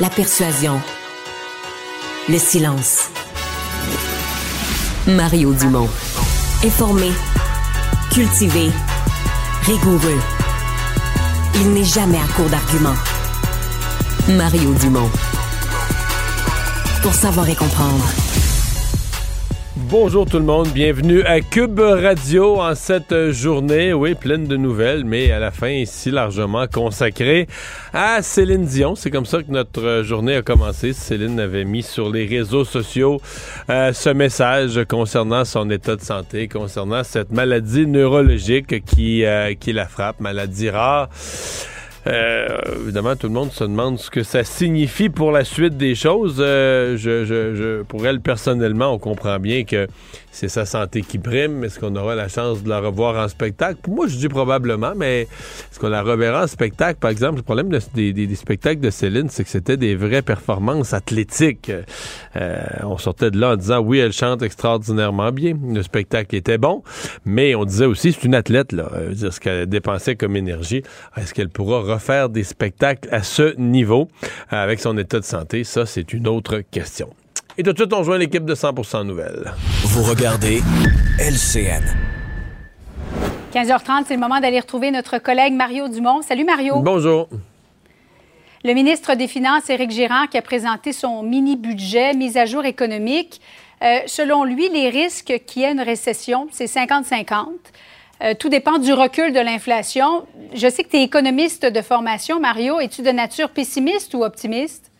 la persuasion, le silence. Mario Dumont. Informé, cultivé, rigoureux. Il n'est jamais à court d'arguments. Mario Dumont. Pour savoir et comprendre. Bonjour tout le monde, bienvenue à Cube Radio en cette journée, oui, pleine de nouvelles, mais à la fin ici largement consacrée à Céline Dion. C'est comme ça que notre journée a commencé. Céline avait mis sur les réseaux sociaux euh, ce message concernant son état de santé, concernant cette maladie neurologique qui, euh, qui la frappe, maladie rare. Euh, évidemment, tout le monde se demande ce que ça signifie pour la suite des choses. Euh, je, je, je, pour elle, personnellement, on comprend bien que c'est sa santé qui prime. Est-ce qu'on aura la chance de la revoir en spectacle? Pour moi, je dis probablement, mais est-ce qu'on la reverra en spectacle? Par exemple, le problème de, des, spectacles de Céline, c'est que c'était des vraies performances athlétiques. Euh, on sortait de là en disant, oui, elle chante extraordinairement bien. Le spectacle était bon, mais on disait aussi, c'est une athlète, là. Euh, ce qu'elle dépensait comme énergie. Est-ce qu'elle pourra refaire des spectacles à ce niveau avec son état de santé? Ça, c'est une autre question. Et tout de suite, on rejoint l'équipe de 100% Nouvelles. Vous regardez LCN. 15h30, c'est le moment d'aller retrouver notre collègue Mario Dumont. Salut Mario. Bonjour. Le ministre des Finances, Éric Girard, qui a présenté son mini-budget mise à jour économique. Euh, selon lui, les risques qu'il y ait une récession, c'est 50-50. Euh, tout dépend du recul de l'inflation. Je sais que tu es économiste de formation, Mario. Es-tu de nature pessimiste ou optimiste?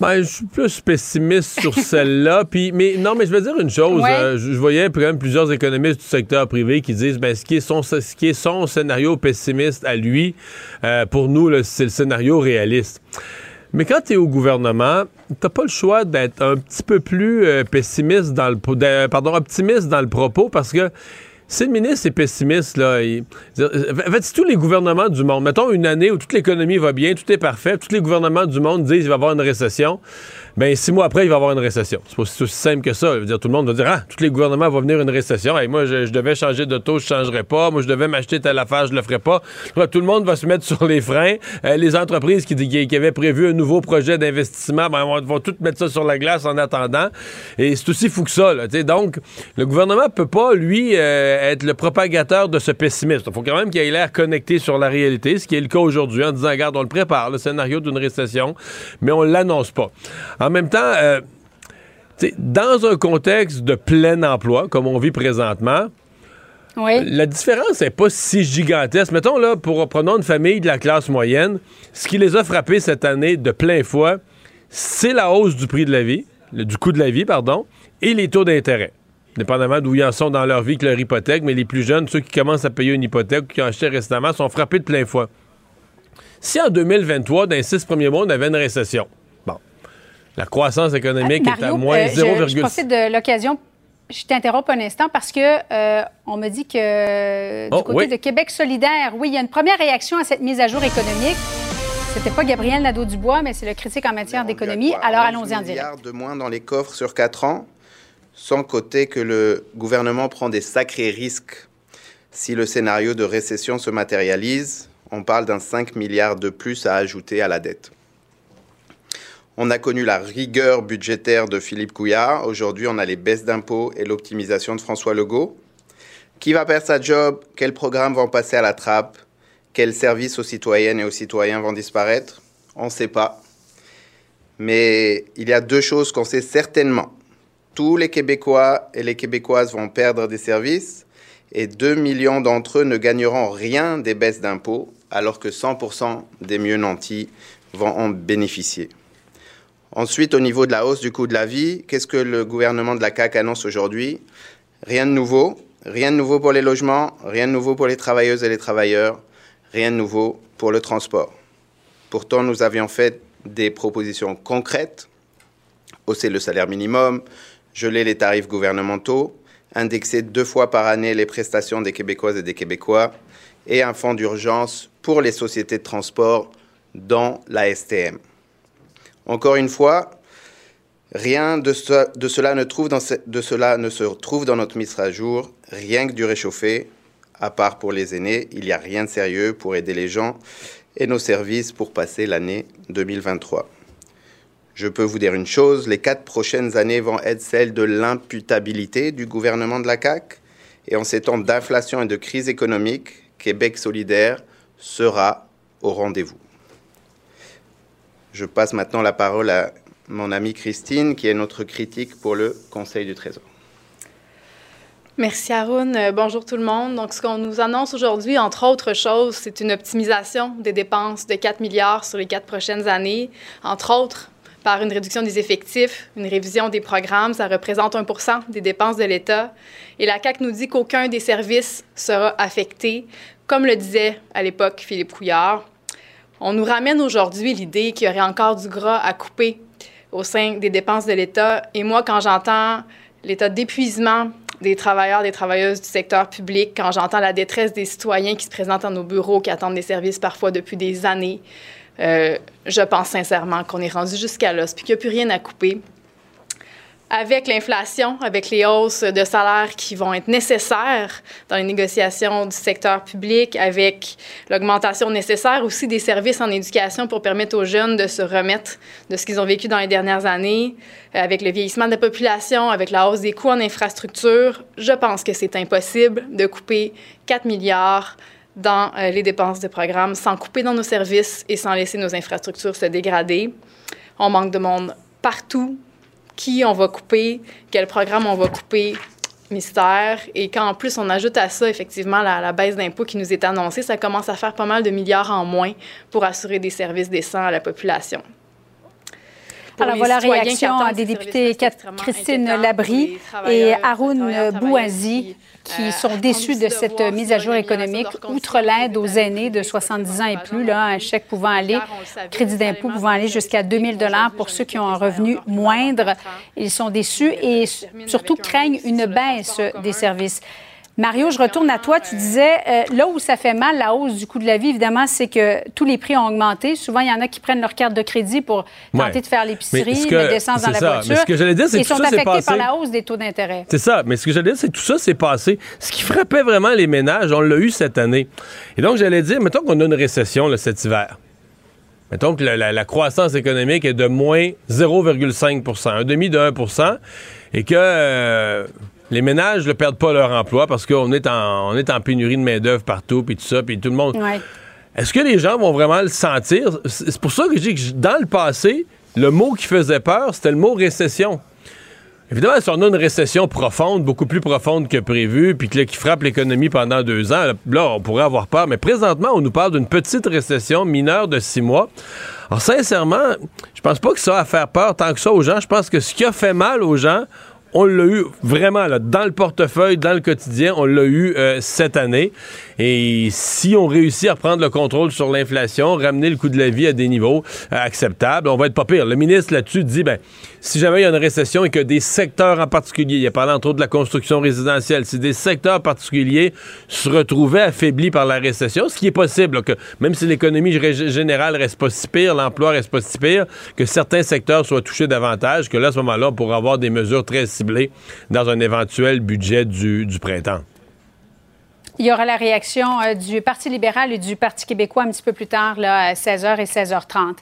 Ben, je suis plus pessimiste sur celle-là. Puis, mais non, mais je vais dire une chose. Ouais. Euh, je, je voyais quand même plusieurs économistes du secteur privé qui disent ben, ce, qui est son, ce qui est son scénario pessimiste à lui, euh, pour nous, c'est le scénario réaliste. Mais quand tu es au gouvernement, t'as pas le choix d'être un petit peu plus euh, pessimiste dans le pardon, optimiste dans le propos parce que si le ministre est pessimiste, là, il, en fait, si tous les gouvernements du monde, mettons une année où toute l'économie va bien, tout est parfait, tous les gouvernements du monde disent qu'il va y avoir une récession, ben six mois après, il va y avoir une récession. C'est aussi simple que ça. Je veux dire, tout le monde va dire, ah, tous les gouvernements vont venir une récession. Hey, moi, je, devais changer de taux, je changerais pas. Moi, je devais m'acheter telle affaire, je le ferais pas. Tout le monde va se mettre sur les freins. Euh, les entreprises qui, avaient prévu un nouveau projet d'investissement, ben, vont, vont toutes mettre ça sur la glace en attendant. Et c'est aussi fou que ça, là. Donc, le gouvernement peut pas, lui, euh, être le propagateur de ce pessimisme. Il faut quand même qu'il ait l'air connecté sur la réalité, ce qui est le cas aujourd'hui, en disant, regarde, on le prépare, le scénario d'une récession, mais on l'annonce pas. Même temps, euh, dans un contexte de plein emploi, comme on vit présentement, Oui. la différence n'est pas si gigantesque. Mettons, là, pour, prenons une famille de la classe moyenne, ce qui les a frappés cette année de plein fouet, c'est la hausse du prix de la vie, le- du coût de la vie, pardon, et les taux d'intérêt. Dépendamment d'où ils en sont dans leur vie que leur hypothèque, mais les plus jeunes, ceux qui commencent à payer une hypothèque ou qui ont acheté récemment, sont frappés de plein fouet. Si en 2023, dans les six premiers mois, on avait une récession, la croissance économique est à Mario, moins euh, je- 0,6. Je, profite de l'occasion. Je t'interromps un instant parce que euh, on me dit que euh, du Oh, côté oui. de Québec solidaire, oui, il y a une première réaction à cette mise à jour économique. C'était pas Gabriel Nadeau-Dubois, mais c'est le critique en matière d'économie. Alors 11 allons-y en direct. milliards de moins dans les coffres sur 4 ans, sans côté que le gouvernement prend des sacrés risques. Si le scénario de récession se matérialise, on parle d'un 5 milliards de plus à ajouter à la dette. On a connu la rigueur budgétaire de Philippe Couillard. Aujourd'hui, on a les baisses d'impôts et l'optimisation de François Legault. Qui va perdre sa job? Quels programmes vont passer à la trappe? Quels services aux citoyennes et aux citoyens vont disparaître? On ne sait pas. Mais il y a deux choses qu'on sait certainement. Tous les Québécois et les Québécoises vont perdre des services et 2 millions d'entre eux ne gagneront rien des baisses d'impôts, alors que 100% des mieux nantis vont en bénéficier. Ensuite, au niveau de la hausse du coût de la vie, qu'est-ce que le gouvernement de la CAQ annonce aujourd'hui? Rien de nouveau. Rien de nouveau pour les logements, rien de nouveau pour les travailleuses et les travailleurs, rien de nouveau pour le transport. Pourtant, nous avions fait des propositions concrètes, hausser le salaire minimum, geler les tarifs gouvernementaux, indexer deux fois par année les prestations des Québécoises et des Québécois, et un fonds d'urgence pour les sociétés de transport dans la STM. Encore une fois, rien de, cela, ne se trouve dans notre mise à jour, rien que du réchauffé, à part pour les aînés, il n'y a rien de sérieux pour aider les gens et nos services pour passer l'année 2023. Je peux vous dire une chose, les quatre prochaines années vont être celles de l'imputabilité du gouvernement de la CAQ. Et en ces temps d'inflation et de crise économique, Québec solidaire sera au rendez-vous. Je passe maintenant la parole à mon amie Christine, qui est notre critique pour le Conseil du Trésor. Merci Arun. Euh, bonjour tout le monde. Donc, ce qu'on nous annonce aujourd'hui, entre autres choses, c'est une optimisation des dépenses de 4 milliards sur les quatre prochaines années, entre autres par une réduction des effectifs, une révision des programmes. Ça représente 1% des dépenses de l'État. Et la CAQ nous dit qu'aucun des services sera affecté, comme le disait à l'époque Philippe Couillard. On nous ramène aujourd'hui l'idée qu'il y aurait encore du gras à couper au sein des dépenses de l'État. Et moi, quand j'entends l'état d'épuisement des travailleurs, des travailleuses du secteur public, quand j'entends la détresse des citoyens qui se présentent à nos bureaux, qui attendent des services parfois depuis des années, euh, je pense sincèrement qu'on est rendu jusqu'à l'os, puis qu'il n'y a plus rien à couper avec l'inflation, avec les hausses de salaires qui vont être nécessaires dans les négociations du secteur public, avec l'augmentation nécessaire aussi des services en éducation pour permettre aux jeunes de se remettre de ce qu'ils ont vécu dans les dernières années, euh, avec le vieillissement de la population, avec la hausse des coûts en infrastructure, je pense que c'est impossible de couper 4 milliards dans euh, les dépenses de programme sans couper dans nos services et sans laisser nos infrastructures se dégrader. On manque de monde partout, qui on va couper, quel programme on va couper, mystère. Et quand en plus on ajoute à ça effectivement la, la baisse d'impôts qui nous est annoncée, ça commence à faire pas mal de milliards en moins pour assurer des services décents à la population. Alors voilà la réaction des députés Christine Labrie et Haroun Bouazi qui euh, sont déçus de cette mise à jour économique. Outre l'aide aux aînés de 70 ans et plus, là, un chèque pouvant aller, crédit d'impôt pouvant aller jusqu'à 2000 dollars pour ceux qui ont un revenu moindre, ils sont déçus et surtout craignent une baisse des services. Mario, je retourne à toi. Tu disais, euh, là où ça fait mal, la hausse du coût de la vie, évidemment, c'est que tous les prix ont augmenté. Souvent, il y en a qui prennent leur carte de crédit pour tenter de faire l'épicerie, mettre d'essence dans la voiture. Mais ce que j'allais dire, c'est que tout sont ça, affectés par la hausse des taux d'intérêt. C'est ça. Mais ce que j'allais dire, c'est que tout ça s'est passé. Ce qui frappait vraiment les ménages, on l'a eu cette année. Et donc, j'allais dire, mettons qu'on a une récession cet hiver. Mettons que la, croissance économique est de moins 0,5% un demi de 1% et que... Euh, les ménages ne perdent pas leur emploi parce qu'on est en, on est en pénurie de main-d'œuvre partout, puis tout ça, puis tout le monde. Est-ce que les gens vont vraiment le sentir? C'est pour ça que je dis que dans le passé, le mot qui faisait peur, c'était le mot récession. Évidemment, si on a une récession profonde, beaucoup plus profonde que prévu, puis qui frappe l'économie pendant deux ans, là, on pourrait avoir peur. Mais présentement, on nous parle d'une petite récession mineure de six mois. Alors, sincèrement, je pense pas que ça va faire peur tant que ça aux gens. Je pense que ce qui a fait mal aux gens, on l'a eu vraiment là, dans le portefeuille, dans le quotidien, on l'a eu euh, cette année. Et si on réussit à prendre le contrôle sur l'inflation, ramener le coût de la vie à des niveaux euh, acceptables, on va être pas pire. Le ministre là-dessus dit, ben, si jamais il y a une récession et que des secteurs en particulier, il a parlé entre autres de la construction résidentielle, si des secteurs particuliers se retrouvaient affaiblis par la récession, ce qui est possible, que même si l'économie générale reste pas si pire, l'emploi reste pas si pire, que certains secteurs soient touchés davantage, que là, à ce moment-là, on pourra avoir des mesures très ciblées dans un éventuel budget du, printemps. Il y aura la réaction euh, du Parti libéral et du Parti québécois un petit peu plus tard, là, à 16h et 16h30.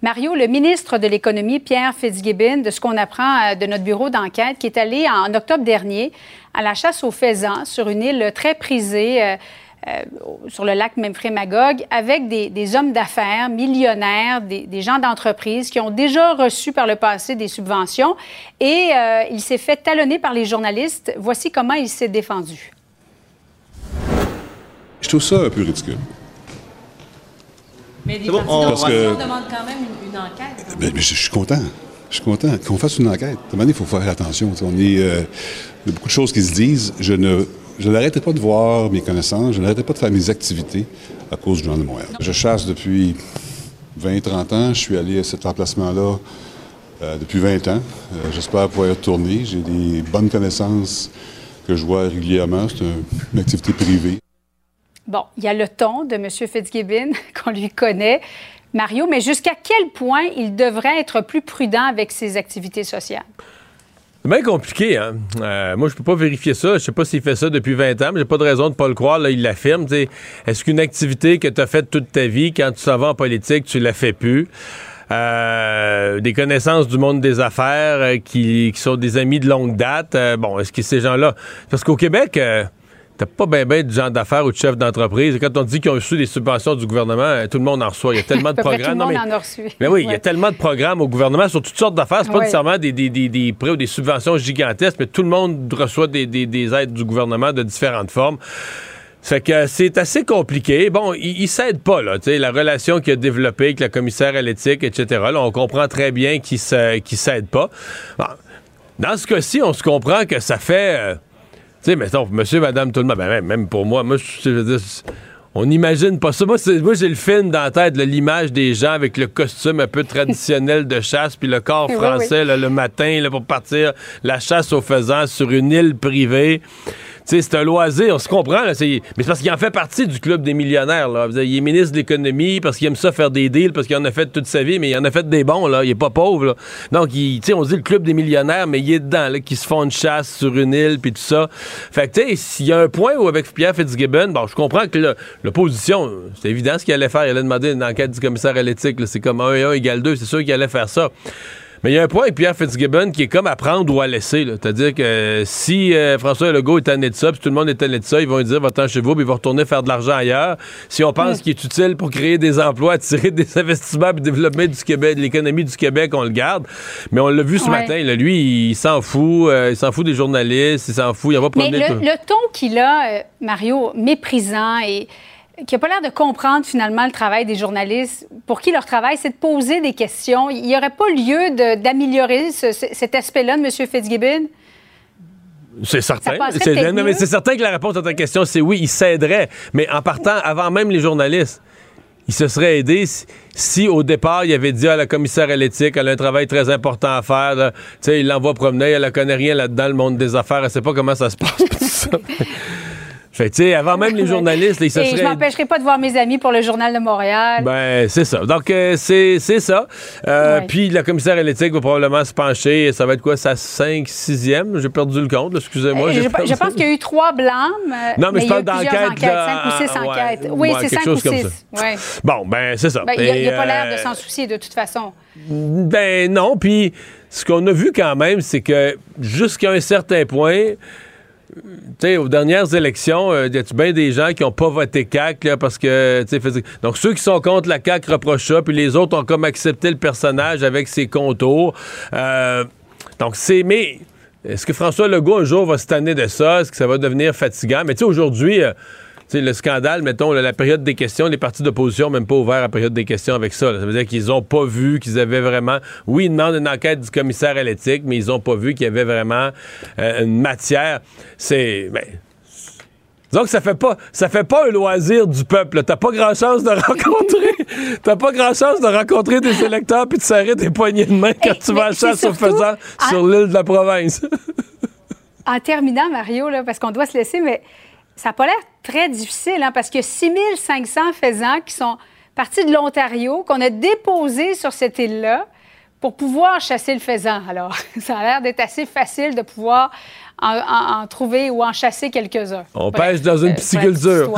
Mario, le ministre de l'Économie, Pierre Fitzgibbon, de ce qu'on apprend euh, de notre bureau d'enquête, qui est allé en octobre dernier à la chasse aux faisans sur une île très prisée, euh, sur le lac Memphremagog avec des, hommes d'affaires millionnaires, des, gens d'entreprise qui ont déjà reçu par le passé des subventions et il s'est fait talonner par les journalistes. Voici comment il s'est défendu. Je trouve ça un peu ridicule. Mais les bon, on... demandent quand même une, enquête. Ben, je, suis content. Je suis content qu'on fasse une enquête. À un il faut faire attention. On est, euh, il y a beaucoup de choses qui se disent. Je ne je n'arrêtais pas de voir mes connaissances, je n'arrêtais pas de faire mes activités à cause du Journal de Montréal. Je chasse depuis 20-30 ans. Je suis allé à cet emplacement-là euh, depuis 20 ans. Euh, j'espère pouvoir y retourner. J'ai des bonnes connaissances que je vois régulièrement. C'est une activité privée. Bon, il y a le ton de M. Fitzgibbon qu'on lui connaît. Mario, mais jusqu'à quel point il devrait être plus prudent avec ses activités sociales? C'est bien compliqué, hein? Euh, moi, je peux pas vérifier ça. Je sais pas s'il fait ça depuis 20 ans, mais j'ai pas de raison de pas le croire. Là, il l'affirme. Est-ce qu'une activité que tu as faite toute ta vie, quand tu s'en vas en politique, tu la fais plus? Euh, des connaissances du monde des affaires euh, qui, sont des amis de longue date. bon, est-ce que ces gens-là... Parce qu'au Québec t'as pas bien ben de gens d'affaires ou de chefs d'entreprise. Quand on dit qu'ils ont reçu des subventions du gouvernement, euh, tout le monde en reçoit. Il y a tellement de programmes. Tout le monde en a reçu. Mais oui, il y a tellement de programmes au gouvernement sur toutes sortes d'affaires. C'est pas nécessairement des, des, des, prêts ou des subventions gigantesques, mais tout le monde reçoit des, des aides du gouvernement de différentes formes. Fait que c'est assez compliqué. Bon, il, il s'aide pas, là. Tu sais, la relation qu'il a développée avec la commissaire à l'éthique, etc. Là, on comprend très bien qu'il ne s'aide pas. dans ce cas-ci, on se comprend que ça fait. Euh, tu sais, mettons, monsieur, madame, tout le monde, ben, même, pour moi, moi, je veux dire, on n'imagine pas ça. Moi, j'ai le film dans la tête, l'image des gens avec le costume un peu traditionnel de chasse, puis le corps français le matin là, pour partir la chasse aux faisans sur une île privée c'est un loisir, on se comprend. mais c'est parce qu'il en fait partie du club des millionnaires. Là. Il est ministre de l'économie parce qu'il aime ça faire des deals, parce qu'il en a fait toute sa vie, mais il en a fait des bons. Là. Il est pas pauvre. Donc, il, on dit le club des millionnaires, mais il est dedans, là, qui se font une chasse sur une île, puis tout ça. Fait que, tu sais, s'il y a un point où avec Pierre Fitzgibbon, bon, je comprends que l'opposition, c'est évident ce qu'il allait faire. Il allait demander une enquête du commissaire à l'éthique. C'est comme 1 et 1 égale 2. C'est sûr qu'il allait faire ça. Mais il y a un point avec Pierre Fitzgibbon qui est comme à prendre ou à laisser. C'est-à-dire que si euh, François Legault est tanné de ça, puis tout le monde est tanné de ça, ils vont lui dire va-t'en chez vous, puis il va retourner faire de l'argent ailleurs. Si on pense qu'il est utile pour créer des emplois, attirer des investissements, puis développer du Québec, l'économie du Québec, on le garde. Mais on l'a vu ce matin. Là, lui, il s'en fout. Euh, il s'en fout des journalistes. Il s'en fout. Il va promener. Mais le, le ton qu'il a, euh, Mario, méprisant et qui n'a pas l'air de comprendre finalement le travail des journalistes, pour qui leur travail, c'est de poser des questions. Il n'y aurait pas lieu d'améliorer cet aspect-là de M. Fitzgibbon? C'est certain. C'est certain que la réponse à ta question, c'est oui, il s'aiderait. Mais en partant, avant même les journalistes, il se serait aidé si, au départ, il avait dit à la commissaire à l'éthique, elle a un travail très important à faire. il l'envoie promener, elle ne connaît rien là-dedans, le monde des affaires, elle ne sait pas comment ça se passe. Fait tu sais, avant même les journalistes, ils se Et je m'empêcherai pas de voir mes amis pour le Journal de Montréal. Ben, c'est ça. Donc, euh, c'est ça. Euh, puis, la commissaire à l'éthique va probablement se pencher. Ça va être quoi, sa 5, 6e? J'ai perdu le compte, excusez-moi. Je, je, pense qu'il y a eu trois blâmes. non, mais, je parle d'enquête. 5 ou 6 enquêtes. oui, c'est 5 ou 6. Bon, ben, c'est ça. Ben, il n'y a, pas l'air de s'en soucier de toute façon. Ben, non. Puis, ce qu'on a vu quand même, c'est que jusqu'à un certain point, sais, aux dernières élections, il euh, y a bien des gens qui n'ont pas voté CAC parce que, donc ceux qui sont contre la CAC reprochent ça, puis les autres ont comme accepté le personnage avec ses contours. Euh, donc c'est, mais est-ce que François Legault un jour va se tanner de ça? Est-ce que ça va devenir fatigant? Mais tu sais, aujourd'hui. Euh, le scandale, mettons, la période des questions, les partis d'opposition même pas ouvert la période des questions avec ça. Ça veut dire qu'ils ont pas vu qu'ils avaient vraiment. Oui, ils demandent une enquête du commissaire à l'éthique, mais ils ont pas vu qu'il y avait vraiment euh, une matière. C'est. Ben, que ça fait pas ça fait pas un loisir du peuple. T'as pas grand chance de rencontrer t'as pas grand chance de rencontrer des électeurs puis de serrer des poignées de main quand tu vas à chasse au faisant sur l'île de la province. en terminant, Mario, là, parce qu'on doit se laisser, mais ça n'a pas l'air très difficile, hein, parce qu'il y a 6500 faisans qui sont partis de l'Ontario, qu'on a déposés sur cette île-là pour pouvoir chasser le faisan. Alors, ça a l'air d'être assez facile de pouvoir en, trouver ou en chasser quelques-uns. On pêche dans une pisciculture.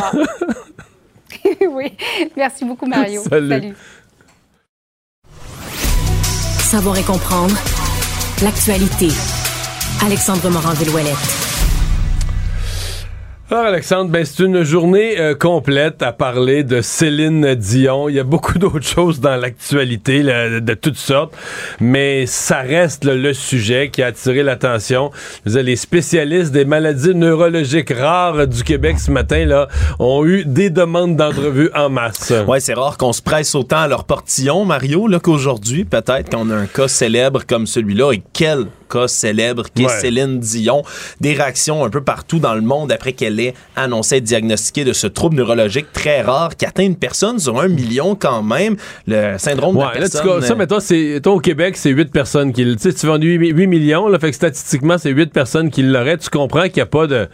oui. Merci beaucoup, Mario. Salut. Savoir et comprendre l'actualité. Alexandre Morand-Villouellette. Alors Alexandre, ben c'est une journée euh, complète à parler de Céline Dion. Il y a beaucoup d'autres choses dans l'actualité de toutes sortes, mais ça reste le sujet qui a attiré l'attention. Les spécialistes des maladies neurologiques rares du Québec ce matin là ont eu des demandes d'entrevue en masse. Ouais, c'est rare qu'on se presse autant à leur portillon, Mario, là qu'aujourd'hui, peut-être qu'on a un cas célèbre comme celui-là. Et quel cas célèbre qui est Céline Dion. Des réactions un peu partout dans le monde après qu'elle ait annoncé être diagnostiquée de ce trouble neurologique très rare qui atteint une personne sur un million quand même. Le syndrome de la personne... Là, ça, mettons, c'est, au Québec, c'est 8 personnes qui... Tu sais, tu vends 8, 8 millions, là, fait que statistiquement, c'est 8 personnes qui l'auraient. Tu comprends qu'il n'y a pas de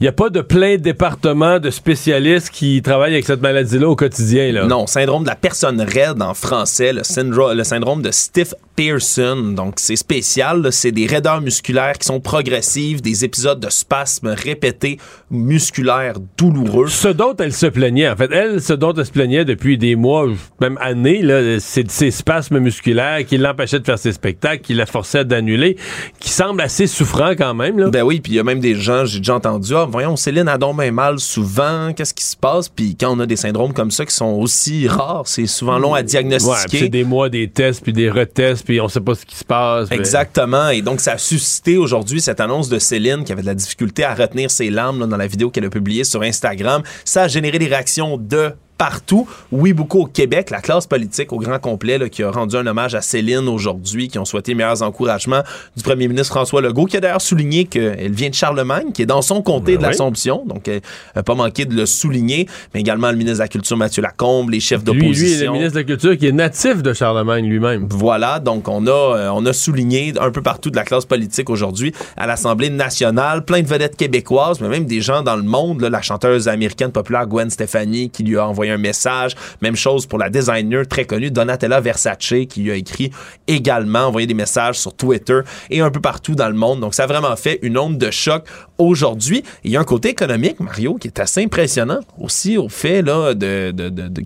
il n'y a pas de plein département de spécialistes qui travaillent avec cette maladie-là au quotidien. Là. Non, syndrome de la personne raide en français, le, syndrome, le syndrome de Stiff Pearson. Donc, c'est spécial. C'est des raideurs musculaires qui sont progressives, des épisodes de spasmes répétés musculaires douloureux. Ce dont elle se plaignait, en fait. Elle, ce dont elle se plaignait depuis des mois, même années, c'est ces spasmes musculaires qui l'empêchaient de faire ses spectacles, qui la forçaient d'annuler, qui semblent assez souffrants quand même. Là. Ben oui, puis il y a même des gens, j'ai déjà entendu, ah, voyons, Céline a donc bien mal souvent, qu'est-ce qui se passe? Puis quand on a des syndromes comme ça qui sont aussi rares, c'est souvent long à diagnostiquer. Ouais, c'est des mois, des tests, puis des retests, puis on sait pas ce qui se passe. Exactement. Et donc, ça a suscité aujourd'hui cette annonce de Céline qui avait de la difficulté à retenir ses larmes dans la vidéo qu'elle a publiée sur Instagram. Ça a généré des réactions de partout. Oui, beaucoup au Québec, la classe politique au grand complet qui a rendu un hommage à Céline aujourd'hui, qui ont souhaité meilleurs encouragements du premier ministre François Legault, qui a d'ailleurs souligné qu'elle vient de Charlemagne, qui est dans son comté ben de l'Assomption, donc elle n'a pas manqué de le souligner, mais également le ministre de la Culture Mathieu Lacombe, les chefs d'opposition. Lui, le ministre de la Culture qui est natif de Charlemagne lui-même. Voilà, donc on a, euh, on a souligné un peu partout de la classe politique aujourd'hui à l'Assemblée nationale, plein de vedettes québécoises, mais même des gens dans le monde, la chanteuse américaine populaire Gwen Stefani qui lui a envoyé un message. Même chose pour la designer très connue Donatella Versace qui lui a écrit également, envoyé des messages sur Twitter et un peu partout dans le monde. Donc ça a vraiment fait une onde de choc aujourd'hui. Il y a un côté économique, Mario, qui est assez impressionnant aussi au fait là, de,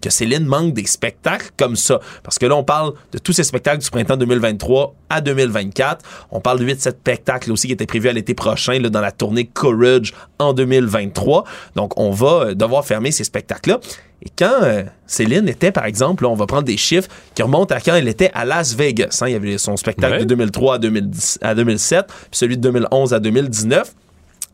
que Céline manque des spectacles comme ça. Parce que là, on parle de tous ces spectacles du printemps 2023 à 2024. On parle de 8 7 spectacles aussi qui étaient prévus à l'été prochain là, dans la tournée Courage en 2023. Donc, on va devoir fermer ces spectacles-là. Et quand euh, Céline était, par exemple, on va prendre des chiffres qui remontent à quand elle était à Las Vegas. Hein. il y avait son spectacle de 2003 à, 2010, à 2007, puis celui de 2011 à 2019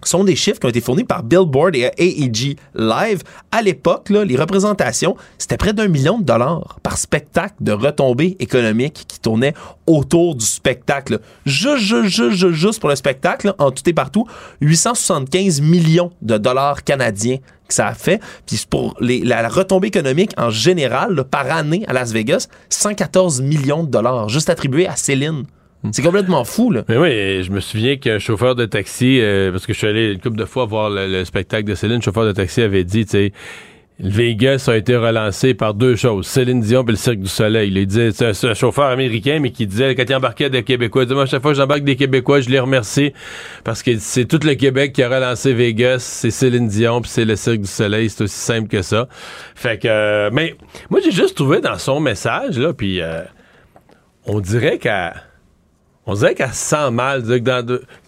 sont des chiffres qui ont été fournis par Billboard et AEG Live. À l'époque, les représentations, c'était près d'un million de dollars par spectacle de retombées économiques qui tournaient autour du spectacle. Juste, juste, juste, juste pour le spectacle, en tout et partout, 875 millions de dollars canadiens que ça a fait. Puis pour la, retombée économique en général, par année à Las Vegas, 114 millions de dollars, juste attribués à Céline. C'est complètement fou, là. Mais oui, je me souviens qu'un chauffeur de taxi, euh, parce que je suis allé une couple de fois voir le, spectacle de Céline, le chauffeur de taxi avait dit, tu sais, Vegas a été relancé par deux choses, Céline Dion et le Cirque du Soleil. Il disait, c'est un, chauffeur américain, mais qui disait, quand il embarquait des Québécois, il disait, moi, chaque fois que j'embarque des Québécois, je les remercie, parce que c'est tout le Québec qui a relancé Vegas, c'est Céline Dion, puis c'est le Cirque du Soleil, c'est aussi simple que ça. Fait que, euh, mais moi, j'ai juste trouvé dans son message, là, puis euh, on dirait qu'elle on dirait qu'elle se sent mal.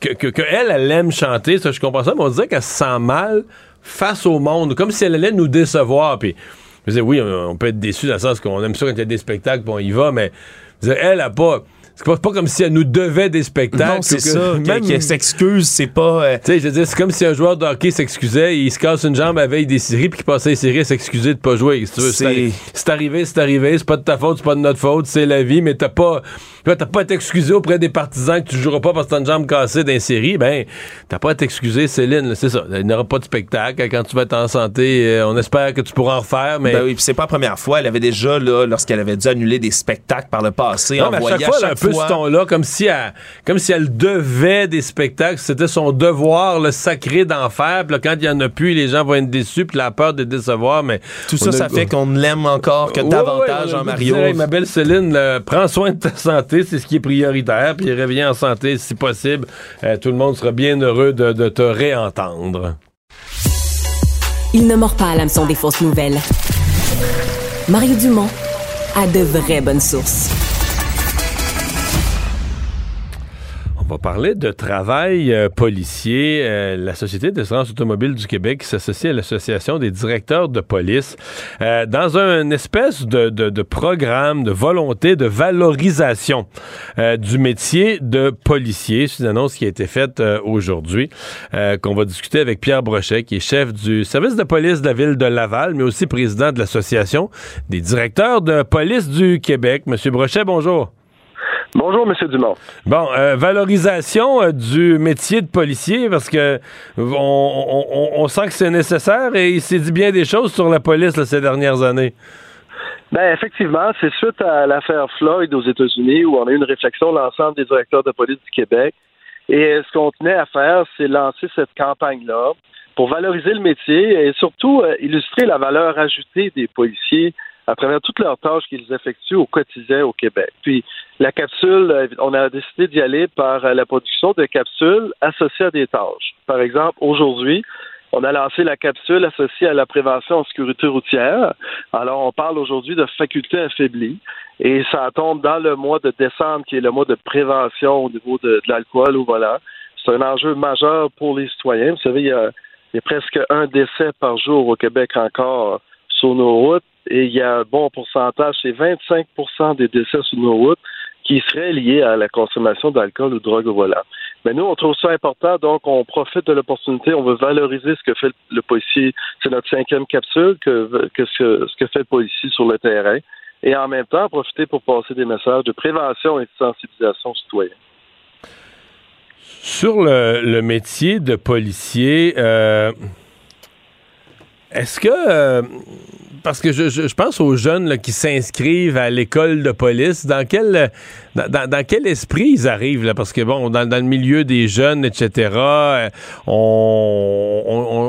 Que, que, elle, elle aime chanter, ça, je comprends ça, mais on dirait qu'elle se sent mal face au monde, comme si elle allait nous décevoir. Puis, je disais, oui, on, peut être déçu dans le sens qu'on aime ça quand il y a des spectacles, puis on y va, mais elle a pas c'est pas, comme si elle nous devait des spectacles. Non, c'est ça. Même qu'elle s'excuse, c'est pas. Euh, tu sais, je veux dire, c'est comme si un joueur de hockey s'excusait, il se casse une jambe à veille des séries, puis qu'il passait les séries à s'excuser de pas jouer. c'est arrivé, c'est arrivé, c'est pas de ta faute, c'est pas de notre faute, c'est la vie, mais t'as pas. T'as pas à t'excuser auprès des partisans que tu joueras pas parce que t'as une jambe cassée dans série, ben, t'as pas à t'excuser, Céline, c'est ça. Il n'y aura pas de spectacle. Quand tu vas être en santé, euh, on espère que tu pourras en refaire, mais. Ben oui, c'est pas la première fois. Elle avait déjà, là, lorsqu'elle avait dû annuler des spectacles par le passé, en à chaque fois, ce ton-là, comme si elle, comme si elle devait des spectacles. C'était son devoir, le sacré d'en faire. Puis quand il y en a plus, les gens vont être déçus, puis la peur de décevoir. Mais tout ça, ça fait qu'on l'aime encore que davantage en Mario. ma belle Céline, prends soin de ta santé, c'est ce qui est prioritaire. Puis reviens en santé si possible. Euh, tout le monde sera bien heureux de, de te réentendre. Il ne mord pas à l'hameçon des fausses nouvelles. Mario Dumont a de vraies bonnes sources va parler de travail euh, policier. Euh, la Société d'assurance automobile du Québec s'associe à l'Association des directeurs de police euh, dans un espèce de, programme de volonté de valorisation du métier de policier. C'est une annonce qui a été faite aujourd'hui, qu'on va discuter avec Pierre Brochet, qui est chef du service de police de la ville de Laval, mais aussi président de l'Association des directeurs de police du Québec. Monsieur Brochet, bonjour. Bonjour, M. Dumont. Bon, euh, valorisation euh, du métier de policier, parce que on, sent que c'est nécessaire et il s'est dit bien des choses sur la police ces dernières années. Ben effectivement, c'est suite à l'affaire Floyd aux États-Unis où on a eu une réflexion l'ensemble des directeurs de police du Québec. Et ce qu'on tenait à faire, c'est lancer cette campagne-là pour valoriser le métier et surtout euh, illustrer la valeur ajoutée des policiers à travers toutes leurs tâches qu'ils effectuent au quotidien au Québec. Puis la capsule, euh, on a décidé d'y aller par euh, la production de capsules associées à des tâches. Par exemple, aujourd'hui, on a lancé la capsule associée à la prévention en sécurité routière. Alors, on parle aujourd'hui de facultés affaiblies et ça tombe dans le mois de décembre qui est le mois de prévention au niveau de, l'alcool au volant. C'est un enjeu majeur pour les citoyens. Vous savez, il y a presque un décès par jour au Québec encore sur nos routes et il y a un bon pourcentage, c'est 25% des décès sur nos routes qui seraient liés à la consommation d'alcool ou de drogue au volant. Mais nous, on trouve ça important, donc on profite de l'opportunité, on veut valoriser ce que fait le policier. C'est notre cinquième capsule que, ce que fait le policier sur le terrain. Et en même temps, profiter pour passer des messages de prévention et de sensibilisation citoyenne. Sur le, métier de policier, euh, est-ce que euh, parce que je, pense aux jeunes qui s'inscrivent à l'école de police. Dans quel, dans, quel esprit ils arrivent? Là? Parce que, bon, dans, le milieu des jeunes, etc., euh, on,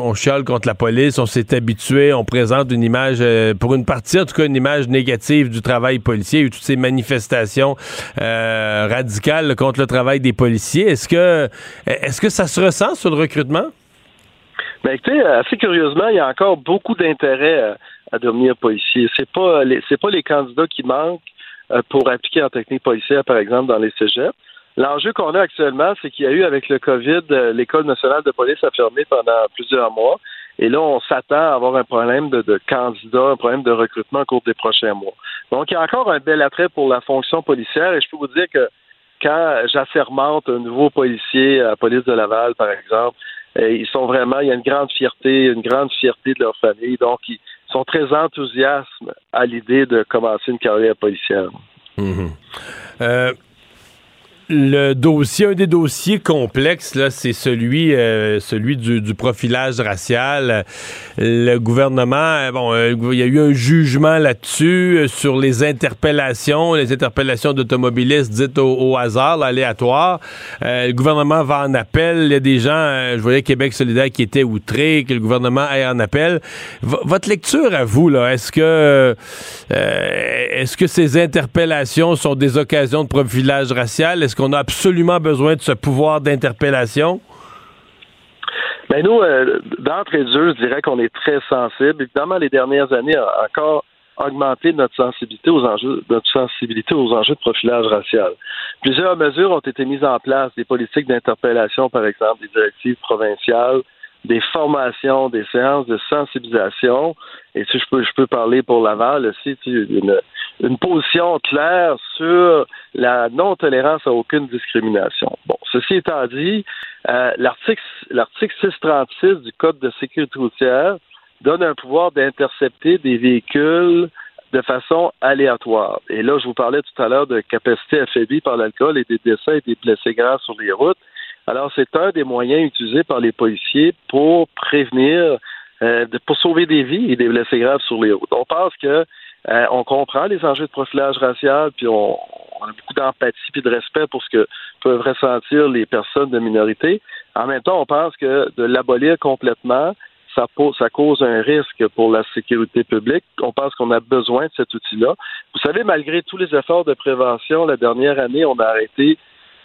on, chiale contre la police, on s'est habitué, on présente une image, euh, pour une partie, en tout cas, une image négative du travail policier, toutes ces manifestations radicales contre le travail des policiers. Est-ce que, est-ce que ça se ressent sur le recrutement? Ben, écoutez, assez curieusement, il y a encore beaucoup d'intérêt à devenir policier. C'est pas c'est pas les candidats qui manquent euh, pour appliquer en technique policière, par exemple, dans les cégeps. L'enjeu qu'on a actuellement, c'est qu'il y a eu avec le COVID, euh, l'École nationale de police a fermé pendant plusieurs mois. Et là, on s'attend à avoir un problème de, de candidats, un problème de recrutement au cours des prochains mois. Donc, il y a encore un bel attrait pour la fonction policière. Et je peux vous dire que quand j'assermente un nouveau policier à la police de Laval, par exemple, euh, ils sont vraiment, il y a une grande fierté, une grande fierté de leur famille. Donc, ils, sont très enthousiastes à l'idée de commencer une carrière policière. Mhm. Euh, le dossier, un des dossiers complexes, là, c'est celui, euh, celui du, profilage racial. Le gouvernement, euh, bon, euh, il y a eu un jugement là-dessus sur les interpellations, les interpellations d'automobilistes dites au, hasard, aléatoires. le gouvernement va en appel. Il y a des gens, je voyais Québec solidaire qui étaient outrés que le gouvernement aille en appel. votre lecture à vous, là, est-ce que, est-ce que ces interpellations sont des occasions de profilage racial? Qu'on a absolument besoin de ce pouvoir d'interpellation? Ben nous, euh, d'entrée de jeu, je dirais qu'on est très sensible. Évidemment, les dernières années ont encore augmenté notre sensibilité aux enjeux, notre sensibilité aux enjeux de profilage racial. Plusieurs mesures ont été mises en place, des politiques d'interpellation, par exemple, des directives provinciales, des formations, des séances de sensibilisation. Et si je peux, je peux parler pour Laval aussi, une, une position claire sur la non-tolérance à aucune discrimination. Bon, ceci étant dit, euh, l'article l'article 636 du Code de sécurité routière donne un pouvoir d'intercepter des véhicules de façon aléatoire. Et là, je vous parlais tout à l'heure de capacité affaiblie par l'alcool et des décès et des blessés graves sur les routes. Alors, c'est un des moyens utilisés par les policiers pour prévenir, euh, pour sauver des vies et des blessés graves sur les routes. On pense que euh, on comprend les enjeux de profilage racial, puis on, a beaucoup d'empathie et de respect pour ce que peuvent ressentir les personnes de minorité. En même temps, on pense que de l'abolir complètement, ça, ça cause un risque pour la sécurité publique. On pense qu'on a besoin de cet outil-là. Vous savez, malgré tous les efforts de prévention, la dernière année, on a arrêté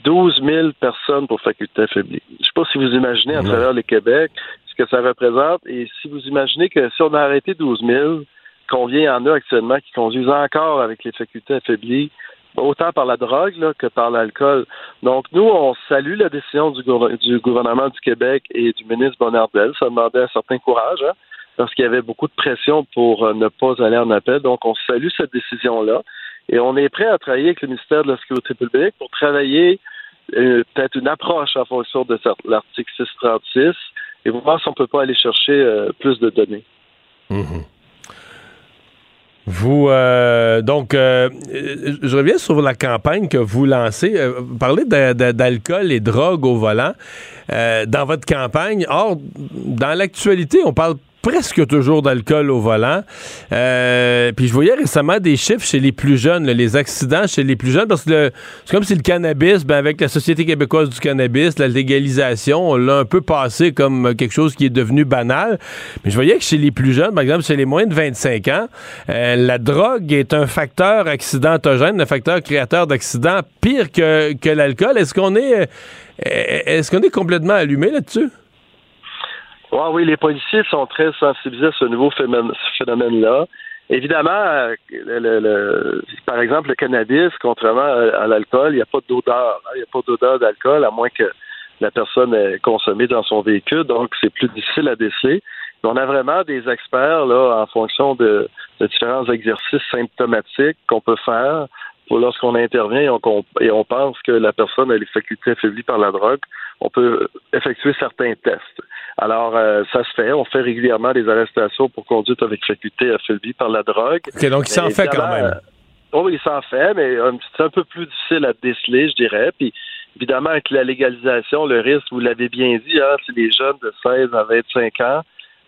12 000 personnes pour faculté affaiblie. Je ne sais pas si vous imaginez à travers le Québec ce que ça représente et si vous imaginez que si on a arrêté 12 000, combien il y en a actuellement qui conduisent encore avec les facultés affaiblies autant par la drogue que par l'alcool. Donc, nous, on salue la décision du, gouvernement du Québec et du ministre Bonnardel. Ça demandait un certain courage, hein, parce qu'il y avait beaucoup de pression pour euh, ne pas aller en appel. Donc, on salue cette décision-là. Et on est prêt à travailler avec le ministère de la Sécurité publique pour travailler euh, peut-être une approche en fonction de l'article 636 et voir si on ne peut pas aller chercher euh, plus de données. Mm-hmm. Vous, euh, donc, je reviens sur la campagne que vous lancez. vous parlez d'alcool et drogue au volant dans votre campagne. Or, dans l'actualité, on parle presque toujours d'alcool au volant. Euh, puis je voyais récemment des chiffres chez les plus jeunes, les accidents chez les plus jeunes, parce que c'est comme si le cannabis, ben avec la Société québécoise du cannabis, la légalisation, on l'a un peu passé comme quelque chose qui est devenu banal. Mais je voyais que chez les plus jeunes, par exemple chez les moins de 25 ans, euh, la drogue est un facteur accidentogène, un facteur créateur d'accidents pire que, que l'alcool. Est-ce qu'on est, euh, est-ce qu'on est complètement allumé là-dessus? Oui, les policiers sont très sensibilisés à ce nouveau phénomène-là. Évidemment, euh, par exemple, le cannabis, contrairement à, l'alcool, il n'y a pas d'odeur. Hein. Il n'y a pas d'odeur d'alcool, à moins que la personne ait consommé dans son véhicule, donc c'est plus difficile à déceler. on a vraiment des experts là, en fonction de, différents exercices symptomatiques qu'on peut faire pour lorsqu'on intervient et on, et on pense que la personne a les facultés affaiblies par la drogue, on peut effectuer certains tests. Alors, euh, ça se fait. On fait régulièrement des arrestations pour conduite avec faculté affaiblie par la drogue. OK, donc il s'en fait quand même. Oh, oui, il s'en fait, mais euh, c'est un peu plus difficile à déceler, je dirais. Puis, évidemment, avec la légalisation, le risque, vous l'avez bien dit, hein, c'est les jeunes de 16 à 25 ans.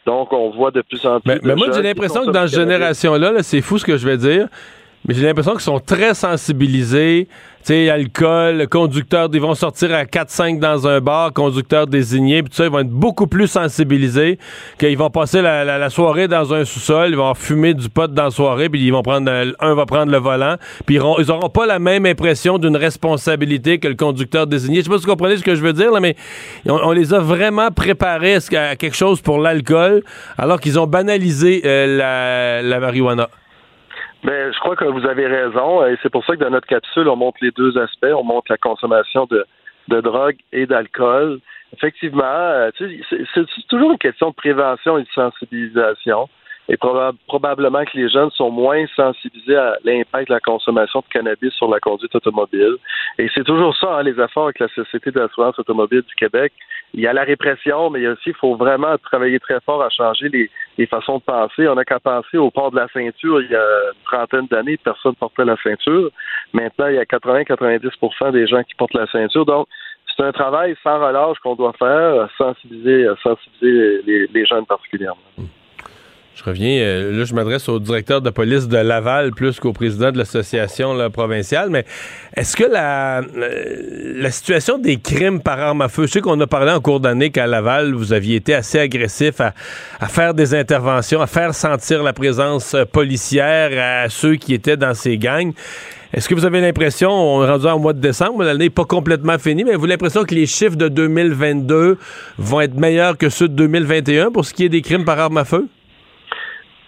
Donc, on voit de plus en plus. Mais, mais moi, j'ai l'impression que dans cette génération-là, c'est fou ce que je vais dire, mais j'ai l'impression qu'ils sont très sensibilisés. Tu sais, alcool, conducteur, ils vont sortir à 4-5 dans un bar, conducteur désigné, puis tout ça, ils vont être beaucoup plus sensibilisés qu'ils vont passer la, soirée dans un sous-sol, ils vont fumer du pot dans la soirée, puis ils vont prendre, un va prendre le volant, puis ils, n'auront pas la même impression d'une responsabilité que le conducteur désigné. Je sais pas si vous comprenez ce que je veux dire, là, mais on, les a vraiment préparés à, quelque chose pour l'alcool, alors qu'ils ont banalisé euh, la marijuana. Ben, je crois que vous avez raison. Et c'est pour ça que dans notre capsule, on montre les deux aspects. On montre la consommation de, de drogue et d'alcool. Effectivement, euh, c'est toujours une question de prévention et de sensibilisation. Et probablement que les jeunes sont moins sensibilisés à l'impact de la consommation de cannabis sur la conduite automobile. Et c'est toujours ça, hein, les efforts avec la Société d'assurance automobile du Québec. Il y a la répression, mais il y a aussi, il faut vraiment travailler très fort à changer les, façons de penser. On n'a qu'à penser au port de la ceinture. Il y a une trentaine d'années, personne ne portait la ceinture. Maintenant, il y a 80-90% des gens qui portent la ceinture. Donc, c'est un travail sans relâche qu'on doit faire, sensibiliser, sensibiliser les jeunes particulièrement. Je reviens, euh, là, je m'adresse au directeur de police de Laval plus qu'au président de l'association provinciale, mais est-ce que la, euh, la situation des crimes par arme à feu, je sais qu'on a parlé en cours d'année qu'à Laval, vous aviez été assez agressif à, à, faire des interventions, à faire sentir la présence euh, policière à ceux qui étaient dans ces gangs. Est-ce que vous avez l'impression, on est rendu en mois de décembre, l'année n'est pas complètement finie, mais vous avez l'impression que les chiffres de 2022 vont être meilleurs que ceux de 2021 pour ce qui est des crimes par arme à feu?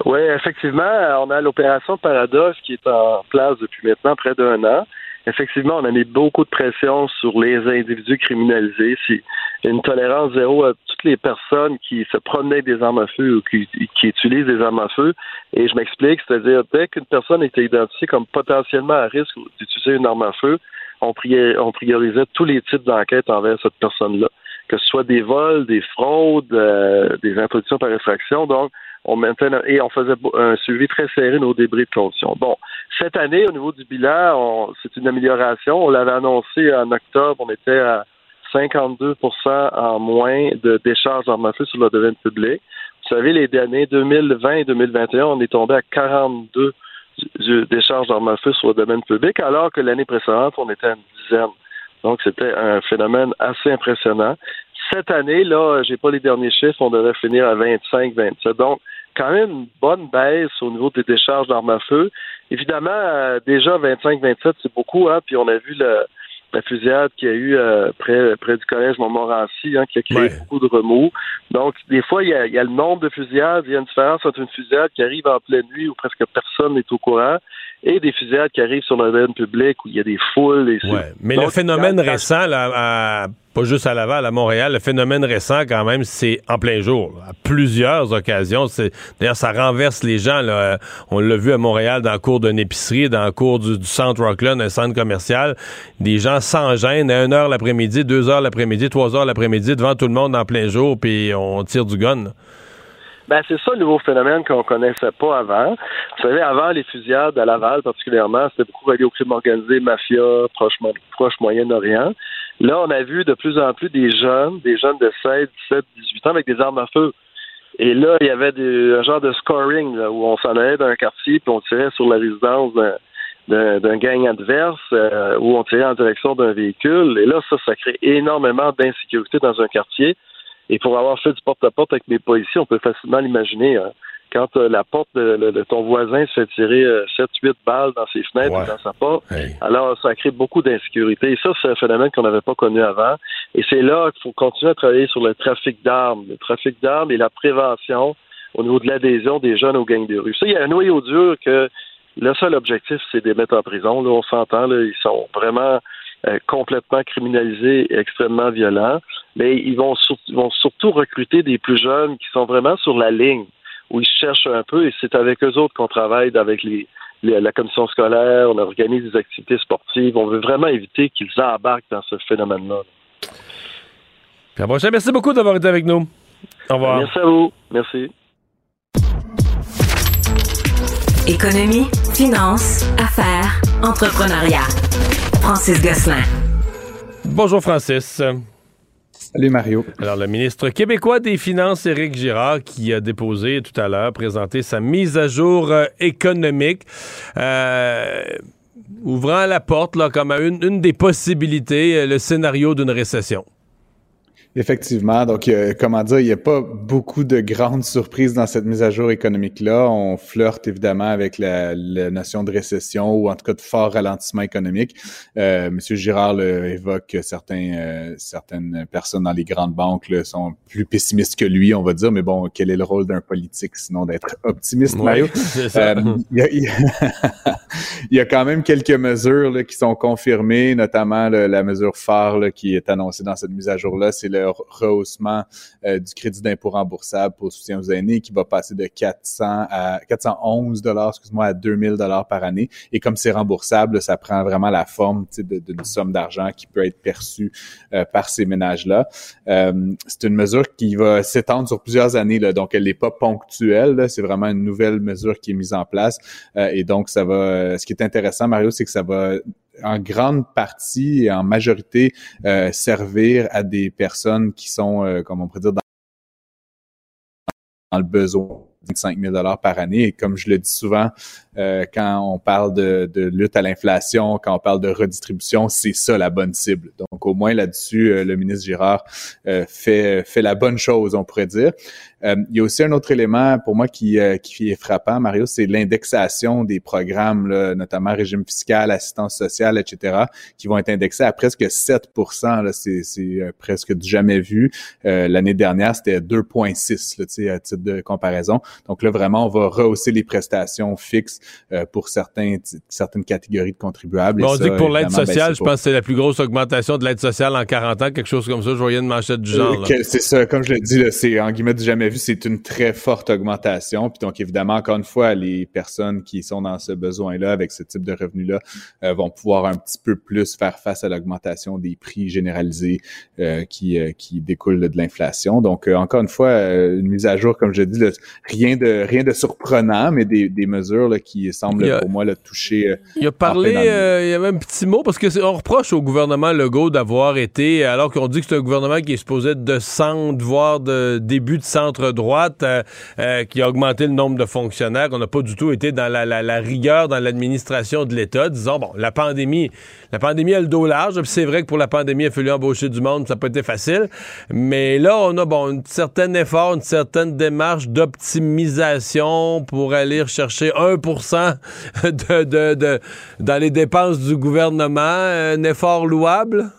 Oui, effectivement, on a l'opération Paradoxe qui est en place depuis maintenant près d'un an. Effectivement, on a mis beaucoup de pression sur les individus criminalisés. C'est une tolérance zéro à toutes les personnes qui se promenaient des armes à feu ou qui, utilisent des armes à feu. Et je m'explique, c'est-à-dire dès qu'une personne était identifiée comme potentiellement à risque d'utiliser une arme à feu, on, on priorisait tous les types d'enquêtes envers cette personne-là, que ce soit des vols, des fraudes, euh, des introductions par effraction. Donc, on maintenait, et on faisait un suivi très serré de nos débris de conditions. Bon, cette année, au niveau du bilan, c'est une amélioration. On l'avait annoncé en octobre, on était à 52% en moins de décharges d'armes à feu sur le domaine public. Vous savez, les années 2020 et 2021, on est tombé à 42% décharges d'armes à feu sur le domaine public, alors que l'année précédente, on était à une dizaine. Donc, c'était un phénomène assez impressionnant. Cette année, là, j'ai pas les derniers chiffres, on devrait finir à 25, 27. Donc, quand même une bonne baisse au niveau des décharges d'armes à feu. Évidemment, euh, déjà 25-27, c'est beaucoup, hein, puis on a vu le, la fusillade qu'il y a eu euh, près, près du collège Montmorency, hein, qui a créé beaucoup de remous. Donc, des fois, il y, a, il y, a, le nombre de fusillades, il y a une différence entre une fusillade qui arrive en pleine nuit où presque personne n'est au courant et des fusillades qui arrivent sur le domaine public où il y a des foules. Et ouais, mais le phénomène récent, là, pas juste à Laval, à Montréal, le phénomène récent, quand même, c'est en plein jour, à plusieurs occasions. D'ailleurs, ça renverse les gens. Là. On l'a vu à Montréal dans le cours d'une épicerie, dans le cours du, centre Rockland, un centre commercial. Des gens sans gêne, à 1 h l'après-midi, 2 h l'après-midi, 3 h l'après-midi, devant tout le monde en plein jour, puis on tire du gun. Ben, c'est ça le nouveau phénomène qu'on connaissait pas avant. Vous savez, avant les fusillades à Laval particulièrement, c'était beaucoup relié au crime organisé, mafia, proche, Moyen-Orient. Là, on a vu de plus en plus des jeunes, des jeunes de 16, 17, 18 ans avec des armes à feu. Et là, il y avait un genre de scoring où on s'en allait d'un quartier puis on tirait sur la résidence d'un gang adverse euh, où on tirait en direction d'un véhicule. Et là, ça, ça crée énormément d'insécurité dans un quartier. Et pour avoir fait du porte-à-porte avec mes policiers, on peut facilement l'imaginer. Hein. Quand euh, la porte de, ton voisin se fait tirer 7-8 euh, balles dans ses fenêtres ou dans sa porte, alors ça crée beaucoup d'insécurité. Et ça, c'est un phénomène qu'on n'avait pas connu avant. Et c'est là qu'il faut continuer à travailler sur le trafic d'armes. Le trafic d'armes et la prévention au niveau de l'adhésion des jeunes aux gangs de rue. Ça, il y a un noyau dur que le seul objectif, c'est de les mettre en prison. Là, on s'entend, là, ils sont vraiment euh, complètement criminalisés et extrêmement violents, mais ils vont, vont surtout recruter des plus jeunes qui sont vraiment sur la ligne, où ils cherchent un peu, et c'est avec eux autres qu'on travaille, avec les, la commission scolaire, on organise des activités sportives, on veut vraiment éviter qu'ils embarquent dans ce phénomène-là. Merci beaucoup d'avoir été avec nous. Au revoir. Merci à vous. Merci. Économie, finance, affaires, entrepreneuriat. Francis Gosselin. Bonjour Francis. Salut Mario. Alors le ministre québécois des Finances, Éric Girard, qui a déposé tout à l'heure, présenté sa mise à jour euh, économique. Euh, ouvrant la porte là, comme à une des possibilités, euh, le scénario d'une récession. Effectivement. Donc, euh, comment dire, il n'y a pas beaucoup de grandes surprises dans cette mise à jour économique-là. On flirte évidemment avec la, notion de récession ou en tout cas de fort ralentissement économique. Euh, Monsieur Girard évoque certains, euh, certaines personnes dans les grandes banques là, sont plus pessimistes que lui, on va dire. Mais bon, quel est le rôle d'un politique sinon d'être optimiste, Mario? Euh, il, y a, quand même quelques mesures là, qui sont confirmées, notamment la mesure phare là, qui est annoncée dans cette mise à jour-là, c'est le rehaussement euh, du crédit d'impôt remboursable pour soutien aux aînés qui va passer de 400 à 411 dollars, excuse-moi, à 2000 dollars par année. Et comme c'est remboursable, ça prend vraiment la forme d'une somme d'argent qui peut être perçue euh, par ces ménages-là. Euh, c'est une mesure qui va s'étendre sur plusieurs années, là, donc elle n'est pas ponctuelle. C'est vraiment une nouvelle mesure qui est mise en place. et donc, ça va. Ce qui est intéressant, Mario, c'est que ça va en grande partie et en majorité euh, servir à des personnes qui sont, euh, comme on pourrait dire, dans, le besoin 25 000 par année. Et comme je le dis souvent, euh, quand on parle de, de lutte à l'inflation, quand on parle de redistribution, c'est ça la bonne cible. Donc au moins là-dessus, euh, le ministre Girard euh, fait, fait la bonne chose, on pourrait dire. Il y a aussi un autre élément pour moi qui, qui est frappant, Mario, c'est l'indexation des programmes, là, notamment régime fiscal, assistance sociale, etc., qui vont être indexés à presque 7% C'est presque du jamais vu. L'année dernière, c'était 2,6 à titre de comparaison. Donc là, vraiment, on va rehausser les prestations fixes euh, pour certains, certaines catégories de contribuables. on dit que pour l'aide ben, sociale, je pense que c'est la plus grosse augmentation de l'aide sociale en 40 ans, quelque chose comme ça. Je voyais une manchette du genre. Euh, c'est ça, comme je le dis, c'est en guillemets du jamais vu, c'est une très forte augmentation. Puis donc, évidemment, encore une fois, les personnes qui sont dans ce besoin-là, avec ce type de revenus-là, euh, vont pouvoir un petit peu plus faire face à l'augmentation des prix généralisés qui, qui découlent de l'inflation. Donc, encore une fois, une mise à jour, comme je dis, rien rien de rien de surprenant, mais des, des mesures là, qui semblent pour moi le toucher. Euh, il a parlé, euh, il y avait un petit mot parce que on reproche au gouvernement Legault d'avoir été, alors qu'on dit que c'est un gouvernement qui est supposé de centre, voire de début de centre droite, euh, qui a augmenté le nombre de fonctionnaires. On n'a pas du tout été dans la, rigueur dans l'administration de l'État, disons bon, la pandémie, la pandémie a le dos large. C'est vrai que pour la pandémie, il a fallu embaucher du monde, ça n'a pas été facile. Mais là, on a bon un certain effort, une certaine démarche d'optimisation pour aller chercher 1 de, de, de, dans les dépenses du gouvernement, un effort louable?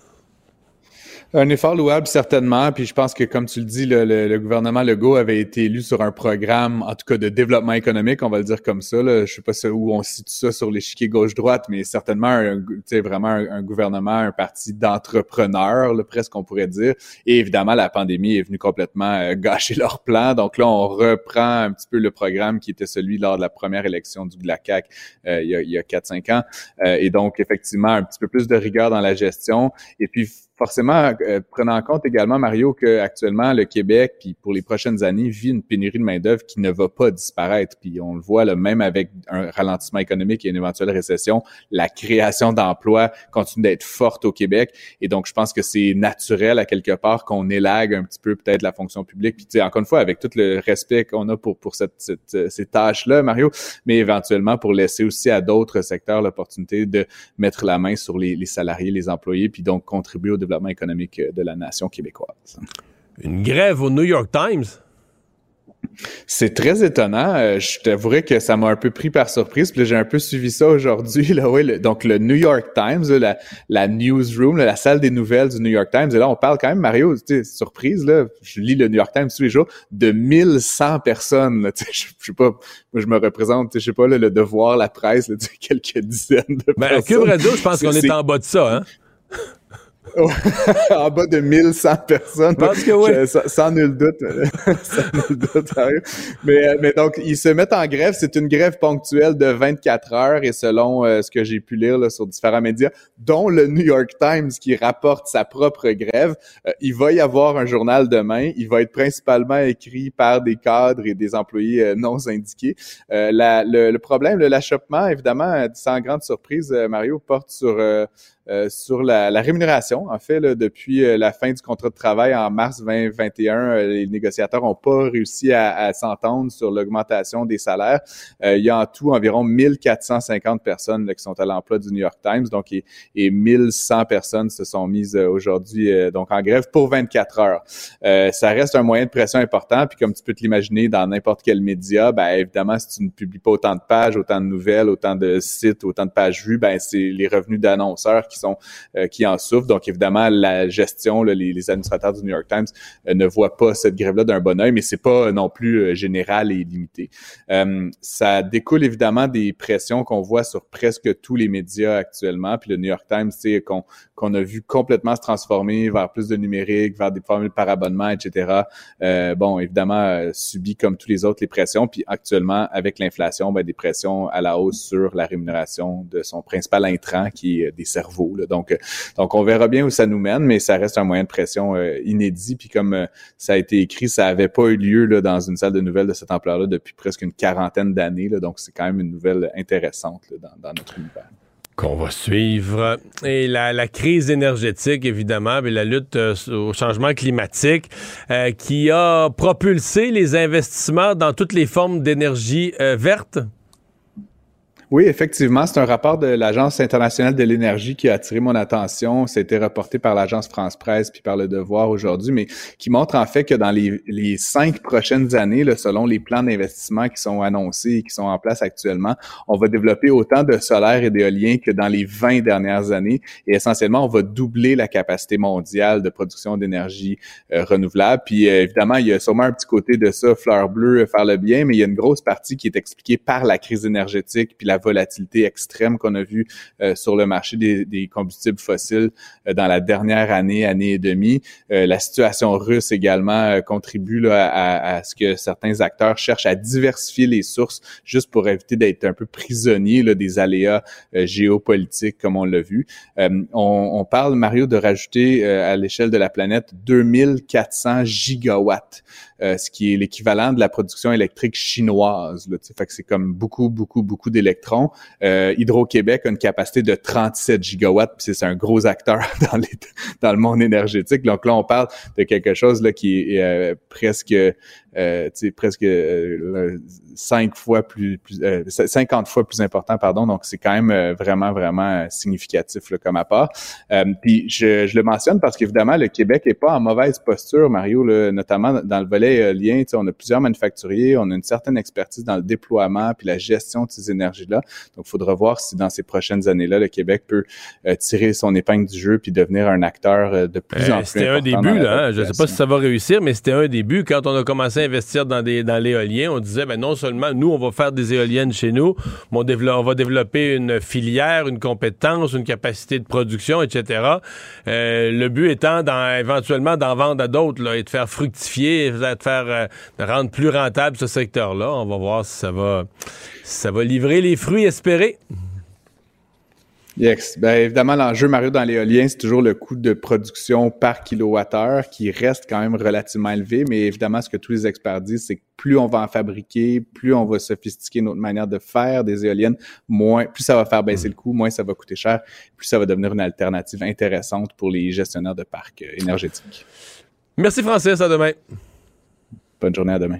Un effort louable, certainement. Puis je pense que, comme tu le dis, le, le, gouvernement Legault avait été élu sur un programme, en tout cas de développement économique, on va le dire comme ça. Là. Je sais pas où on situe ça sur l'échiquier gauche-droite, mais certainement un, vraiment un, gouvernement, un parti d'entrepreneurs, presque on pourrait dire. Et évidemment, la pandémie est venue complètement euh, gâcher leur plan. Donc là, on reprend un petit peu le programme qui était celui lors de la première élection du GLACAC euh, il y a, a 4-5 ans. Euh, et donc, effectivement, un petit peu plus de rigueur dans la gestion. Et puis, forcément, euh, prenant en compte également, Mario, que actuellement le Québec, puis pour les prochaines années, vit une pénurie de main-d'œuvre qui ne va pas disparaître. Puis on le voit là, même avec un ralentissement économique et une éventuelle récession, la création d'emplois continue d'être forte au Québec. Et donc, je pense que c'est naturel à quelque part qu'on élague un petit peu peut-être la fonction publique. Puis tu sais, encore une fois, avec tout le respect qu'on a pour pour cette, ces tâches-là, Mario, mais éventuellement pour laisser aussi à d'autres secteurs l'opportunité de mettre la main sur les, les salariés, les employés, puis donc contribuer au développement économique euh, de la nation québécoise. Une grève au New York Times? C'est très étonnant. Euh, je t'avouerais que ça m'a un peu pris par surprise. Puis j'ai un peu suivi ça aujourd'hui. Là, donc le New York Times, la, la newsroom, la salle des nouvelles du New York Times. Et là, on parle quand même, Mario, surprise, là, je lis le New York Times tous les jours, de 1100 personnes. Là, je, je sais pas, moi je me représente, je sais pas, le devoir, la presse, quelques dizaines de ben, personnes. Cube Radio, je pense qu'on est en bas de ça. Hein? En bas de 1100 personnes. Parce que oui. sans, nul doute. sans nul doute mais, euh, mais donc, ils se mettent en grève. C'est une grève ponctuelle de 24 heures et selon euh, ce que j'ai pu lire là, sur différents médias, dont le New York Times qui rapporte sa propre grève, euh, il va y avoir un journal demain. Il va être principalement écrit par des cadres et des employés non syndiqués. La, le, le, problème, l'achoppement, évidemment, sans grande surprise, Mario, porte sur euh, sur la, rémunération. En fait, depuis euh, la fin du contrat de travail en mars 2021, euh, les négociateurs n'ont pas réussi à, s'entendre sur l'augmentation des salaires. il y a en tout environ 1450 personnes qui sont à l'emploi du New York Times, donc et, et 1100 personnes se sont mises aujourd'hui donc en grève pour 24 heures. ça reste un moyen de pression important, puis comme tu peux te l'imaginer dans n'importe quel média, ben évidemment si tu ne publies pas autant de pages, autant de nouvelles, autant de sites, autant de pages vues, ben c'est les revenus d'annonceurs qui euh, qui en souffrent. Donc évidemment, la gestion, les, administrateurs du New York Times euh, ne voient pas cette grève-là d'un bon oeil, mais c'est pas non plus euh, général et limité. ça découle évidemment des pressions qu'on voit sur presque tous les médias actuellement. Puis le New York Times, c'est qu'on a vu complètement se transformer vers plus de numérique, vers des formules par abonnement, etc. bon, évidemment, subit comme tous les autres les pressions. Puis actuellement, avec l'inflation, ben, des pressions à la hausse sur la rémunération de son principal intrant, qui est des cerveaux donc, euh, donc, on verra bien où ça nous mène, mais ça reste un moyen de pression euh, inédit. Puis comme euh, ça a été écrit, ça n'avait pas eu lieu là, dans une salle de nouvelles de cette ampleur-là depuis presque une quarantaine d'années. Donc, c'est quand même une nouvelle intéressante dans, notre univers qu'on va suivre. Et la, crise énergétique, évidemment, mais la lutte au changement climatique qui a propulsé les investissements dans toutes les formes d'énergie verte. Oui, effectivement, c'est un rapport de l'Agence internationale de l'énergie qui a attiré mon attention. C'était reporté par l'Agence France Presse puis par Le Devoir aujourd'hui, mais qui montre en fait que dans les, cinq prochaines années, selon les plans d'investissement qui sont annoncés et qui sont en place actuellement, on va développer autant de solaire et d'éolien que dans les 20 dernières années. Et essentiellement, on va doubler la capacité mondiale de production d'énergie euh, renouvelable. Puis euh, évidemment, il y a sûrement un petit côté de ça, fleur bleue, faire le bien, mais il y a une grosse partie qui est expliquée par la crise énergétique puis la volatilité extrême qu'on a vue euh, sur le marché des, combustibles fossiles euh, dans la dernière année, année et demie. Euh, la situation russe également contribue à, ce que certains acteurs cherchent à diversifier les sources juste pour éviter d'être un peu prisonniers des aléas géopolitiques comme on l'a vu. On, on, parle, Mario, de rajouter à l'échelle de la planète 2400 gigawatts euh, ce qui est l'équivalent de la production électrique chinoise. Là, fait que c'est comme beaucoup, beaucoup, beaucoup d'électrons. Euh, Hydro-Québec a une capacité de 37 gigawatts, puis c'est un gros acteur dans, les, dans le monde énergétique. Donc là, on parle de quelque chose là, qui est euh, presque euh, presque euh, cinq fois plus, plus euh, 50 fois plus important, pardon. Donc, c'est quand même euh, vraiment, vraiment significatif là, comme apport. puis, je, je, le mentionne parce qu'évidemment, le Québec est pas en mauvaise posture, Mario, là, notamment dans le volet lien. On a plusieurs manufacturiers, on a une certaine expertise dans le déploiement puis la gestion de ces énergies-là. là. Donc, il faudra voir si dans ces prochaines années-là, le Québec peut euh, tirer son épingle du jeu puis devenir un acteur euh, de plus en plus C'était un début, là. Hein? Je ne sais pas si ça va réussir, mais c'était un début. Quand on a commencé investir dans, dans l'éolien, on disait, ben non seulement nous, on va faire des éoliennes chez nous, mais on, va développer une filière, une compétence, une capacité de production, etc. Euh, le but étant éventuellement d'en vendre à d'autres et de faire fructifier, de faire de rendre plus rentable ce secteur-là. On va voir si ça va, si ça va livrer les fruits espérés. Yes. Bien, évidemment, l'enjeu, Mario, dans l'éolien, c'est toujours le coût de production par kilowattheure qui reste quand même relativement élevé. Mais évidemment, ce que tous les experts disent, c'est que plus on va en fabriquer, plus on va sophistiquer notre manière de faire des éoliennes, moins, plus ça va faire baisser le coût, moins ça va coûter cher, plus ça va devenir une alternative intéressante pour les gestionnaires de parcs euh, énergétiques. Merci, Francis. À demain. Bonne journée. À demain.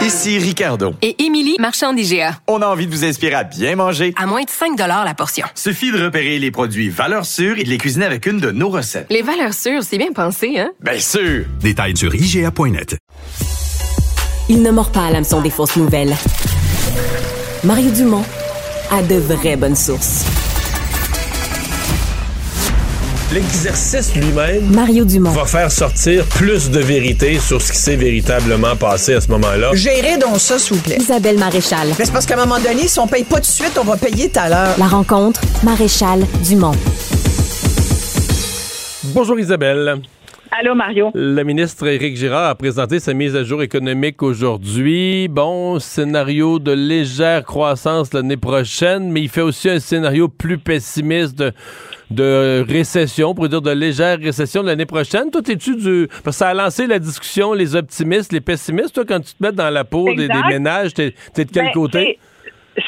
Ici Ricardo. Et Émilie, marchand d'IGA. On a envie de vous inspirer à bien manger. À moins de 5 la portion. Suffit de repérer les produits valeurs sûres et de les cuisiner avec une de nos recettes. Les valeurs sûres, c'est bien pensé, hein? Bien sûr! Détails sur IGA.net. Il ne mord pas à l'hameçon des fausses nouvelles. Mario Dumont a de vraies bonnes sources. L'exercice lui-même Mario Dumont. va faire sortir plus de vérité sur ce qui s'est véritablement passé à ce moment-là. Gérez donc ça, s'il vous plaît. Isabelle Maréchal. Mais c'est parce qu'à un moment donné, si on paye pas tout de suite, on va payer tout à l'heure. La rencontre, Maréchal Dumont. Bonjour Isabelle. Allô, Mario. Le ministre Éric Girard a présenté sa mise à jour économique aujourd'hui. Bon, scénario de légère croissance l'année prochaine, mais il fait aussi un scénario plus pessimiste de, de récession, pour dire de légère récession l'année prochaine. Toi, es-tu du. Parce que ça a lancé la discussion, les optimistes, les pessimistes. Toi, quand tu te mets dans la peau des, des, ménages, t'es es de quel Ben, côté?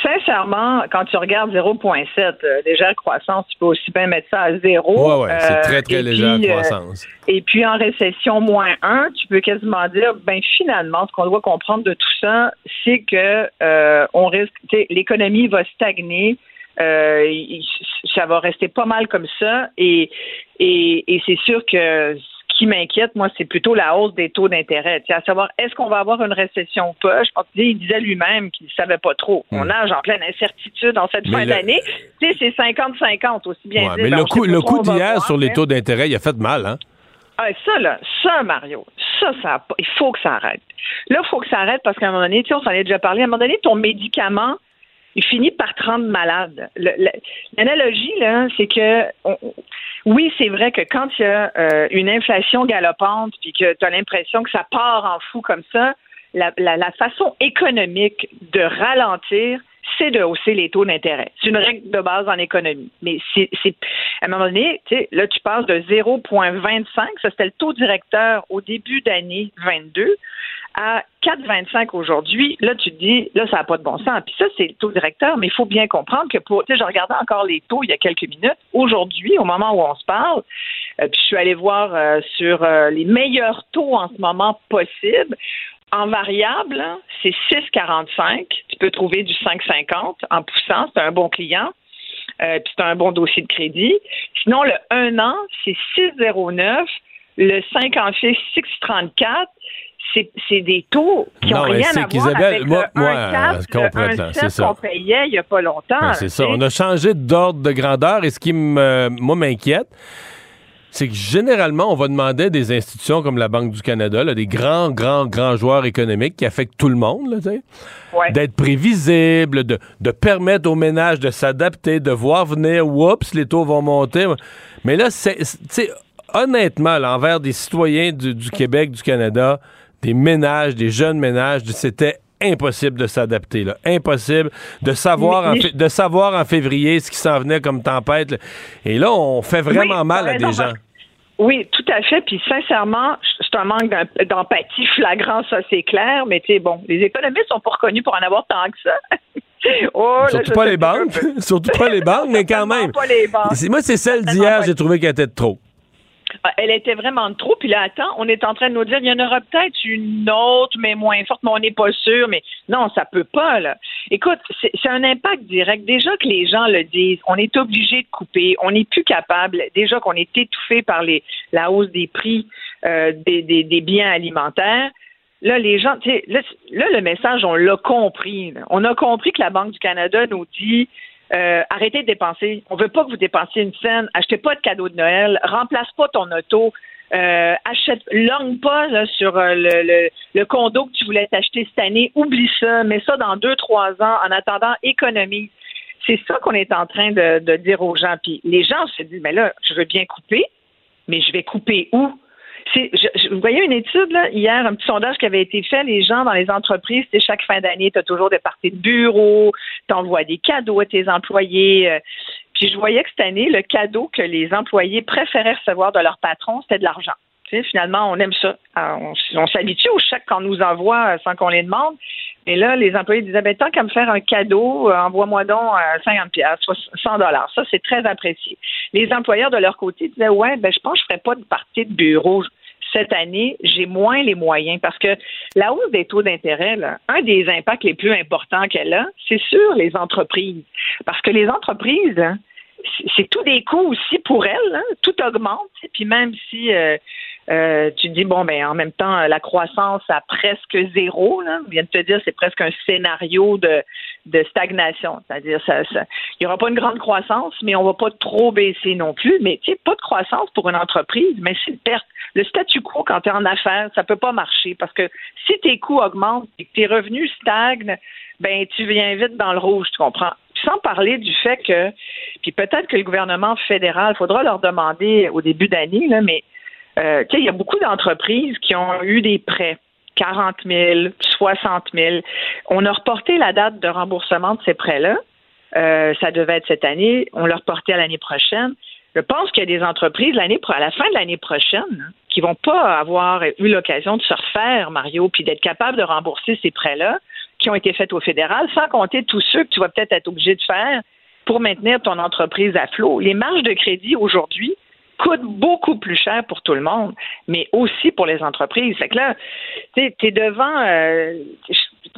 Sincèrement, quand tu regardes 0,7, euh, légère croissance, tu peux aussi bien mettre ça à zéro. Ouais, ouais, c'est Euh, très, très légère puis, euh, croissance. et puis en récession moins 1, tu peux quasiment dire, ben finalement, ce qu'on doit comprendre de tout ça, c'est que on risque, l'économie va stagner. Euh, ça va rester pas mal comme ça et, et, et c'est sûr que ce qui m'inquiète, moi, c'est plutôt la hausse des taux d'intérêt. À savoir, est-ce qu'on va avoir une récession ou pas? Je pense qu'il disait lui-même qu'il ne savait pas trop. On nage en pleine incertitude en cette. Mais fin le- d'année. Tu sais, c'est 50-50 aussi bien Ouais, mais le coup, le coup d'hier sur les taux d'intérêt, il a fait mal, hein? ah, ça, là, ça, Mario, ça, ça il faut que ça arrête. Là, il faut que ça arrête parce qu'à un moment donné, tu sais, on s'en est déjà parlé, à un moment donné, ton médicament, il finit par te rendre malade. L'analogie, là, c'est que, oui, c'est vrai que quand il y a euh, une inflation galopante puis que tu as l'impression que ça part en fou comme ça, la, façon économique de ralentir, c'est de hausser les taux d'intérêt. C'est une règle de base en économie. Mais c'est, à un moment donné, là, tu passes de 0,25, ça c'était le taux directeur au début d'année 22, à 4,25 aujourd'hui. Là, tu te dis, là, ça n'a pas de bon sens. Puis ça, c'est le taux directeur, mais il faut bien comprendre que pour, tu sais, je regardais encore les taux il y a quelques minutes. Aujourd'hui, au moment où on se parle, euh, puis je suis allée voir euh, sur euh, les meilleurs taux en ce moment possibles. En variable, c'est 6,45. Tu peux trouver du 5,50 en poussant. C'est un bon client. Euh, puis c'est un bon dossier de crédit. Sinon, le 1 an, c'est 6,09. Le 5 ans fixe, 6,34. C'est des taux qui n'ont rien à voir avec moi- le moi, 1,4, je comprends, le là, 1,7 c'est ça. qu'on payait il n'y a pas longtemps. Ben, c'est ça. On a changé d'ordre de grandeur et ce qui me, moi m'inquiète, c'est que généralement, on va demander à des institutions comme la Banque du Canada, là, des grands, grands, grands joueurs économiques qui affectent tout le monde, Ouais. d'être prévisibles, de, de permettre aux ménages de s'adapter, de voir venir, oups, les taux vont monter. Mais là, c'est, honnêtement, là, envers des citoyens du, du Québec, du Canada, des ménages, des jeunes ménages, c'était impossible de s'adapter. Impossible de savoir, en Mais- fé- de savoir en février ce qui s'en venait comme tempête. là. Et là, on fait vraiment Oui, mal à des gens. Oui, tout à fait. Puis sincèrement, c'est un manque d'em- d'empathie flagrant, ça c'est clair. Mais tu sais, bon, les économistes sont pas reconnus pour en avoir tant que ça. Oh, Surtout pas les banques. Surtout pas les banques, mais quand même. pas les banques. Moi, c'est celle d'hier, j'ai trouvé qu'elle était de trop. Ah, Elle était vraiment trop. Puis là, attends, on est en train de nous dire, il y en aura peut-être une autre, mais moins forte, mais on n'est pas sûr. Mais non, ça peut pas, là. Écoute, c'est un impact direct. Déjà que les gens le disent, on est obligé de couper, on n'est plus capable. Déjà qu'on est étouffé par la hausse des prix euh, des, biens alimentaires. Là, les gens, là, là, le message, on l'a compris. On a compris que la Banque du Canada nous dit euh, arrêtez de dépenser. On veut pas que vous dépensiez une scène. Achetez pas de cadeaux de Noël. Remplace pas ton auto. Euh, achète, lorgne pas là, sur euh, le, le, le condo que tu voulais t'acheter cette année. Oublie ça. Mets ça dans deux, trois ans. En attendant, économise. C'est ça qu'on est en train de, de dire aux gens. Puis les gens se disent, mais là, je veux bien couper, mais je vais couper où? Je, vous voyez une étude là, hier, un petit sondage qui avait été fait, les gens dans les entreprises, c'est chaque fin d'année, tu as toujours des parties de bureau, tu envoies des cadeaux à tes employés. euh, puis je voyais que cette année, le cadeau que les employés préféraient recevoir de leur patron, c'était de l'argent. Finalement, on aime ça. On, s'habitue aux chèques qu'on nous envoie euh, sans qu'on les demande. Et là, les employés disaient, ben, tant qu'à me faire un cadeau, euh, envoie-moi donc euh, 50 pièces, 100 dollars. Ça, c'est très apprécié. Les employeurs, de leur côté, disaient, ouais, ben, je pense que je ferai pas de partie de bureau cette année, j'ai moins les moyens parce que la hausse des taux d'intérêt, un des impacts les plus importants qu'elle a, c'est sur les entreprises. Parce que les entreprises, hein, c'est- tout des coûts aussi pour elles, hein, tout augmente. Puis même si euh, euh, tu te dis, bon, ben en même temps, la croissance à presque zéro, là, je viens de te dire, c'est presque un scénario de, de stagnation. C'est-à-dire, il n'y aura pas une grande croissance, mais on va pas trop baisser non plus. Mais tu sais, pas de croissance pour une entreprise, mais c'est une perte. Le statu quo, quand tu es en affaires, ça peut pas marcher parce que si tes coûts augmentent et que tes revenus stagnent, ben tu viens vite dans le rouge, tu comprends? Sans parler du fait que, puis peut-être que le gouvernement fédéral, faudra leur demander au début d'année, mais euh, il y a beaucoup d'entreprises qui ont eu des prêts. 40 000, 60 000. On a reporté la date de remboursement de ces prêts-là. Euh, ça devait être cette année. On l'a reporté à l'année prochaine. Je pense qu'il y a des entreprises à la fin de l'année prochaine hein, qui vont pas avoir eu l'occasion de se refaire, Mario, puis d'être capable de rembourser ces prêts-là qui ont été faits au fédéral, sans compter tous ceux que tu vas peut-être être obligé de faire pour maintenir ton entreprise à flot. Les marges de crédit aujourd'hui coûtent beaucoup plus cher pour tout le monde, mais aussi pour les entreprises. Fait que là, tu devant. euh,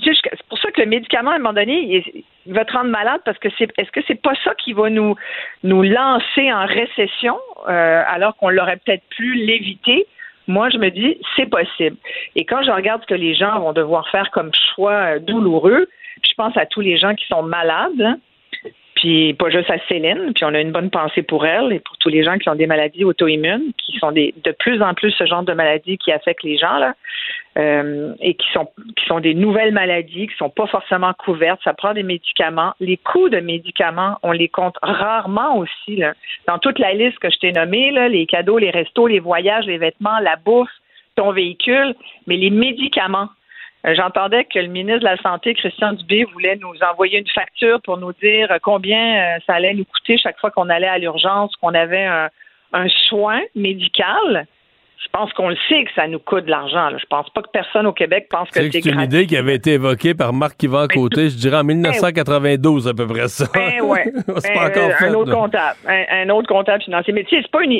c'est pour ça que le médicament, à un moment donné, il, va te rendre malade parce que c'est. Est-ce que c'est pas ça qui va nous nous lancer en récession euh, alors qu'on l'aurait peut-être pu l'éviter? Moi, je me dis, c'est possible. Et quand je regarde ce que les gens vont devoir faire comme choix euh, douloureux, je pense à tous les gens qui sont malades, hein, puis pas juste à Céline, puis on a une bonne pensée pour elle et pour tous les gens qui ont des maladies auto-immunes, qui sont des, de plus en plus ce genre de maladies qui affectent les gens euh, et qui sont des nouvelles maladies qui sont pas forcément couvertes. Ça prend des médicaments. Les coûts de médicaments, on les compte rarement aussi. Dans toute la liste que je t'ai nommée les cadeaux, les restos, les voyages, les vêtements, la bouffe, ton véhicule, mais les médicaments. Euh, J'entendais que le ministre de la Santé, Christian Dubé, voulait nous envoyer une facture pour nous dire euh, combien euh, ça allait nous coûter chaque fois qu'on allait à l'urgence, qu'on avait un, un soin médical. Je pense qu'on le sait que ça nous coûte de l'argent. Je pense pas que personne au Québec pense que C'est une idée qui avait été évoquée par Marc-Yvan Côté, je dirais en 1992 à peu près ça. Ben ouais. c'est Ben, pas encore euh, fait. un autre comptable. Un, un autre comptable financier. Mais tu sais, c'est pas une,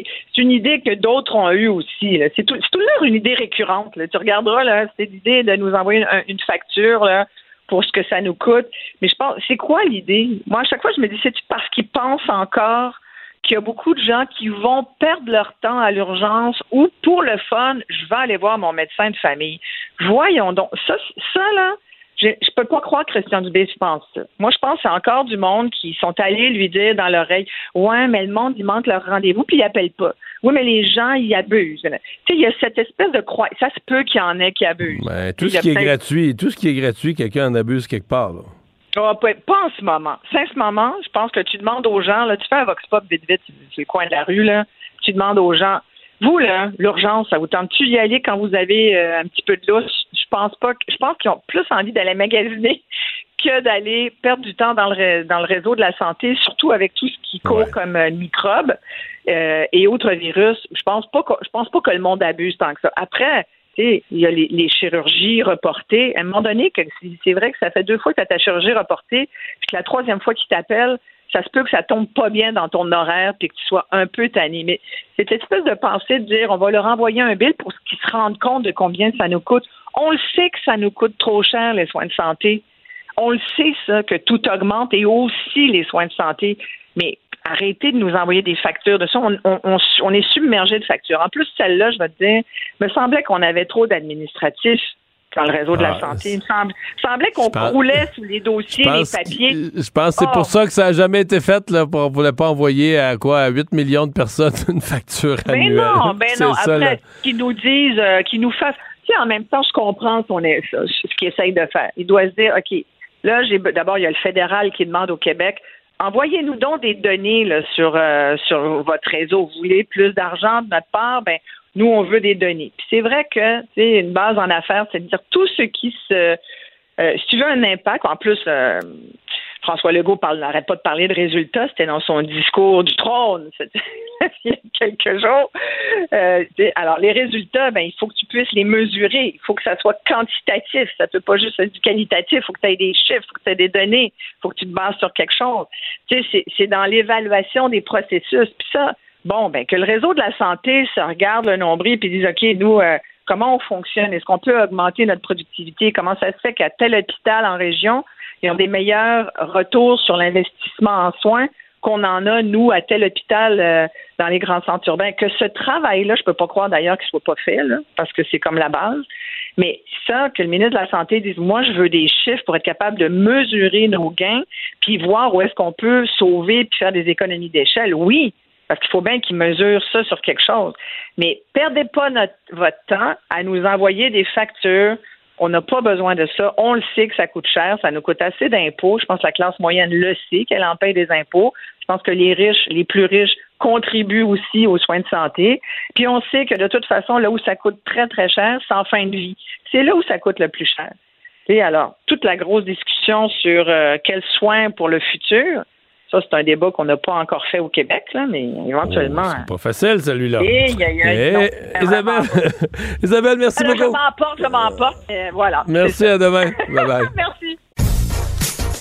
idée que d'autres ont eue aussi. C'est tout, tout une idée récurrente. là. Tu regarderas, là, c'est l'idée de nous envoyer un- une facture là, pour ce que ça nous coûte. Mais je pense, c'est quoi l'idée? Moi, à chaque fois, je me dis, c'est parce qu'ils pensent encore qu'il y a beaucoup de gens qui vont perdre leur temps à l'urgence ou pour le fun, je vais aller voir mon médecin de famille. Voyons donc. Ça, ça là, je, je peux pas croire que Christian Dubé se pense ça. Moi, je pense que c'est encore du monde qui sont allés lui dire dans l'oreille Ouais, mais le monde, il manque leur rendez-vous, puis ils appellent pas. Oui, mais les gens, ils abusent. Tu sais, il y a cette espèce de croix. Ça se peut qu'il y en ait qui abusent. Ben, tout y ce a qui est gratuit, tout ce qui est gratuit, quelqu'un en abuse quelque part. là. Ah, pas, pas en ce moment. C'est en ce moment, je pense que tu demandes aux gens, là, tu fais un vox pop vite vite sur le coin de la rue, là, tu demandes aux gens, Vous, là, l'urgence, ça vous tente-tu d'y aller quand vous avez euh, un petit peu de lousse? Je pense pas que, je pense qu'ils ont plus envie d'aller magasiner que d'aller perdre du temps dans le, dans le réseau de la santé, surtout avec tout ce qui court comme euh, microbes euh, et autres virus. Je pense pas que, je pense pas que le monde abuse tant que ça. Après, sais, il y a les, chirurgies reportées. À un moment donné, c'est vrai que ça fait deux fois que tu as ta chirurgie reportée, puis que la troisième fois qu'ils t'appellent, ça se peut que ça tombe pas bien dans ton horaire puis que tu sois un peu tanné. Mais cette espèce de pensée de dire on va leur envoyer un bill pour qu'ils se rendent compte de combien ça nous coûte. On le sait que ça nous coûte trop cher, les soins de santé. On le sait, ça, que tout augmente et aussi les soins de santé. Mais arrêtez de nous envoyer des factures de ça. On, on, on est submergé de factures. En plus, celle-là, je vais te dire, me semblait qu'on avait trop d'administratifs dans le réseau de la Ah, santé. Il me semble- semblait qu'on croulait sous les dossiers, les papiers. Je pense que c'est Oh. pour ça que ça n'a jamais été fait. Là, pour, on ne voulait pas envoyer à quoi à 8 millions de personnes une facture Ben annuelle. non, ben non. ça, là. Après, qu'ils nous disent, euh, qu'ils nous fassent. Tu sais, en même temps, je comprends son, ça, ce qu'il essaye de faire. Il doit se dire, OK, là, j'ai d'abord, il y a le fédéral qui demande au Québec, envoyez-nous donc des données sur, euh, sur votre réseau. Vous voulez plus d'argent de notre part? Ben, nous, on veut des données. Puis c'est vrai que, sais, une base en affaires, c'est de dire tout ce qui se. euh, si tu veux un impact, en plus, euh, François Legault parle, n'arrête pas de parler de résultats, c'était dans son discours du trône il y a quelques jours. Euh, alors, les résultats, ben, il faut que tu puisses les mesurer. Il faut que ça soit quantitatif. Ça ne peut pas juste être du qualitatif. Il faut que tu aies des chiffres, il faut que tu aies des données, il faut que tu te bases sur quelque chose. C'est- dans l'évaluation des processus. Puis ça, bon, ben, que le réseau de la santé se regarde le nombril puis dise, OK, nous, euh, comment on fonctionne? Est-ce qu'on peut augmenter notre productivité? Comment ça se fait qu'à tel hôpital en région, ils ont des meilleurs retours sur l'investissement en soins qu'on en a, nous, à tel hôpital euh, dans les grands centres urbains. Que ce travail-là, je peux pas croire d'ailleurs qu'il soit pas fait, là, parce que c'est comme la base. Mais ça, que le ministre de la Santé dise, moi, je veux des chiffres pour être capable de mesurer nos gains, puis voir où est-ce qu'on peut sauver puis faire des économies d'échelle. Oui, parce qu'il faut bien qu'ils mesurent ça sur quelque chose. Mais perdez pas notre, votre temps à nous envoyer des factures. On n'a pas besoin de ça. On le sait que ça coûte cher. Ça nous coûte assez d'impôts. Je pense que la classe moyenne le sait qu'elle en paye des impôts. Je pense que les riches, les plus riches, contribuent aussi aux soins de santé. Puis on sait que de toute façon, là où ça coûte très, très cher, c'est en fin de vie. C'est là où ça coûte le plus cher. Et alors, toute la grosse discussion sur euh, quels soins pour le futur, ça, c'est un débat qu'on n'a pas encore fait au Québec, là, mais éventuellement. Oh, Pas facile, celui-là. Eh, non, Isabelle, Isabelle, merci Alors, je beaucoup. m'emporte, je m'emporte. voilà. Merci, C'est à demain. Bye bye. Merci.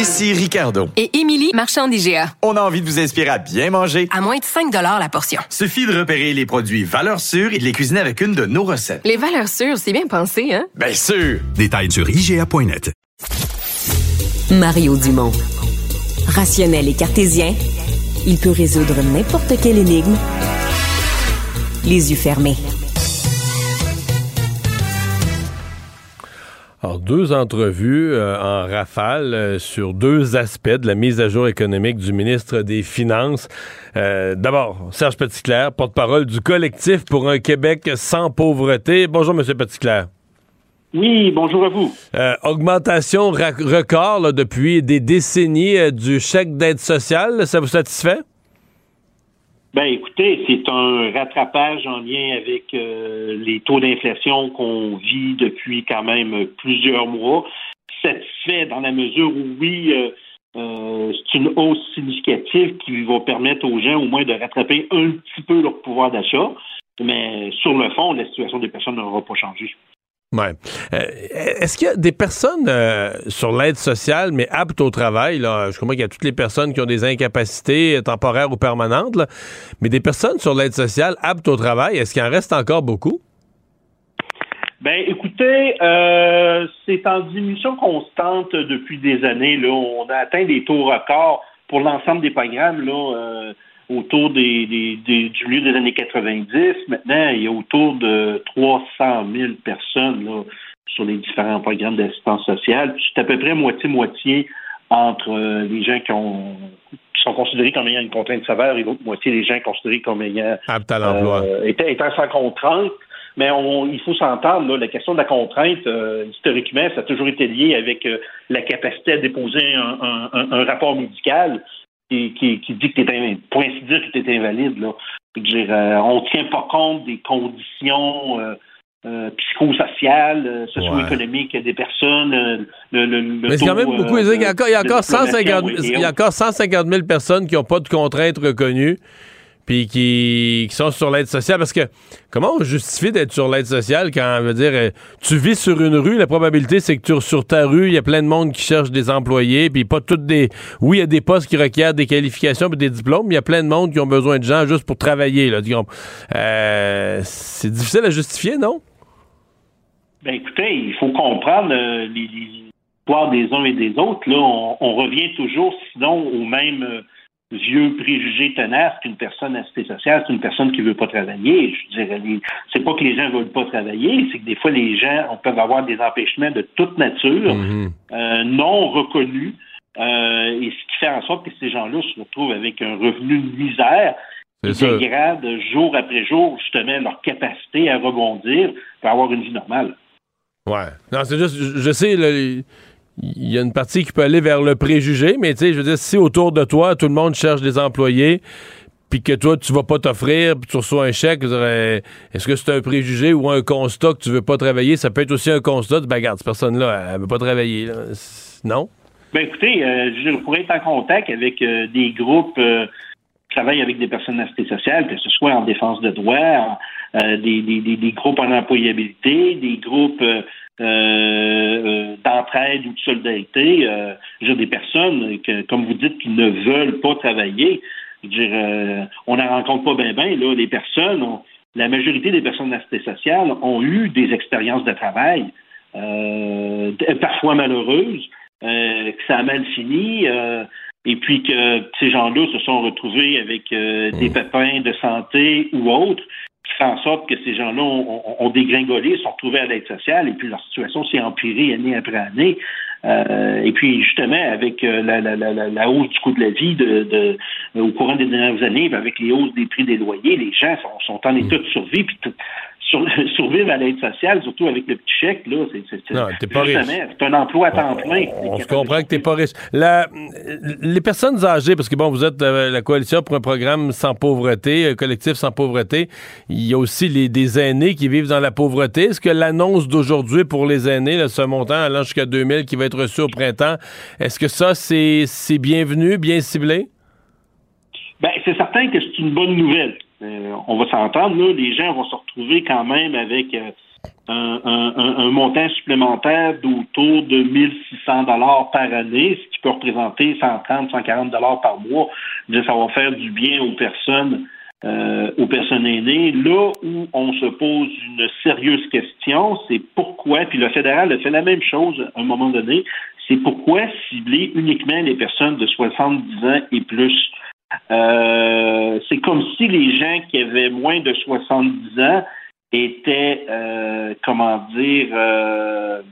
Ici Ricardo. Et Émilie, marchand d'IGA. On a envie de vous inspirer à bien manger. À moins de 5 la portion. Suffit de repérer les produits valeurs sûres et de les cuisiner avec une de nos recettes. Les valeurs sûres, c'est bien pensé, hein? Bien sûr! Détails sur IGA.net. Mario Dumont. Rationnel et cartésien, il peut résoudre n'importe quelle énigme les yeux fermés. Alors, deux entrevues euh, en rafale euh, sur deux aspects de la mise à jour économique du ministre des Finances. Euh, D'abord, Serge Petitclerc, porte-parole du collectif pour un Québec sans pauvreté. Bonjour, Monsieur Petitclerc. Oui, bonjour à vous. Euh, augmentation record là, depuis des décennies euh, du chèque d'aide sociale. Ça vous satisfait? Ben écoutez, c'est un rattrapage en lien avec euh, les taux d'inflation qu'on vit depuis quand même plusieurs mois. Satisfait dans la mesure où oui, euh, euh, c'est une hausse significative qui va permettre aux gens au moins de rattraper un petit peu leur pouvoir d'achat. Mais sur le fond, la situation des personnes n'aura pas changé. Ouais. Euh, Est-ce qu'il y a des personnes euh, sur l'aide sociale, mais aptes au travail? Là, je comprends qu'il y a toutes les personnes qui ont des incapacités temporaires ou permanentes, mais des personnes sur l'aide sociale aptes au travail, est-ce qu'il en reste encore beaucoup? Ben, écoutez, euh, c'est en diminution constante depuis des années. Là, on a atteint des taux records pour l'ensemble des programmes là, euh, autour des, des, des- du milieu des années 90. Maintenant, il y a autour de 300 000 personnes là, sur les différents programmes d'assistance sociale. C'est à peu près moitié-moitié entre euh, les gens qui, ont, qui sont considérés comme ayant une contrainte sévère et l'autre moitié des gens considérés comme ayant Aptes à l'emploi. euh, étant, étant sans contrainte. Mais on, il faut s'entendre, la question de la contrainte, euh, historiquement, ça a toujours été lié avec la capacité à déposer un, un- un- un rapport médical qui, qui- qui dit que tu es, pour ainsi dire, que tu es invalide. Là. Je veux dire, euh, on ne tient pas compte des conditions euh, euh, psychosociales, socio-économiques des personnes. le, le- le Mais c'est quand même beaucoup. il y a encore, il y a encore 150, diplomation et il y a encore 150 000 personnes qui n'ont pas de contraintes reconnues puis qui, sont sur l'aide sociale. Parce que comment on justifie d'être sur l'aide sociale quand, je veux dire, euh, tu vis sur une rue, la probabilité c'est que tu, sur ta rue, il y a plein de monde qui cherche des employés, puis pas toutes des... Oui, il y a des postes qui requièrent des qualifications et des diplômes, mais il y a plein de monde qui ont besoin de gens juste pour travailler. Là, comprends? Euh, c'est difficile à justifier, non? Ben écoutez, il faut comprendre euh, histoires des uns et des autres. Là, on, on revient toujours, sinon, au même euh, vieux préjugé tenace qu'une personne assistée sociale, c'est une personne qui veut pas travailler. Je dirais, c'est pas que les gens veulent pas travailler, c'est que des fois les gens on peuvent avoir des empêchements de toute nature, euh, non reconnus, euh, et ce qui fait en sorte que ces gens-là se retrouvent avec un revenu de misère qui dégrade jour après jour justement leur capacité à rebondir pour avoir une vie normale. Ouais. Non, c'est juste, je, je sais, là, il y a une partie qui peut aller vers le préjugé, mais tu sais, je veux dire, si autour de toi, tout le monde cherche des employés, puis que toi, tu vas pas t'offrir, puis tu reçois un chèque, dirais, est-ce que c'est un préjugé ou un constat que tu veux pas travailler? Ça peut être aussi un constat de, ben, regarde, cette personne-là, elle veut pas travailler. Non? Ben écoutez, euh, je pourrez être en contact avec euh, des groupes euh, qui travaillent avec des personnes assistées sociales, que ce soit en défense de euh, des, des, des, des groupes en employabilité, des groupes euh, euh, d'entraide ou de solidarité. Euh, dire, des personnes, que, comme vous dites, qui ne veulent pas travailler. Je veux dire, euh, on n'en rencontre pas bien, bien. Là, les personnes, ont- la majorité des personnes assistées sociales ont eu des expériences de travail, parfois malheureuses, que ça a mal fini, et puis que ces gens-là se sont retrouvés avec des pépins de santé ou autres, qui fait en sorte que ces gens-là ont, ont- ont dégringolé, sont retrouvés à l'aide sociale, et puis leur situation s'est empirée année après année. Euh, et puis justement, avec euh, la, la, la, la- hausse du coût de la vie de, de- au courant des dernières années, avec les hausses des prix des loyers, les gens sont, sont en état de survie, puis sur, survivre à l'aide sociale, surtout avec le petit chèque, là, c'est, Non, t'es pas riche. c'est un emploi à temps plein. On se comprend que t'es pas riche. La- les personnes âgées, parce que bon, vous êtes la coalition pour un programme sans pauvreté, un collectif sans pauvreté. Il y a aussi les, des aînés qui vivent dans la pauvreté. Est-ce que l'annonce d'aujourd'hui pour les aînés, là, ce montant allant jusqu'à 2000 qui va être reçu au printemps, est-ce que ça, c'est, c'est bienvenu, bien ciblé? Ben, c'est certain que c'est une bonne nouvelle. Euh, on va s'entendre, là, les gens vont se retrouver quand même avec euh, un, montant supplémentaire d'autour de 1600 dollars par année, ce qui peut représenter 130, 140 dollars par mois. Ça va faire du bien aux personnes, euh, aux personnes aînées. Là où on se pose une sérieuse question, c'est pourquoi, puis le fédéral a fait la même chose à un moment donné, c'est pourquoi cibler uniquement les personnes de 70 ans et plus? Euh, c'est comme si les gens qui avaient moins de 70 ans étaient, euh, comment dire, euh,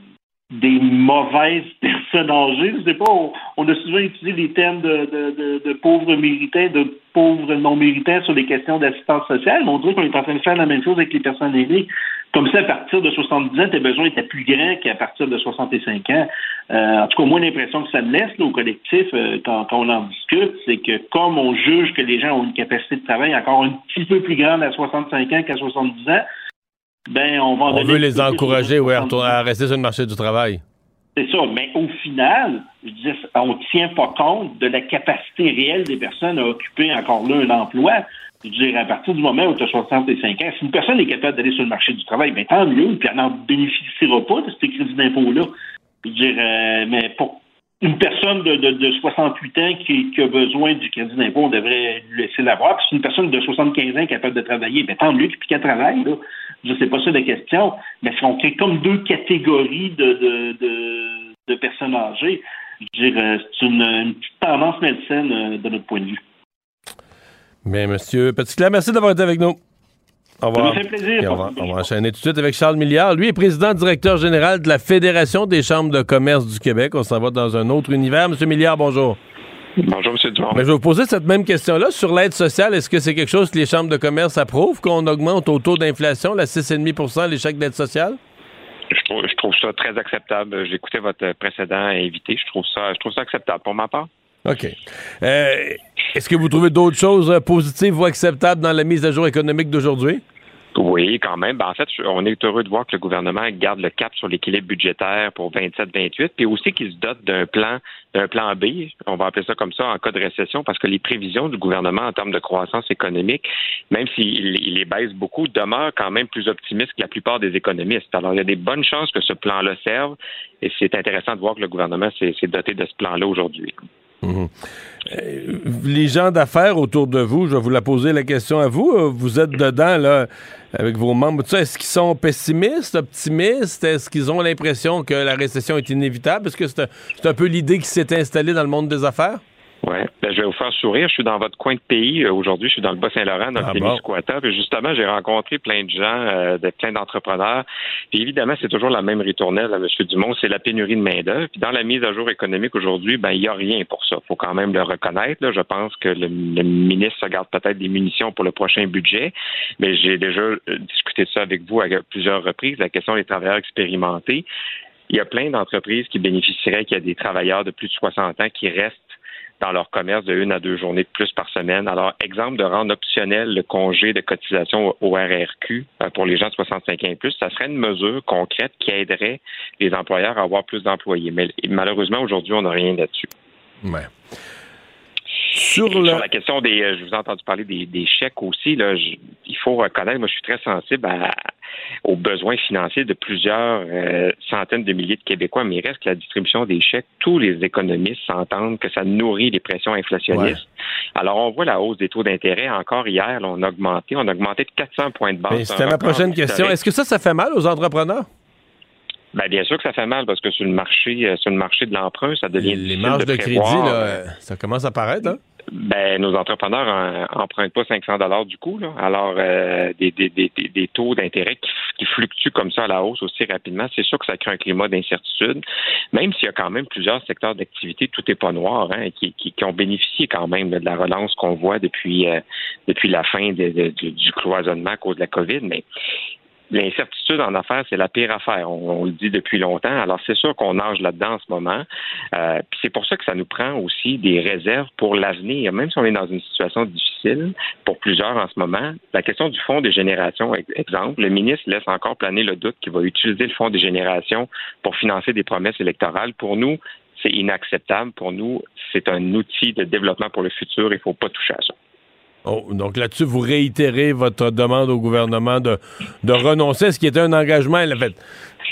des mauvaises personnes âgées. Je sais pas, on, a souvent utilisé les termes de, pauvres méritants, de pauvres non méritants sur les questions d'assistance sociale, mais on dirait qu'on est en train de faire la même chose avec les personnes aînées. Comme ça, à partir de 70 ans, tes besoins étaient plus grands qu'à partir de 65 ans. Euh, en tout cas, moi, l'impression que ça me laisse là, au collectif euh, quand, quand on en discute, c'est que comme on juge que les gens ont une capacité de travail encore un petit peu plus grande à 65 ans qu'à 70 ans, ben on va en On veut les encourager, oui, à, 70 retourner- à rester sur le marché du travail. C'est ça. Mais au final, je dis, on ne tient pas compte de la capacité réelle des personnes à occuper encore là un emploi. Je veux dire, à partir du moment où tu as 65 ans, si une personne est capable d'aller sur le marché du travail, bien tant mieux, puis elle n'en bénéficiera pas de ces crédits d'impôt-là. Je veux dire, euh, mais pour une personne de, de, de 68 ans qui, qui, a besoin du crédit d'impôt, on devrait lui laisser l'avoir. Puis si une personne de 75 ans capable de travailler, bien tant mieux puis qu'elle travaille. Là. Je sais pas ça la question, mais si on crée comme deux catégories de, de, de, de personnes âgées, je veux dire, euh, c'est une, une, petite tendance malsaine euh, de notre point de vue. Bien, monsieur Petitclerc, merci d'avoir été avec nous. Au revoir. Ça me fait plaisir. on, va, on va enchaîner tout de suite avec Charles Milliard. Lui est président directeur général de la Fédération des chambres de commerce du Québec. On s'en va dans un autre univers. Monsieur Milliard, bonjour. Bonjour, M. Dumont. Mais je vais vous poser cette même question-là. Sur l'aide sociale, est-ce que c'est quelque chose que les chambres de commerce approuvent, qu'on augmente au taux d'inflation, la 6,5 les chèques d'aide sociale? Je trouve, je trouve, ça très acceptable. J'ai écouté votre précédent invité. Je trouve ça, je trouve ça acceptable pour ma part. OK. Euh, Est-ce que vous trouvez d'autres choses positives ou acceptables dans la mise à jour économique d'aujourd'hui? Oui, quand même. Ben, en fait, on est heureux de voir que le gouvernement garde le cap sur l'équilibre budgétaire pour 27-28, puis aussi qu'il se dote d'un plan, d'un plan B, on va appeler ça comme ça, en cas de récession, parce que les prévisions du gouvernement en termes de croissance économique, même s'il il les baisse beaucoup, demeurent quand même plus optimistes que la plupart des économistes. Alors, il y a des bonnes chances que ce plan-là serve, et c'est intéressant de voir que le gouvernement s'est doté de ce plan-là aujourd'hui. Mmh. Euh, les gens d'affaires autour de vous, je vais vous la poser la question à vous. Vous êtes dedans là avec vos membres. Est-ce qu'ils sont pessimistes, optimistes? Est-ce qu'ils ont l'impression que la récession est inévitable? Est-ce que c'est un, peu l'idée qui s'est installée dans le monde des affaires? Oui, ben, je vais vous faire sourire. Je suis dans votre coin de pays euh, aujourd'hui. Je suis dans le Bas-Saint-Laurent, dans ah le Témiscouata. Puis justement, j'ai rencontré plein de gens, euh, de, plein d'entrepreneurs. Puis évidemment, c'est toujours la même ritournelle à M. Dumont, c'est la pénurie de main-d'œuvre. Puis dans la mise à jour économique aujourd'hui, ben il n'y a rien pour ça. Il faut quand même le reconnaître. Là. Je pense que le, le ministre garde peut-être des munitions pour le prochain budget. Mais j'ai déjà euh, discuté de ça avec vous à plusieurs reprises, la question des travailleurs expérimentés. Il y a plein d'entreprises qui bénéficieraient qu'il y a des travailleurs de plus de 60 ans qui restent dans leur commerce de une à deux journées de plus par semaine. Alors, exemple de rendre optionnel le congé de cotisation au RRQ euh, pour les gens de 65 ans et plus, ça serait une mesure concrète qui aiderait les employeurs à avoir plus d'employés. Mais malheureusement, aujourd'hui, on n'a rien là-dessus. Sur, la question des, euh, je vous ai entendu parler des, des chèques aussi. Là, je, il faut reconnaître, moi, je suis très sensible à, aux besoins financiers de plusieurs euh, centaines de milliers de Québécois, mais il reste que la distribution des chèques, tous les économistes s'entendent que ça nourrit les pressions inflationnistes. Ouais. Alors, on voit la hausse des taux d'intérêt. Encore hier, là, on a augmenté, on a augmenté de 400 points de base. C'était ma prochaine question. Est-ce que ça, ça fait mal aux entrepreneurs? Ben, bien sûr que ça fait mal parce que sur le marché, sur le marché de l'emprunt, ça devient les marges de, de crédit, là, ça commence à paraître. Hein? Ben, nos entrepreneurs empruntent pas 500 dollars du coup. Là. Alors, euh, des, des, des, des, taux d'intérêt qui, qui, fluctuent comme ça à la hausse aussi rapidement, c'est sûr que ça crée un climat d'incertitude. Même s'il y a quand même plusieurs secteurs d'activité, tout n'est pas noir, hein, qui, qui, qui, ont bénéficié quand même de la relance qu'on voit depuis euh, depuis la fin de, de, du cloisonnement à cause de la COVID. Mais l'incertitude en affaires, c'est la pire affaire. On, le dit depuis longtemps. Alors, c'est sûr qu'on nage là-dedans en ce moment. Euh, c'est pour ça que ça nous prend aussi des réserves pour l'avenir. Même si on est dans une situation difficile pour plusieurs en ce moment, la question du fonds des générations, exemple, le ministre laisse encore planer le doute qu'il va utiliser le fonds des générations pour financer des promesses électorales. Pour nous, c'est inacceptable. Pour nous, c'est un outil de développement pour le futur. Il ne faut pas toucher à ça. Oh, donc là-dessus, vous réitérez votre demande au gouvernement de, de renoncer à ce qui était un engagement, en fait,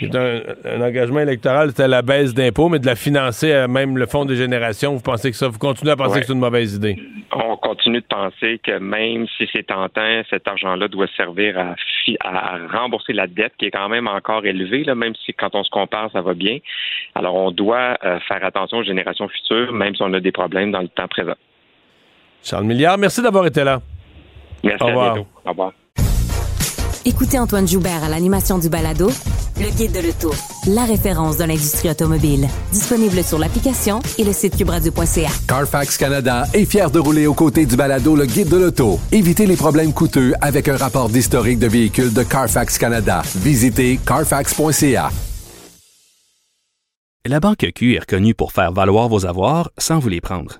un, un, engagement électoral, c'était la baisse d'impôts, mais de la financer à même le Fonds des générations. Vous pensez que ça, vous continuez à penser ouais. que c'est une mauvaise idée? On continue de penser que même si c'est tentant, cet argent-là doit servir à, à, rembourser la dette qui est quand même encore élevée, là, même si quand on se compare, ça va bien. Alors, on doit euh, faire attention aux générations futures, même si on a des problèmes dans le temps présent. Charles Milliard, merci d'avoir été là. Merci. Au revoir. Au revoir. Écoutez Antoine Joubert à l'animation du balado Le Guide de l'Auto, la référence de l'industrie automobile. Disponible sur l'application et le site cubradio.ca. Carfax Canada est fier de rouler aux côtés du balado Le Guide de l'Auto. Évitez les problèmes coûteux avec un rapport d'historique de véhicules de Carfax Canada. Visitez carfax.ca. La Banque Q est reconnue pour faire valoir vos avoirs sans vous les prendre.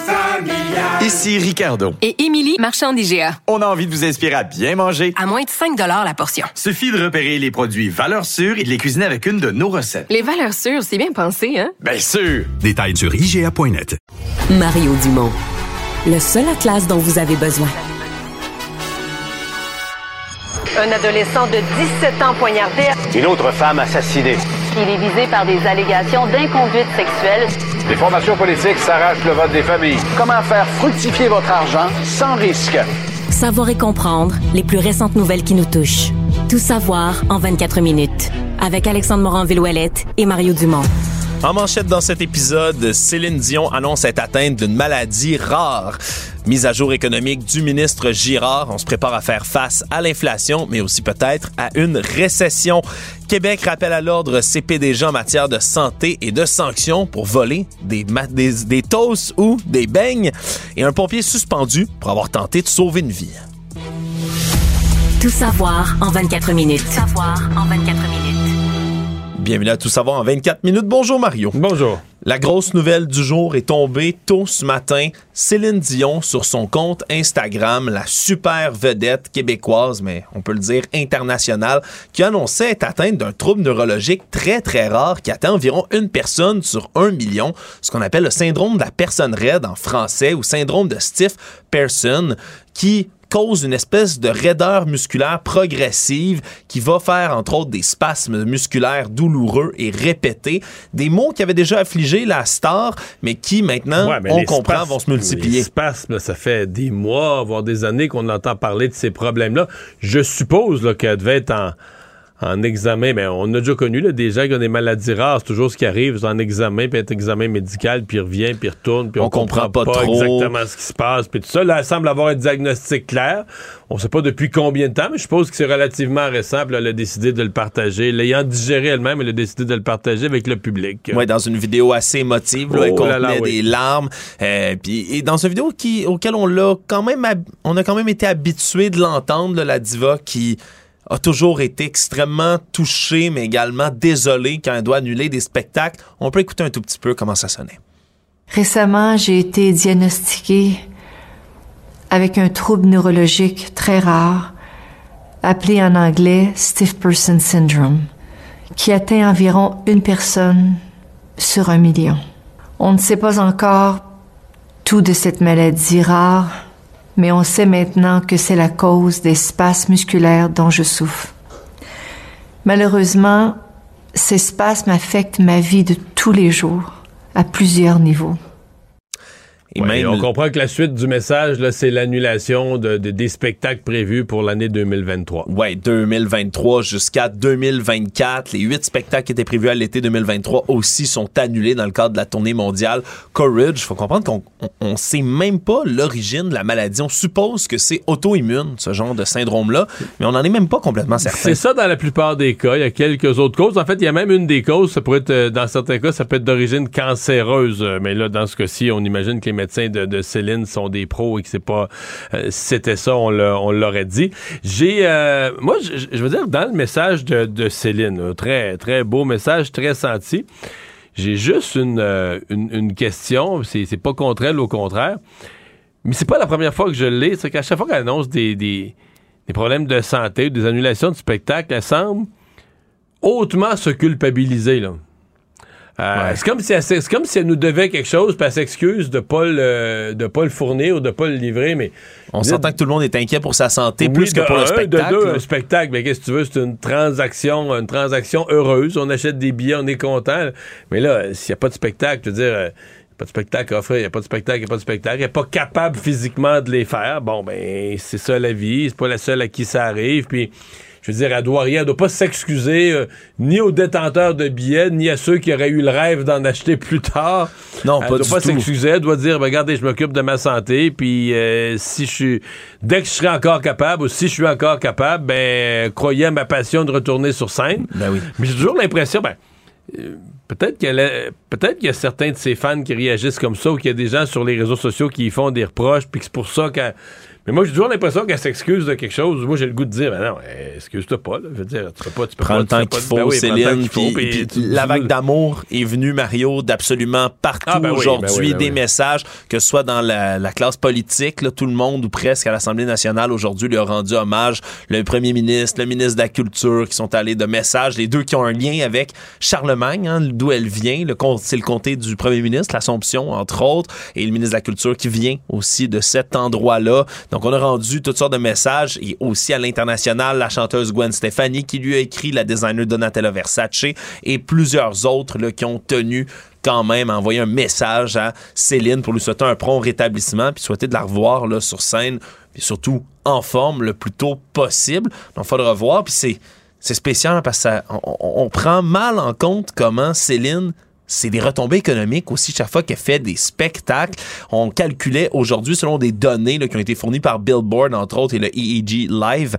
Ici Ricardo. Et Émilie, marchand d'IGA. On a envie de vous inspirer à bien manger. À moins de 5 la portion. Suffit de repérer les produits valeurs sûres et de les cuisiner avec une de nos recettes. Les valeurs sûres, c'est bien pensé, hein? Bien sûr! Détails sur IGA.net. Mario Dumont. Le seul atlas dont vous avez besoin. Un adolescent de 17 ans poignardé. Une autre femme assassinée. Il est visé par des allégations d'inconduite sexuelle. Les formations politiques s'arrachent le vote des familles. Comment faire fructifier votre argent sans risque? Savoir et comprendre les plus récentes nouvelles qui nous touchent. Tout savoir en 24 minutes. Avec Alexandre Morin-Villouellette et Mario Dumont. En manchette dans cet épisode, Céline Dion annonce être atteinte d'une maladie rare. Mise à jour économique du ministre Girard. On se prépare à faire face à l'inflation, mais aussi peut-être à une récession. Québec rappelle à l'ordre ses PDG en matière de santé et de sanctions pour voler des, des, des toasts ou des beignes. Et un pompier suspendu pour avoir tenté de sauver une vie. Tout savoir en 24 minutes. Tout savoir en 24 minutes. Bienvenue à Tout savoir en 24 minutes. Bonjour Mario. Bonjour. La grosse nouvelle du jour est tombée tôt ce matin. Céline Dion sur son compte Instagram, la super vedette québécoise, mais on peut le dire internationale, qui annonçait être atteinte d'un trouble neurologique très très rare qui atteint environ une personne sur un million, ce qu'on appelle le syndrome de la personne raide en français ou syndrome de stiff person, qui cause une espèce de raideur musculaire progressive qui va faire, entre autres, des spasmes musculaires douloureux et répétés. Des mots qui avaient déjà affligé la star, mais qui maintenant, Ouais, mais on comprend, spasmes- vont se multiplier. Les spasmes, ça fait des mois, voire des années qu'on entend parler de ces problèmes-là. Je suppose là, qu'elle devait être en, en examen. Mais on a déjà connu là, des gens qui ont des maladies rares. C'est toujours ce qui arrive. C'est en examen, puis un examen médical, puis il revient, puis il retourne, puis on, On comprend pas trop. exactement ce qui se passe, puis tout ça. Là, elle semble avoir un diagnostic clair. On sait pas depuis combien de temps, mais je suppose que c'est relativement récent. Puis là, elle a décidé de le partager. L'ayant digéré elle-même, elle a décidé de le partager avec le public. Ouais, dans une vidéo assez émotive, là, elle Oh là contenait là, oui. des larmes. Euh, puis, et dans une vidéo qui, auquel on l'a quand même, on a quand même été habitué de l'entendre, la diva qui a toujours été extrêmement touchée, mais également désolée quand elle doit annuler des spectacles. On peut écouter un tout petit peu comment ça sonnait. Récemment, j'ai été diagnostiquée avec un trouble neurologique très rare, appelé en anglais Stiff Person Syndrome, qui atteint environ une personne sur un million. On ne sait pas encore tout de cette maladie rare, mais on sait maintenant que c'est la cause des spasmes musculaires dont je souffre. Malheureusement, ces spasmes affectent ma vie de tous les jours, à plusieurs niveaux. Et Ouais, même- on comprend que la suite du message, là, c'est l'annulation de, de- des spectacles prévus pour l'année 2023. Ouais, 2023 jusqu'à 2024. Les huit spectacles qui étaient prévus à l'été 2023 aussi sont annulés dans le cadre de la tournée mondiale Courage. Faut comprendre qu'on on, on sait même pas l'origine de la maladie. On suppose que c'est auto-immune, ce genre de syndrome-là, mais on n'en est même pas complètement certain. C'est ça dans la plupart des cas. Il y a quelques autres causes. En fait, il y a même une des causes. Ça pourrait être, euh, dans certains cas, ça peut être d'origine cancéreuse. Euh, Mais là, dans ce cas-ci, on imagine que les médecins de, Céline sont des pros et que c'est pas, euh, si c'était ça, on l'a- on l'aurait dit. J'ai, euh, moi, je veux dire, dans le message de, Céline, très, très beau message, très senti. J'ai juste une, euh, une, question. C'est pas contre elle, au contraire. Mais c'est pas la première fois que je l'ai. C'est qu'à chaque fois qu'elle annonce des, des, des problèmes de santé ou des annulations de spectacle, elle semble hautement se culpabiliser. Là. Euh, C'est comme si elle, c'est comme si elle nous devait quelque chose, puis elle s'excuse de pas le de pas le fournir ou de pas le livrer, mais On s'entend que tout le monde est inquiet pour sa santé oui, plus que pour le spectacle. De deux, là. un spectacle, mais qu'est-ce que tu veux, c'est une transaction, une transaction heureuse. On achète des billets, on est content. Mais là, s'il n'y a pas de spectacle, je veux dire, euh, il n'y a pas de spectacle à offrir, il n'y a pas de spectacle, il n'y a pas de spectacle, elle n'est pas capable physiquement de les faire. Bon, ben, c'est ça la vie, c'est pas la seule à qui ça arrive. Puis, je veux dire, elle doit rien, elle doit pas s'excuser euh, ni aux détenteurs de billets, ni à ceux qui auraient eu le rêve d'en acheter plus tard. Non, elle pas doit du pas s'excuser, elle doit dire, ben, regardez, je m'occupe de ma santé, puis euh, si je suis, dès que je serai encore capable, ou si je suis encore capable, ben, croyez à ma passion de retourner sur scène. Ben oui. Mais j'ai toujours l'impression, ben, euh, peut-être qu'elle est- peut-être qu'il y a certains de ses fans qui réagissent comme ça ou qu'il y a des gens sur les réseaux sociaux qui y font des reproches puis que c'est pour ça qu'elle mais moi j'ai toujours l'impression qu'elle s'excuse de quelque chose moi j'ai le goût de dire ben non eh, excuse-toi pas là. je veux dire tu peux pas tu peux Prends pas le temps qu'il faut, ben oui, Céline. puis- puis puis la vague d'amour est venue, Mario, d'absolument partout Ah, ben oui, aujourd'hui. ben oui, ben des messages, que ce soit dans la, la classe politique, là, tout le monde ou presque à l'Assemblée nationale aujourd'hui lui a rendu hommage. Le premier ministre, le ministre de la Culture qui sont allés de messages. Les deux qui ont un lien avec Charlemagne, hein, d'où elle vient. Le C'est le comté du premier ministre, l'Assomption, entre autres. Et le ministre de la Culture qui vient aussi de cet endroit-là. Donc, on a rendu toutes sortes de messages. Et aussi à l'international, la chanteuse Gwen Stefani qui lui a écrit, la designer Donatella Versace et plusieurs autres là, qui ont tenu quand même à envoyer un message à Céline pour lui souhaiter un prompt rétablissement puis souhaiter de la revoir là, sur scène puis surtout en forme le plus tôt possible. Donc, faudra voir. Puis c'est, c'est spécial parce que ça- on, on- on prend mal en compte comment Céline c'est des retombées économiques aussi chaque fois qu'elle fait des spectacles. On calculait aujourd'hui, selon des données qui ont été fournies par Billboard, entre autres, et le EEG Live,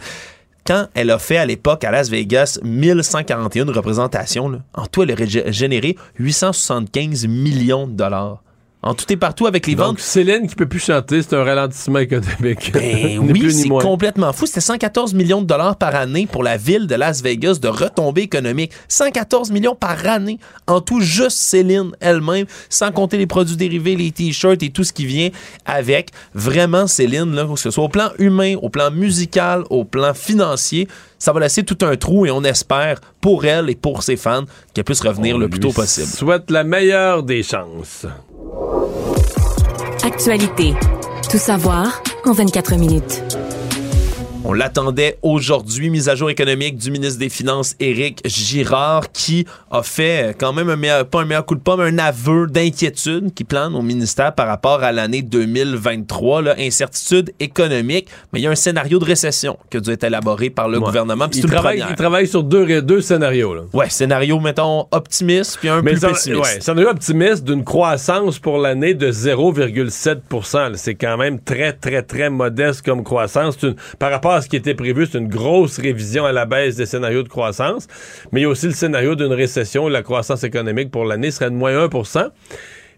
quand elle a fait à l'époque à Las Vegas 1141 représentations, en tout, elle gé- généré 875 millions de dollars. En tout et partout avec les donc ventes. Céline qui peut plus chanter c'est un ralentissement économique Ben oui, c'est complètement fou. C'était 114 millions de dollars par année pour la ville de Las Vegas de retombées économiques. 114 millions par année. En tout, juste Céline elle-même, sans compter les produits dérivés, les t-shirts et tout ce qui vient avec. Vraiment, Céline, là, que ce soit au plan humain, au plan musical, au plan financier, ça va laisser tout un trou et on espère pour elle et pour ses fans qu'elle puisse revenir On le plus tôt possible. souhaite la meilleure des chances Actualité. Tout savoir en 24 minutes. On l'attendait aujourd'hui, mise à jour économique du ministre des Finances, Éric Girard, qui a fait euh, quand même un meilleur, pas un meilleur coup de pomme, un aveu d'inquiétude qui plane au ministère par rapport à l'année 2023, là, incertitude économique, mais il y a un scénario de récession qui a dû être élaboré par le Ouais. gouvernement. il travaille, il travaille sur deux, deux scénarios là. Ouais, scénario, mettons, optimiste, puis un Mais plus ça- pessimiste. ouais, scénario optimiste d'une croissance pour l'année de 0,7 là. C'est quand même très, très, très modeste comme croissance. Une- par rapport ce qui était prévu, c'est une grosse révision à la baisse des scénarios de croissance. Mais il y a aussi le scénario d'une récession où la croissance économique pour l'année serait de moins 1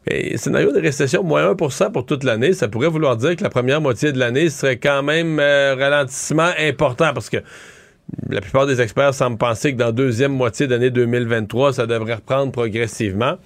et scénario de récession moins 1% pour toute l'année, ça pourrait vouloir dire que la première moitié de l'année serait quand même euh, ralentissement important parce que la plupart des experts semblent penser que dans la deuxième moitié d'année 2023, ça devrait reprendre progressivement.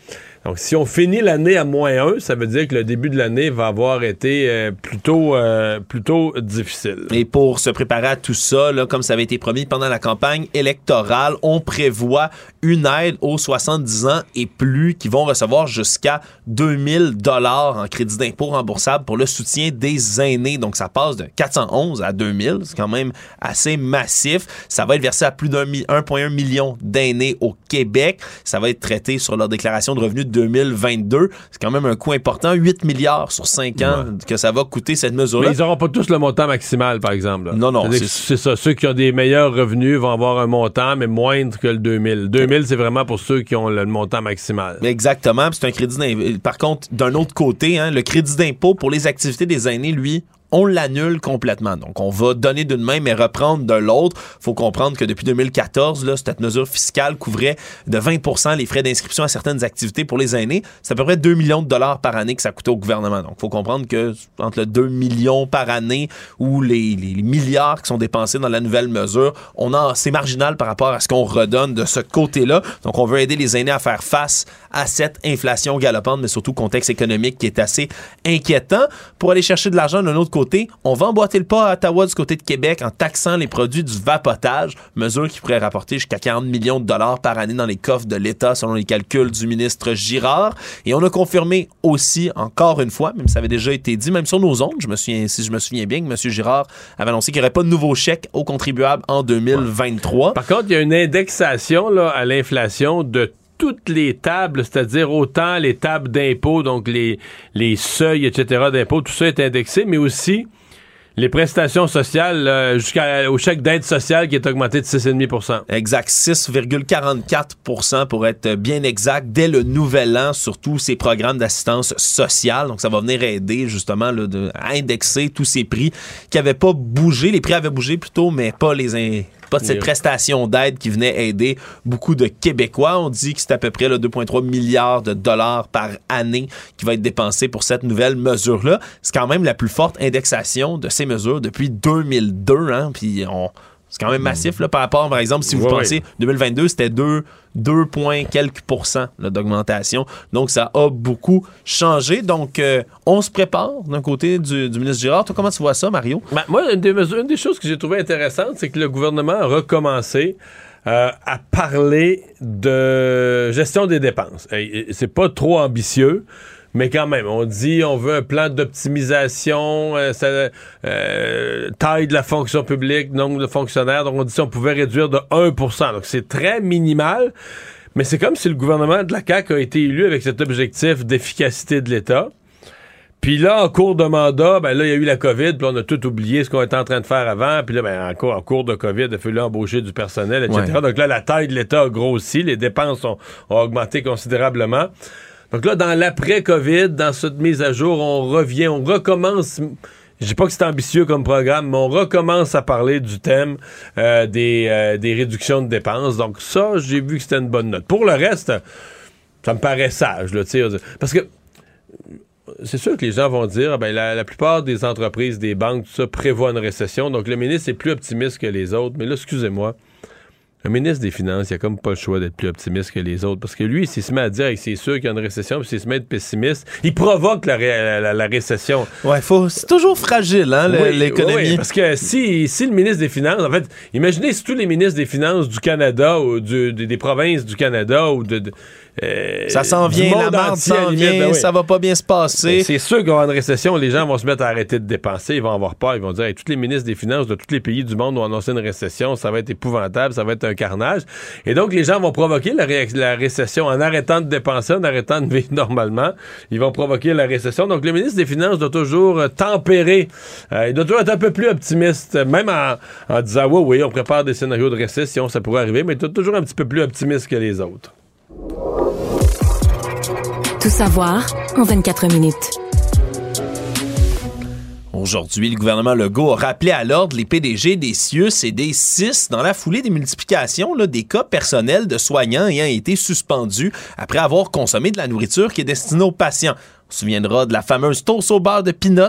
Donc, si on finit l'année à moins 1, ça veut dire que le début de l'année va avoir été euh, plutôt, euh, plutôt difficile. Et pour se préparer à tout ça, là, comme ça avait été promis pendant la campagne électorale, on prévoit une aide aux 70 ans et plus qui vont recevoir jusqu'à 2000 dollars en crédit d'impôt remboursable pour le soutien des aînés. Donc ça passe de 411 à 2000, c'est quand même assez massif. Ça va être versé à plus d'un mi- 1,1 million d'aînés au Québec. Ça va être traité sur leur déclaration de revenus 2022. C'est quand même un coût important, 8 milliards sur 5 ans que ça va coûter cette mesure-là. Mais ils n'auront pas tous le montant maximal, par exemple. là. Non, non, c'est- ça. Ceux qui ont des meilleurs revenus vont avoir un montant, mais moindre que le 2000. 2000, c'est vraiment pour ceux qui ont le montant maximal. Exactement. C'est un crédit d'impôt. Par contre, d'un autre côté, hein, le crédit d'impôt pour les activités des aînés, lui, on l'annule complètement. Donc, on va donner d'une main, mais reprendre de l'autre. faut comprendre que depuis 2014, là, cette mesure fiscale couvrait de 20% les frais d'inscription à certaines activités pour les aînés. C'est à peu près 2 millions de dollars par année que ça coûtait au gouvernement. Donc, faut comprendre que entre le 2 millions par année ou les, milliards qui sont dépensés dans la nouvelle mesure, on a, c'est marginal par rapport à ce qu'on redonne de ce côté-là. Donc, on veut aider les aînés à faire face à cette inflation galopante, mais surtout contexte économique qui est assez inquiétant. Pour aller chercher de l'argent d'un autre côté, on va emboîter le pas à Ottawa du côté de Québec en taxant les produits du vapotage, mesure qui pourrait rapporter jusqu'à 40 millions de dollars par année dans les coffres de l'État selon les calculs du ministre Girard. Et on a confirmé aussi, encore une fois, même ça avait déjà été dit, même sur nos ondes, je me souviens, si je me souviens bien, que M. Girard avait annoncé qu'il n'y aurait pas de nouveau chèque aux contribuables en 2023. Par contre, il y a une indexation là, à l'inflation de toutes les tables, c'est-à-dire autant les tables d'impôt, donc les, les seuils, etc. d'impôt, tout ça est indexé, mais aussi les prestations sociales euh, jusqu'au chèque d'aide sociale qui est augmenté de 6,5% Exact, 6,44% pour être bien exact, dès le nouvel an, sur tous ces programmes d'assistance sociale. Donc, ça va venir aider justement là, de, à indexer tous ces prix qui n'avaient pas bougé. Les prix avaient bougé plutôt, mais pas les, pas de cette prestation d'aide qui venait aider beaucoup de Québécois. On dit que c'est à peu près là, 2,3 milliards de dollars par année qui va être dépensé pour cette nouvelle mesure-là. C'est quand même la plus forte indexation de ces mesures depuis 2002. Hein, puis on... C'est quand même massif là, par rapport, par exemple, si vous pensez, ouais. 2022, c'était 2, 2 points quelques pourcents d'augmentation. Donc, ça a beaucoup changé. Donc, euh, on se prépare d'un côté du, du ministre Girard. Toi, comment tu vois ça, Mario? Ben, moi, une des, mesures- une des choses que j'ai trouvé intéressante, c'est que le gouvernement a recommencé euh, à parler de gestion des dépenses. C'est pas trop ambitieux. Mais quand même, on dit on veut un plan d'optimisation, euh, euh, taille de la fonction publique, nombre de fonctionnaires. Donc on dit si on pouvait réduire de 1% Donc c'est très minimal, mais c'est comme si le gouvernement de la CAQ a été élu avec cet objectif d'efficacité de l'État. Puis là, en cours de mandat, ben là, il y a eu la COVID, puis on a tout oublié ce qu'on était en train de faire avant. Puis là, ben, en, cours, en cours de COVID, il a fallu embaucher du personnel, etc. Ouais. Donc là, la taille de l'État a grossi, les dépenses ont, ont augmenté considérablement. Donc là, dans l'après-COVID, dans cette mise à jour, on revient, on recommence. Je dis pas que c'est ambitieux comme programme, mais on recommence à parler du thème euh, des, euh, des réductions de dépenses. Donc ça, j'ai vu que c'était une bonne note. Pour le reste, ça me paraît sage, là, parce que c'est sûr que les gens vont dire, ah ben, la, la plupart des entreprises, des banques, tout ça, prévoient une récession. Donc, le ministre est plus optimiste que les autres. Mais là, excusez-moi, le ministre des Finances, il a comme pas le choix d'être plus optimiste que les autres. Parce que lui, s'il se met à dire que c'est sûr qu'il y a une récession, puis s'il se met à être pessimiste, il provoque la, ré- la- la- la récession. Ouais, faut, c'est toujours fragile, hein, Oui, l'économie. oui, parce que si, si le ministre des Finances, en fait, imaginez si tous les ministres des Finances du Canada ou du- des, des provinces du Canada ou de. de- euh, Ça s'en vient, la marde s'en vient, ben oui. ça va pas bien se passer. Ben, C'est sûr qu'il va une récession, les gens vont se mettre à arrêter de dépenser, ils vont avoir peur, ils vont dire hey, tous les ministres des Finances de tous les pays du monde vont annoncer une récession, ça va être épouvantable, ça va être un carnage. Et donc les gens vont provoquer la, ré- la récession en arrêtant de dépenser, en arrêtant de vivre normalement. Ils vont provoquer la récession. Donc le ministre des Finances doit toujours euh, tempérer, Euh, il doit toujours être un peu plus optimiste, même en, en disant oui, oui, on prépare des scénarios de récession, ça pourrait arriver, mais il doit toujours un petit peu plus optimiste que les autres. Tout savoir en 24 minutes. Aujourd'hui, le gouvernement Legault a rappelé à l'ordre les PDG des CIUS et des CIS dans la foulée des multiplications des cas personnels de soignants ayant été suspendus après avoir consommé de la nourriture qui est destinée aux patients. On se souviendra de la fameuse toast au beurre de pinot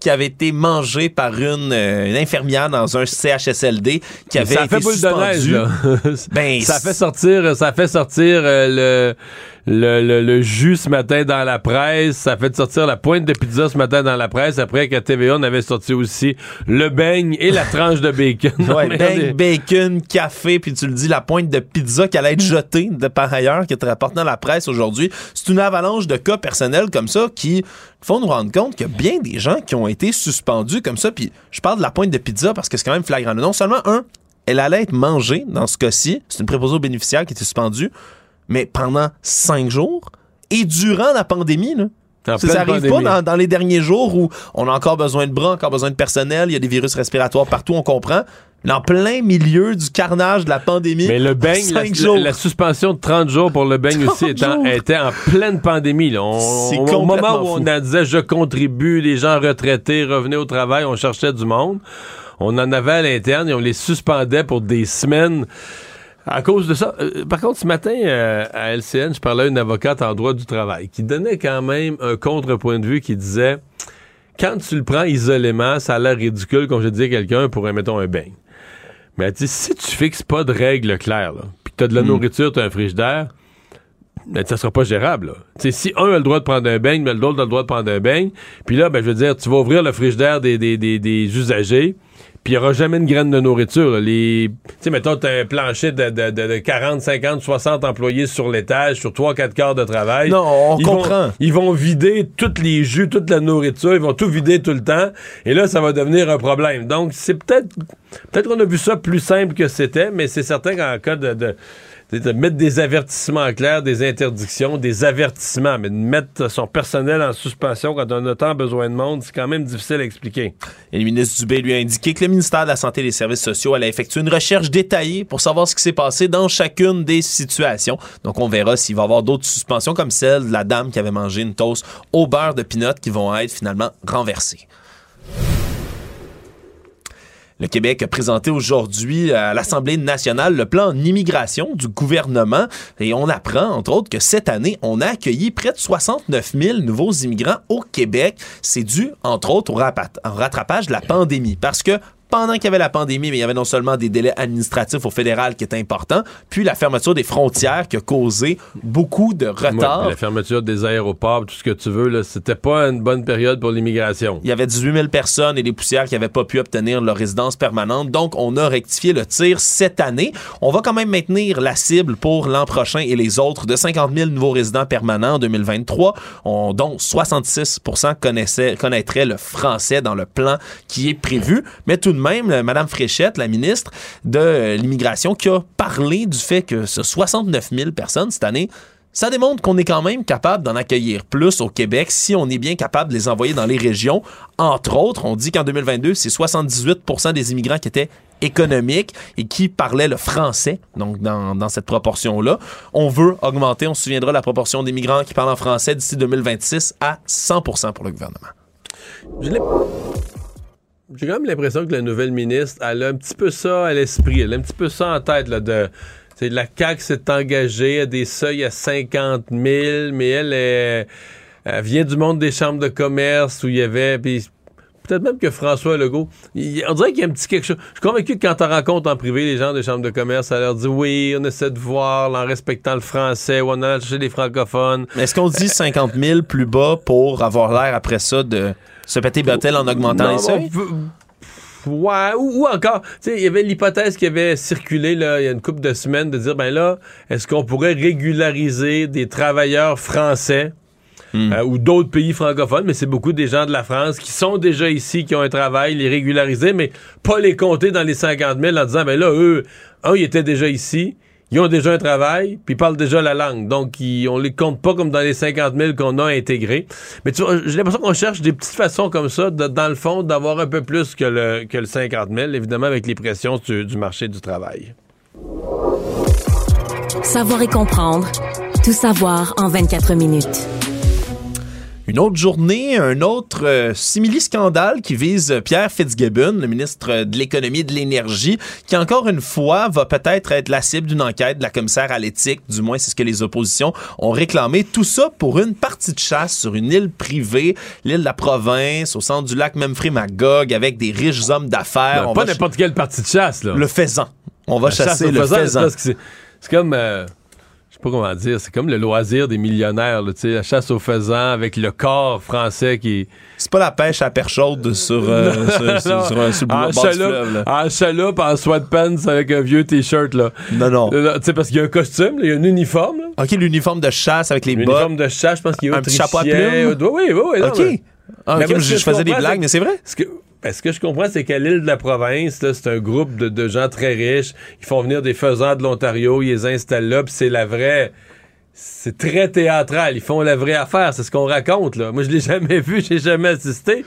qui avait été mangée par une, euh, une infirmière dans un CHSLD qui avait ça été fait boule de neige, là. Ben, ça fait sortir, ça fait sortir euh, le, le, le, le jus ce matin dans la presse. Ça fait sortir la pointe de pizza ce matin dans la presse. Après qu'à TVA, on avait sorti aussi le beigne et la tranche de bacon. Ouais, regardez, bacon, café, puis tu le dis, la pointe de pizza qui allait être jetée de par ailleurs, qui est rapportée dans la presse aujourd'hui. C'est une avalanche de cas personnels comme ça qui font nous rendre compte qu'il y a bien des gens qui ont été suspendus comme ça. Puis je parle de la pointe de pizza parce que c'est quand même flagrant. Non seulement, un, elle allait être mangée dans ce cas-ci. C'est une préposée aux bénéficiaires qui était suspendue, mais pendant cinq jours et durant la pandémie, là. Ça n'arrive pas dans, dans les derniers jours où on a encore besoin de bras, encore besoin de personnel, il y a des virus respiratoires partout, on comprend. Mais en plein milieu du carnage de la pandémie, Mais le beigne, la, suspension de 30 jours pour le beigne 30 aussi étant, était en pleine pandémie. là. On- au moment où on disait je contribue, les gens retraités revenaient au travail, on cherchait du monde. On en avait à l'interne et on les suspendait pour des semaines. À cause de ça. Euh, par contre, ce matin, euh, à LCN, je parlais à une avocate en droit du travail qui donnait quand même un contrepoint de vue qui disait quand tu le prends isolément, ça a l'air ridicule, comme je disais à quelqu'un, pour, mettons, un beigne. Mais elle dit, si tu fixes pas de règles claires, là, puis que tu as de la Mm. nourriture, tu as un frigidaire, ben, ça sera pas gérable. là. Si un a le droit de prendre un beigne, mais l'autre a le droit de prendre un beigne, puis là, ben, je veux dire, tu vas ouvrir le frigidaire des, des, des, des usagers, puis il n'y aura jamais une graine de nourriture. là. Les, tu sais, mettons, tu as un plancher de, de, de, de 40, 50, 60 employés sur l'étage, sur 3-4 quarts de travail. Non, on ils comprend. Vont, ils vont vider tous les jus, toute la nourriture, ils vont tout vider tout le temps, et là, ça va devenir un problème. Donc, c'est peut-être peut-être qu'on a vu ça plus simple que c'était, mais c'est certain qu'en cas de, de, de- mettre des avertissements clairs, des interdictions, des avertissements, mais de mettre son personnel en suspension quand on a tant besoin de monde, c'est quand même difficile à expliquer. Et le ministre Dubé lui a indiqué que le ministère de la Santé et des Services sociaux allait effectuer une recherche détaillée pour savoir ce qui s'est passé dans chacune des situations. Donc, on verra s'il va y avoir d'autres suspensions comme celle de la dame qui avait mangé une toast au beurre de pinot qui vont être finalement renversées. Le Québec a présenté aujourd'hui à l'Assemblée nationale le plan immigration du gouvernement et on apprend, entre autres, que cette année, on a accueilli près de 69 000 nouveaux immigrants au Québec. C'est dû, entre autres, au rattrapage de la pandémie parce que pendant qu'il y avait la pandémie, mais il y avait non seulement des délais administratifs au fédéral qui étaient importants, puis la fermeture des frontières qui a causé beaucoup de retard. la fermeture des aéroports, tout ce que tu veux, là, c'était pas une bonne période pour l'immigration. Il y avait 18 000 personnes et des poussières qui n'avaient pas pu obtenir leur résidence permanente. Donc, on a rectifié le tir cette année. On va quand même maintenir la cible pour l'an prochain et les autres de 50 000 nouveaux résidents permanents en 2023, on, dont 66% connaîtraient le français dans le plan qui est prévu. Mais tout de même Mme Fréchette, la ministre de l'immigration, qui a parlé du fait que ce 69 000 personnes cette année, ça démontre qu'on est quand même capable d'en accueillir plus au Québec si on est bien capable de les envoyer dans les régions. Entre autres, on dit qu'en 2022, c'est 78 des immigrants qui étaient économiques et qui parlaient le français, donc dans, dans cette proportion-là. On veut augmenter, on se souviendra, la proportion des migrants qui parlent en français d'ici 2026 à 100 pour le gouvernement. Je j'ai quand même l'impression que la nouvelle ministre, elle a un petit peu ça à l'esprit, elle a un petit peu ça en tête, là, de... la CAQ s'est engagée à des seuils à 50 000, mais elle, est, elle vient du monde des chambres de commerce où il y avait... peut-être même que François Legault, on dirait qu'il y a un petit quelque chose. Je suis convaincu que quand tu rencontres en privé les gens des chambres de commerce, ça leur dit oui, on essaie de voir en respectant le français ou on a cherché les francophones. Mais est-ce qu'on dit 50 000 plus bas pour avoir l'air après ça de se péter Bethel en augmentant les seuils? Ouais, ou, encore, tu sais, il y avait l'hypothèse qui avait circulé là, il y a une couple de semaines de dire, ben là, est-ce qu'on pourrait régulariser des travailleurs français hmm. euh, ou d'autres pays francophones, mais c'est beaucoup des gens de la France qui sont déjà ici, qui ont un travail, les régulariser, mais pas les compter dans les 50 000 en disant, ben là, eux, un, ils étaient déjà ici, ils ont déjà un travail, puis ils parlent déjà la langue. Donc, ils, on les compte pas comme dans les 50 000 qu'on a intégrés. Mais tu vois, j'ai l'impression qu'on cherche des petites façons comme ça, dans le fond, d'avoir un peu plus que le, que le 50 000, évidemment avec les pressions du, du marché du travail. Savoir et comprendre. Tout savoir en 24 minutes. Une autre journée, un autre euh, simili-scandale qui vise Pierre Fitzgibbon, le ministre de l'Économie et de l'Énergie, qui encore une fois va peut-être être la cible d'une enquête de la commissaire à l'éthique, du moins c'est ce que les oppositions ont réclamé. Tout ça pour une partie de chasse sur une île privée, l'île de la province, au centre du lac Memphrey-Magog, avec des riches hommes d'affaires. Ben, pas n'importe quelle partie de chasse, là. Le faisan. On va chasser le faisan. C'est comme... Euh, pas comment dire, c'est comme le loisir des millionnaires, tu sais, la chasse aux faisans avec le corps français qui. C'est pas la pêche à perche chaude sur, euh, sur, sur, un sur en chaloupe, en chaloupe, en sweatpants avec un vieux t-shirt là. Non non. Tu sais parce qu'il y a un costume, il y a un uniforme. Là. Ok, l'uniforme de chasse avec les bottes. L'uniforme de chasse, je pense qu'il y a un petit chapeau à plumes. Oui oui oui. ok. Ah, je, faisais des blagues, mais c'est vrai. Ben, ce que je comprends, c'est qu'à l'île de la province, c'est un groupe de, gens très riches. Ils font venir des faisans de l'Ontario, ils les installent là, puis c'est la vraie. C'est très théâtral. Ils font la vraie affaire. C'est ce qu'on raconte, là. Moi, je l'ai jamais vu, j'ai jamais assisté.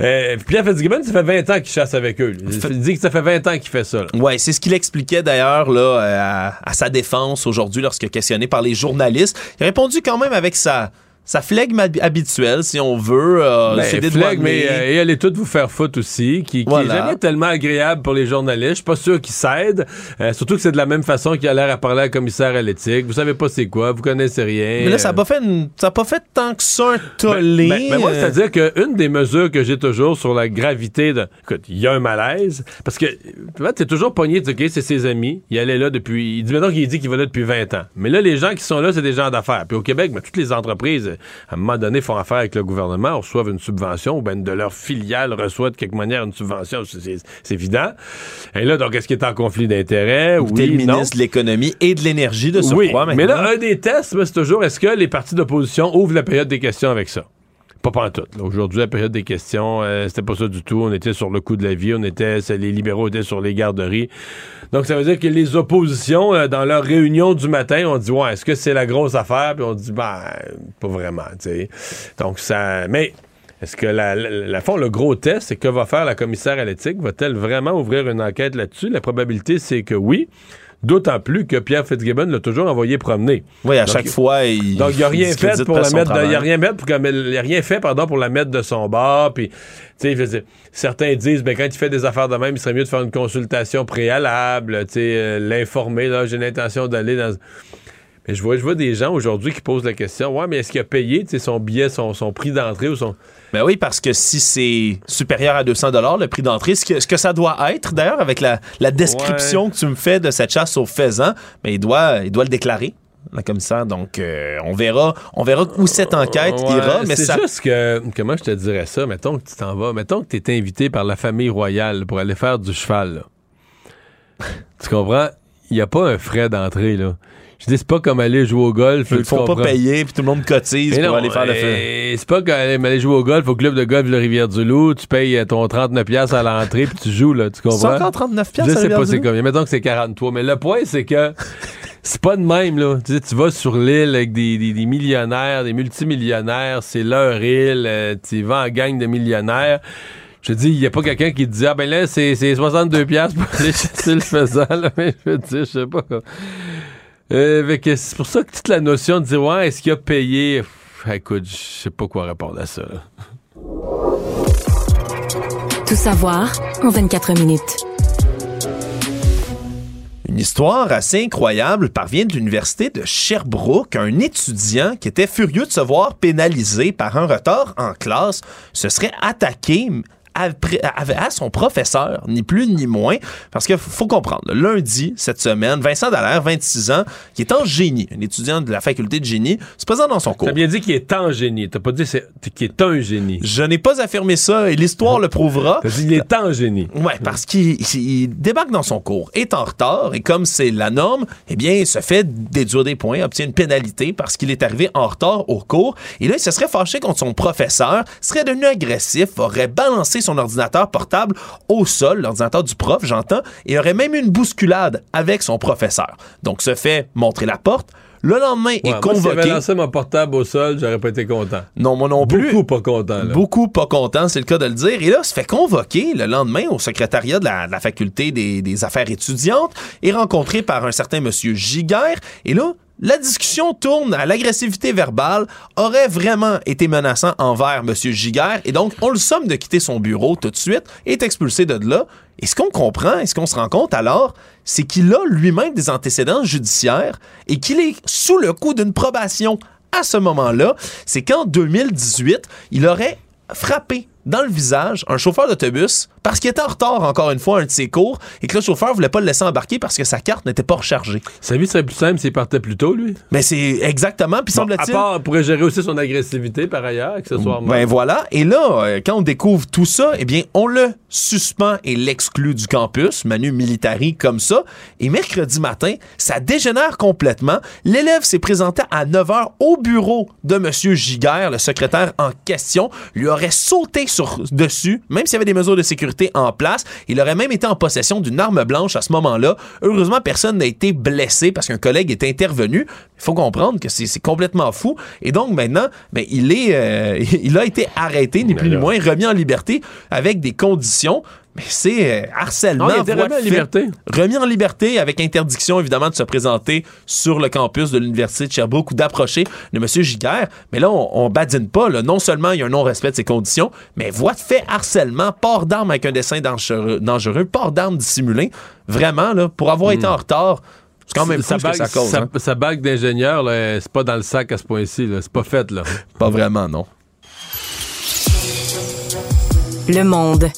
Euh, Pierre Fitzgibbon, ça fait 20 ans qu'il chasse avec eux. Il dit que ça fait 20 ans qu'il fait ça. Oui, Ouais, c'est ce qu'il expliquait d'ailleurs là à, à sa défense aujourd'hui lorsque questionné par les journalistes. Il a répondu quand même avec sa sa flegme habituelle, si on veut. Euh, ben, c'est flegme, mais euh, et elle est toute vous faire foutre aussi, qui, qui est jamais tellement agréable pour les journalistes. Je suis pas sûr qu'ils s'aident. Euh, surtout que c'est de la même façon qu'il a l'air à parler à commissaire à l'éthique. Vous savez pas c'est quoi, vous connaissez rien. Mais là, ça n'a pas fait ça a pas fait tant que ça un tollé. Ben, ben, moi, c'est-à-dire qu'une des mesures que j'ai toujours sur la gravité de. Écoute, il y a un malaise. Parce que, tu es toujours pogné de, OK, c'est ses amis. Il allait là depuis. Il dit maintenant qu'il dit qu'il va là depuis 20 ans. Mais là, les gens qui sont là, c'est des gens d'affaires. Puis au Québec, ben, toutes les entreprises à un moment donné, font affaire avec le gouvernement, reçoivent une subvention, ou bien de leur filiale reçoit de quelque manière une subvention. C'est évident. Et là, donc, est-ce qu'il est en conflit d'intérêts? Oui, le ministre de l'économie et de l'énergie de ce oui, Mais là, un des tests, c'est toujours est-ce que les partis d'opposition ouvrent la période des questions avec ça? Pas tout. Aujourd'hui, la période des questions, euh, c'était pas ça du tout. On était sur le coût de la vie, on était, les libéraux étaient sur les garderies. Donc, ça veut dire que les oppositions, euh, dans leur réunion du matin, ont dit, ouais, est-ce que c'est la grosse affaire? Puis on dit, ben, pas vraiment. Donc, ça, mais, est-ce que la, la, fond, le gros test, c'est que va faire la commissaire à l'éthique? Va-t-elle vraiment ouvrir une enquête là-dessus? La probabilité, c'est que oui. D'autant plus que Pierre Fitzgibbon l'a toujours envoyé promener. Oui, à Donc, chaque fois, il. donc, il n'a rien fait pour la mettre, il a rien fait pour, qu'elle- il a rien fait, pardon, pour la mettre de son bord. Puis, certains disent, ben, quand il fait des affaires de même, il serait mieux de faire une consultation préalable, tu sais, euh, l'informer, là, j'ai l'intention d'aller dans. Mais je vois, je vois des gens aujourd'hui qui posent la question, ouais, mais est-ce qu'il a payé, tu sais, son billet, son, son prix d'entrée ou son. Ben oui, parce que si c'est supérieur à 200 le prix d'entrée, ce que, ce que ça doit être, d'ailleurs, avec la, la description que tu me fais de cette chasse au faisan, ben il doit, il doit le déclarer. Le commissaire, donc euh, on verra, on verra où cette enquête Ouais, ira, mais c'est ça, juste que, comment je te dirais ça, mettons que tu t'en vas, mettons que tu es invité par la famille royale pour aller faire du cheval, là. tu comprends? Il n'y a pas un frais d'entrée, là. Je dis, c'est pas comme aller jouer au golf. ils font pas payer, puis tout le monde cotise Mais pour non, aller faire le euh, fait. C'est pas comme aller jouer au golf au club de golf de Rivière-du-Loup, tu payes euh, ton 39$ à l'entrée puis tu joues, là, tu comprends? C'est encore 39 Je à sais pas c'est combien. Mettons que c'est 43. Mais le point, c'est que c'est pas de même, là. Tu sais, tu vas sur l'île avec des, des- des millionnaires, des multimillionnaires, c'est leur île, euh, tu y vas en gang de millionnaires. Je te dis, il n'y a pas quelqu'un qui te dit, ah ben là, c'est c'est 62$ piastres pour aller chasser le faisant, là. Mais je veux dire, je sais pas. quoi. Euh, c'est pour ça que toute la notion de dire, ouais, est-ce qu'il a payé? Pff, écoute, je sais pas quoi répondre à ça, là. Tout savoir en 24 minutes. Une histoire assez incroyable parvient de l'université de Sherbrooke. Un étudiant qui était furieux de se voir pénalisé par un retard en classe se serait attaqué à, à son professeur, ni plus ni moins, parce qu'il faut comprendre, lundi cette semaine, Vincent Dallaire, 26 ans, qui est en génie, un étudiant de la faculté de génie, se présente dans son cours. T'as bien dit qu'il est en génie. T'as pas dit qu'il est un génie. Je n'ai pas affirmé ça et l'histoire le prouvera. T'as dit il est en génie. Ouais, parce qu'il il- il débarque dans son cours, est en retard et comme c'est la norme, eh bien, il se fait déduire des points, obtient une pénalité parce qu'il est arrivé en retard au cours. Et là, il se serait fâché contre son professeur, serait devenu agressif, aurait balancé son ordinateur portable au sol, l'ordinateur du prof, j'entends, et aurait même eu une bousculade avec son professeur. Donc, se fait montrer la porte. Le lendemain, Ouais, est moi, si convoqué. j'avais lancé mon portable au sol, j'aurais pas été content. Non, moi non plus. Beaucoup pas content. Là. Beaucoup pas content, c'est le cas de le dire. Et là, se fait convoquer le lendemain au secrétariat de la, de la faculté des, des affaires étudiantes et rencontré par un certain monsieur Giguère. Et là, la discussion tourne à l'agressivité verbale, aurait vraiment été menaçant envers monsieur Giguère. Et donc, on le somme de quitter son bureau tout de suite et est expulsé de là. Et ce qu'on comprend et ce qu'on se rend compte alors, c'est qu'il a lui-même des antécédents judiciaires et qu'il est sous le coup d'une probation à ce moment-là, c'est qu'en 2018, il aurait frappé dans le visage un chauffeur d'autobus parce qu'il était en retard encore une fois à un de ses cours et que le chauffeur voulait pas le laisser embarquer parce que sa carte n'était pas rechargée. Sa vie serait plus simple s'il partait plus tôt, lui. Mais c'est exactement, puis Bon, semble-t-il... à part, pourrait gérer aussi son agressivité par ailleurs, accessoirement. Ben voilà. Et là, euh, quand on découvre tout ça, eh bien, on le suspend et l'exclut du campus, Manu Militari, comme ça. Et mercredi matin, ça dégénère complètement. L'élève s'est présenté à 9 h au bureau de M. Giguère, le secrétaire en question, lui aurait sauté sur dessus, même s'il y avait des mesures de sécurité en place. Il aurait même été en possession d'une arme blanche à ce moment-là. Heureusement, personne n'a été blessé parce qu'un collègue est intervenu. Il faut comprendre que c'est complètement fou. Et donc maintenant, ben, il, est, euh, il a été arrêté, ni plus ni moins, remis en liberté avec des conditions. Mais c'est euh, harcèlement. Non, il a été voie remis en liberté. Remis en liberté avec interdiction, évidemment, de se présenter sur le campus de l'Université de Sherbrooke ou d'approcher de M. Giguère. Mais là, on, on badine pas. là. Non seulement il y a un non-respect de ses conditions, mais voie de fait harcèlement, port d'armes avec un dessin dangereux, dangereux port d'armes dissimulé. Vraiment, là, pour avoir été en retard, c'est quand même fou ce que ça cause. sa, hein. sa bague d'ingénieur, c'est pas dans le sac à ce point-ci. C'est pas fait, là. Pas vraiment, non. Le monde.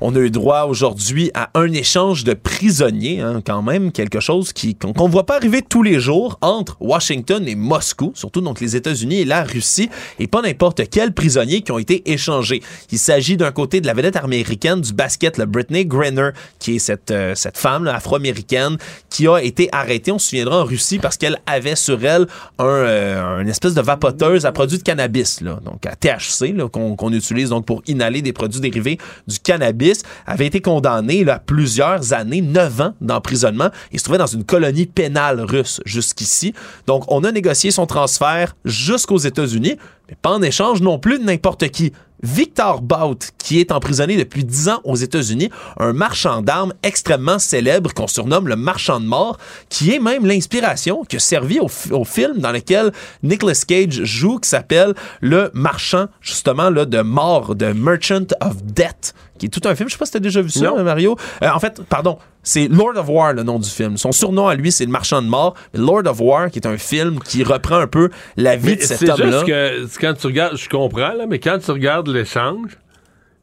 On a eu droit aujourd'hui à un échange de prisonniers, hein, quand même, quelque chose qui qu'on voit pas arriver tous les jours entre Washington et Moscou, surtout donc les États-Unis et la Russie, et pas n'importe quels prisonniers qui ont été échangés. Il s'agit d'un côté de la vedette américaine du basket, le Brittany Griner, qui est cette, euh, cette femme afro-américaine qui a été arrêtée, on se souviendra, en Russie parce qu'elle avait sur elle un, euh, une espèce de vapoteuse à produits de cannabis, donc à THC, qu'on qu'on utilise donc pour inhaler des produits dérivés du cannabis, avait été condamnée là, à plusieurs années, neuf ans d'emprisonnement, et se trouvait dans une colonie pénale russe jusqu'ici. Donc, on a négocié son transfert jusqu'aux États-Unis, mais pas en échange non plus de n'importe qui. Victor Bout, qui est emprisonné depuis 10 ans aux États-Unis, un marchand d'armes extrêmement célèbre qu'on surnomme le marchand de mort, qui est même l'inspiration qui a servi au, au film dans lequel Nicolas Cage joue, qui s'appelle Le marchand, justement, là, de mort, de Merchant of Death, qui est tout un film. Je sais pas si t'as déjà vu ça. Mario. Euh, en fait, pardon, c'est Lord of War, le nom du film. Son surnom à lui, c'est le marchand de mort. Mais Lord of War, qui est un film qui reprend un peu la vie Mais de cet c'est homme-là. juste que quand tu regardes, je comprends, là, mais quand tu regardes l'échange,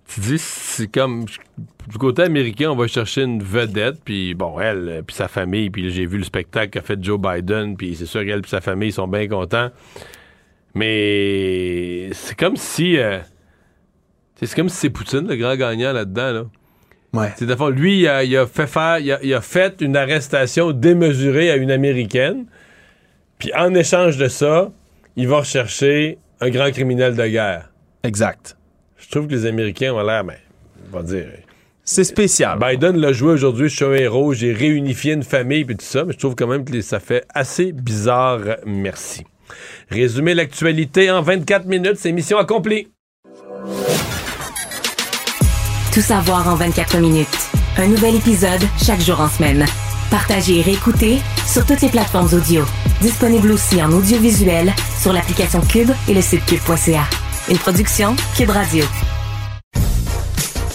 tu dis, c'est comme, du côté américain, on va chercher une vedette, puis bon, elle, euh, puis sa famille, puis j'ai vu le spectacle qu'a fait Joe Biden, puis c'est sûr qu'elle et sa famille sont bien contents. Mais c'est comme si, euh, c'est comme si c'est Poutine, le grand gagnant là-dedans, là. Ouais. C'est de fond, lui, il a, il a fait faire, il a, il a fait une arrestation démesurée à une américaine. Puis en échange de ça, il va rechercher un grand criminel de guerre. Exact. Je trouve que les Américains ont l'air, mais on va dire. C'est spécial. Biden l'a joué aujourd'hui, je suis un héros, j'ai réunifié une famille puis tout ça, mais je trouve quand même que ça fait assez bizarre. Merci. Résumer l'actualité en 24 minutes, c'est mission accomplie. Tout savoir en 24 minutes. Un nouvel épisode chaque jour en semaine. Partagez et réécoutez sur toutes les plateformes audio. Disponible aussi en audiovisuel sur l'application Cube et le site cube.ca. Une production Cube Radio.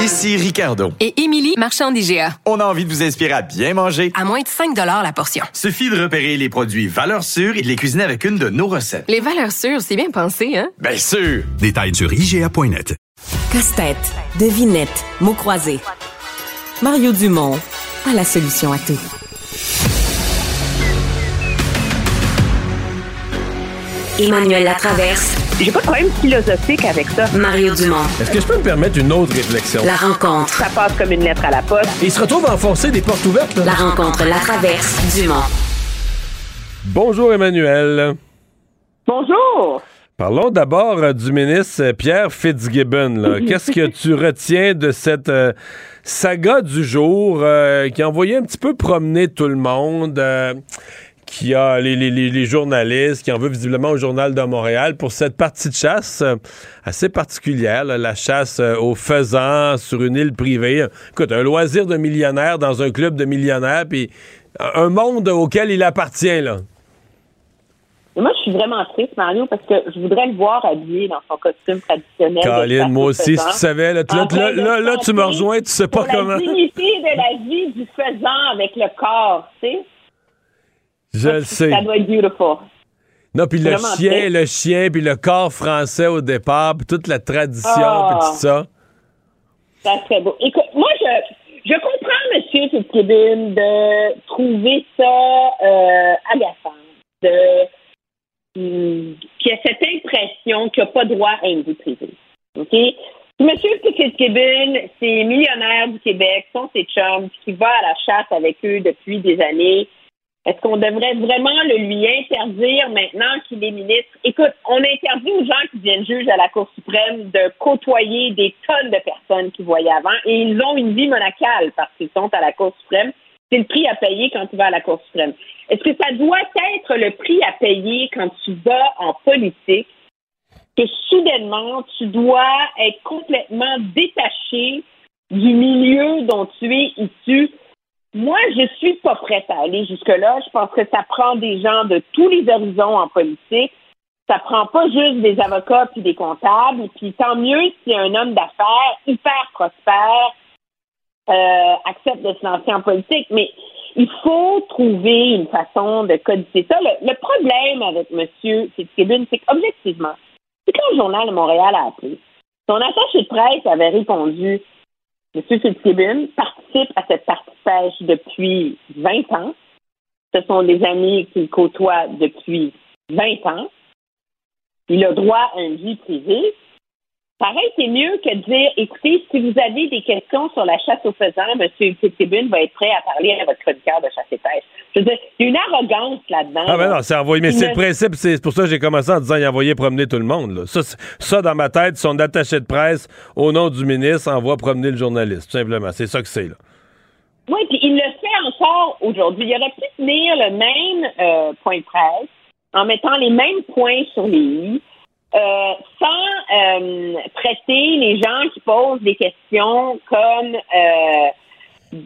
Ici Ricardo. Et Émilie, marchand d'IGA. On a envie de vous inspirer à bien manger. À moins de 5 la portion. Suffit de repérer les produits valeurs sûres et de les cuisiner avec une de nos recettes. Les valeurs sûres, c'est bien pensé, hein? Bien sûr! Détails sur IGA.net. Casse-tête, devinette, mots croisés. Mario Dumont a la solution à tout. Emmanuel Latraverse. J'ai pas de problème philosophique avec ça. Mario Dumont. Est-ce que je peux me permettre une autre réflexion? La rencontre. Ça passe comme une lettre à la poste. Et il se retrouve à enfoncer des portes ouvertes. là. La rencontre Latraverse Dumont. Bonjour Emmanuel. Bonjour. Parlons d'abord euh, du ministre Pierre Fitzgibbon. Qu'est-ce que tu retiens de cette euh, saga du jour euh, qui a envoyé un petit peu promener tout le monde, euh, qui a les, les- les- les journalistes, qui en veut visiblement au Journal de Montréal pour cette partie de chasse euh, assez particulière, là, la chasse euh, aux faisans sur une île privée. Écoute, un loisir de millionnaire dans un club de millionnaires, puis un monde auquel il appartient, là. Et moi, je suis vraiment triste, Mario, parce que je voudrais le voir habillé dans son costume traditionnel. Caroline, moi au aussi, si tu savais, là, tu- là, là, de là, là, tu me rejoins, tu sais pas pour comment. La dignité de la vie du faisan avec le corps, tu sais. Je le sais. Ça doit être beautiful. Non, puis le chien, le chien, puis le corps français au départ, puis toute la tradition, Ah. puis tout ça. Ça serait beau. Écoute, moi, je, je comprends, M. Fitzgibbon, de trouver ça euh, agaçant, de hum, qu'il y a cette impression qu'il n'a pas droit à une vie privée. OK? Si M. Fitzgibbon, c'est millionnaire du Québec, sont ses chums, qui va à la chasse avec eux depuis des années, est-ce qu'on devrait vraiment le lui interdire maintenant qu'il est ministre? Écoute, on interdit aux gens qui deviennent juges à la Cour suprême de côtoyer des tonnes de personnes qu'ils voyaient avant et ils ont une vie monacale parce qu'ils sont à la Cour suprême. C'est le prix à payer quand tu vas à la Cour suprême. Est-ce que ça doit être le prix à payer quand tu vas en politique que soudainement tu dois être complètement détaché du milieu dont tu es issu? Moi, je suis pas prête à aller jusque-là. Je pense que ça prend des gens de tous les horizons en politique. Ça prend pas juste des avocats puis des comptables. Puis tant mieux si un homme d'affaires hyper prospère euh, accepte de se lancer en politique. Mais il faut trouver une façon de codifier ça. Le, problème avec M. Fitzgibbon, c'est qu'objectivement, c'est quand le Journal de Montréal a appelé, son attaché de presse avait répondu M. Fitzgibbon participe à cette partie pêche depuis 20 ans. Ce sont des amis qu'il côtoie depuis 20 ans. Il a droit à une vie privée. Pareil, c'est mieux que de dire, écoutez, si vous avez des questions sur la chasse aux faisans, M. Fitzgibbon va être prêt à parler à votre chroniqueur de chasse et pêche. Je veux dire, il y a une arrogance là-dedans. Ah, ben non, c'est envoyé. Mais c'est le principe, c'est pour ça que j'ai commencé en disant il envoyé promener tout le monde. Ça, ça, dans ma tête, son attaché de presse, au nom du ministre, envoie promener le journaliste, tout simplement. C'est ça que c'est, là. Oui, puis il le fait encore aujourd'hui. Il aurait pu tenir le même euh, point de presse en mettant les mêmes points sur les i, euh, sans euh, traiter les gens qui posent des questions comme, euh,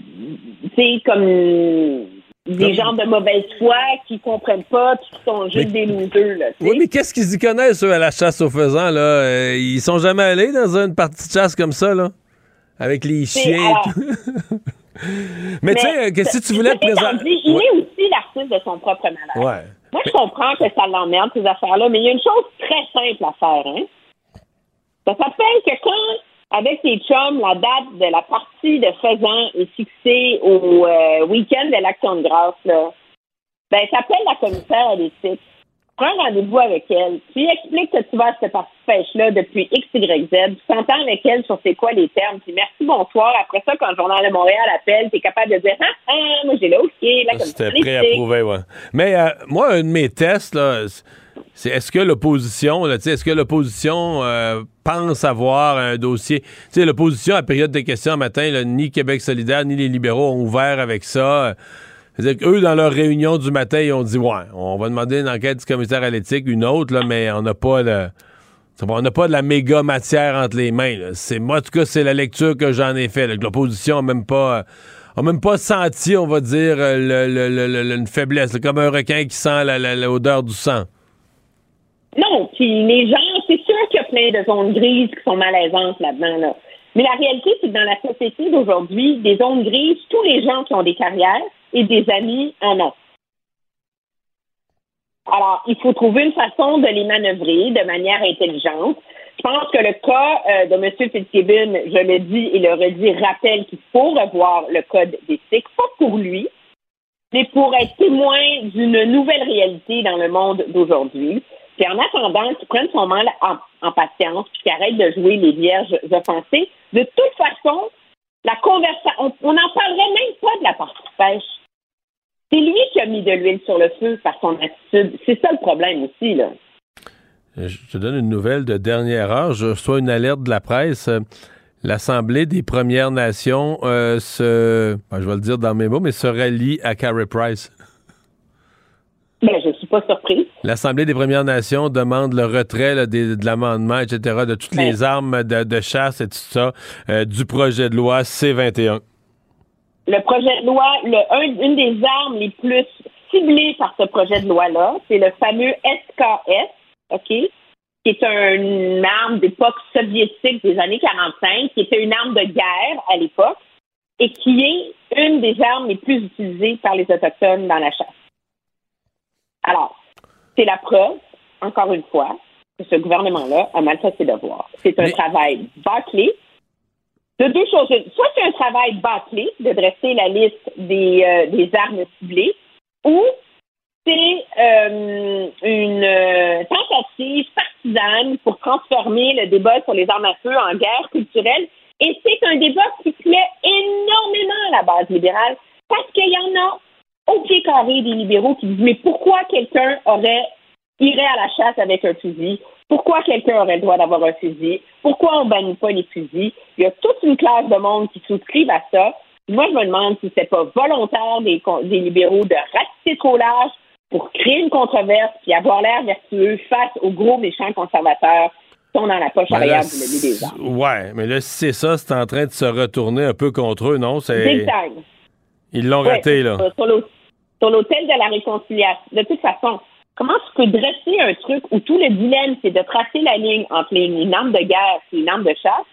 tu comme des gens de mauvaise foi qui comprennent pas qui sont juste des losers. Là, oui, mais qu'est-ce qu'ils y connaissent, eux, à la chasse aux faisans? Là? ils sont jamais allés dans une partie de chasse comme ça, là? Avec les chiens. mais, tu sais, si tu voulais présenter. Il est aussi l'artiste de son propre malheur. Ouais. Moi, je comprends que ça l'emmerde, ces affaires-là, mais il y a une chose très simple à faire. Hein? Ça s'appelle que quand, avec tes chums, la date de la partie de faisant est fixée au euh, week-end de l'Action de grâce, là, ben, t'appelles la commissaire à l'éthique prends rendez-vous avec elle. Tu lui expliques que tu vas à cette partie pêche-là depuis X, Y, Z. Tu t'entends avec elle sur c'est quoi les termes. Puis merci, bonsoir. Après ça, quand le Journal de Montréal appelle, tu es capable de dire Ah, ah moi j'ai là, OK. Là, C'était prêt à prouver, ouais. Mais euh, moi, un de mes tests, là, c'est est-ce que l'opposition, est-ce que l'opposition euh, pense avoir un dossier? Tu sais, l'opposition, à période de questions matin, là, ni Québec solidaire, ni les libéraux ont ouvert avec ça. C'est-à-dire qu'eux, dans leur réunion du matin, ils ont dit Ouais, on va demander une enquête du commissaire à l'éthique, une autre, là, mais on n'a pas de. On n'a pas de la méga matière entre les mains. C'est moi, en tout cas, c'est la lecture que j'en ai fait. L'opposition n'a même pas a même pas senti, on va dire, le, une faiblesse, comme un requin qui sent l'odeur du sang. Non, puis les gens, c'est sûr qu'il y a plein de zones grises qui sont malaisantes là-dedans. Là. Mais la réalité, c'est que dans la société d'aujourd'hui, des zones grises, tous les gens qui ont des carrières, et des amis en ont. Alors, il faut trouver une façon de les manœuvrer de manière intelligente. Je pense que le cas euh, de M. Fitzgibbon, je le dis et le redis, rappelle qu'il faut revoir le code d'éthique, pas pour lui, mais pour être témoin d'une nouvelle réalité dans le monde d'aujourd'hui. Puis en attendant qu'il prenne son mal en, patience, puis qu'il arrête de jouer les vierges offensées, de toute façon, la conversation, on n'en parlerait même pas de la partie pêche. C'est lui qui a mis de l'huile sur le feu par son attitude. C'est ça le problème aussi, là. Je te donne une nouvelle de dernière heure. Je reçois une alerte de la presse. L'Assemblée des Premières Nations euh, se, ben, je vais le dire dans mes mots, mais se rallie à Carrie Price. Ben, je suis pas surprise. L'Assemblée des Premières Nations demande le retrait de l'amendement, etc., de toutes les armes de, chasse et tout ça, euh, du projet de loi C-21 le projet de loi, le, une des armes les plus ciblées par ce projet de loi-là, c'est le fameux SKS, OK, qui est une arme d'époque soviétique des années 45, qui était une arme de guerre à l'époque et qui est une des armes les plus utilisées par les Autochtones dans la chasse. Alors, c'est la preuve, encore une fois, que ce gouvernement-là a mal fait ses devoirs. C'est un travail bâclé, de deux choses. Soit c'est un travail bâclé de dresser la liste des, euh, des armes ciblées, ou c'est euh, une euh, tentative partisane pour transformer le débat sur les armes à feu en guerre culturelle. Et c'est un débat qui plaît énormément à la base libérale parce qu'il y en a au pied carré des libéraux qui disent mais pourquoi quelqu'un aurait irait à la chasse avec un fusil pourquoi quelqu'un aurait le droit d'avoir un fusil? Pourquoi on bannit pas les fusils? Il y a toute une classe de monde qui souscrivent à ça. Moi, je me demande si c'est pas volontaire des, des libéraux de ratisser trop large pour créer une controverse puis avoir l'air vertueux face aux gros méchants conservateurs qui sont dans la poche ben arrière du des armes. Ouais, mais là, si c'est ça, c'est en train de se retourner un peu contre eux, non? C'est... Ils l'ont raté, là. Sur l'hôtel de la réconciliation. De toute façon, Comment tu peux dresser un truc où tout le dilemme, c'est de tracer la ligne entre une arme de guerre et une arme de chasse,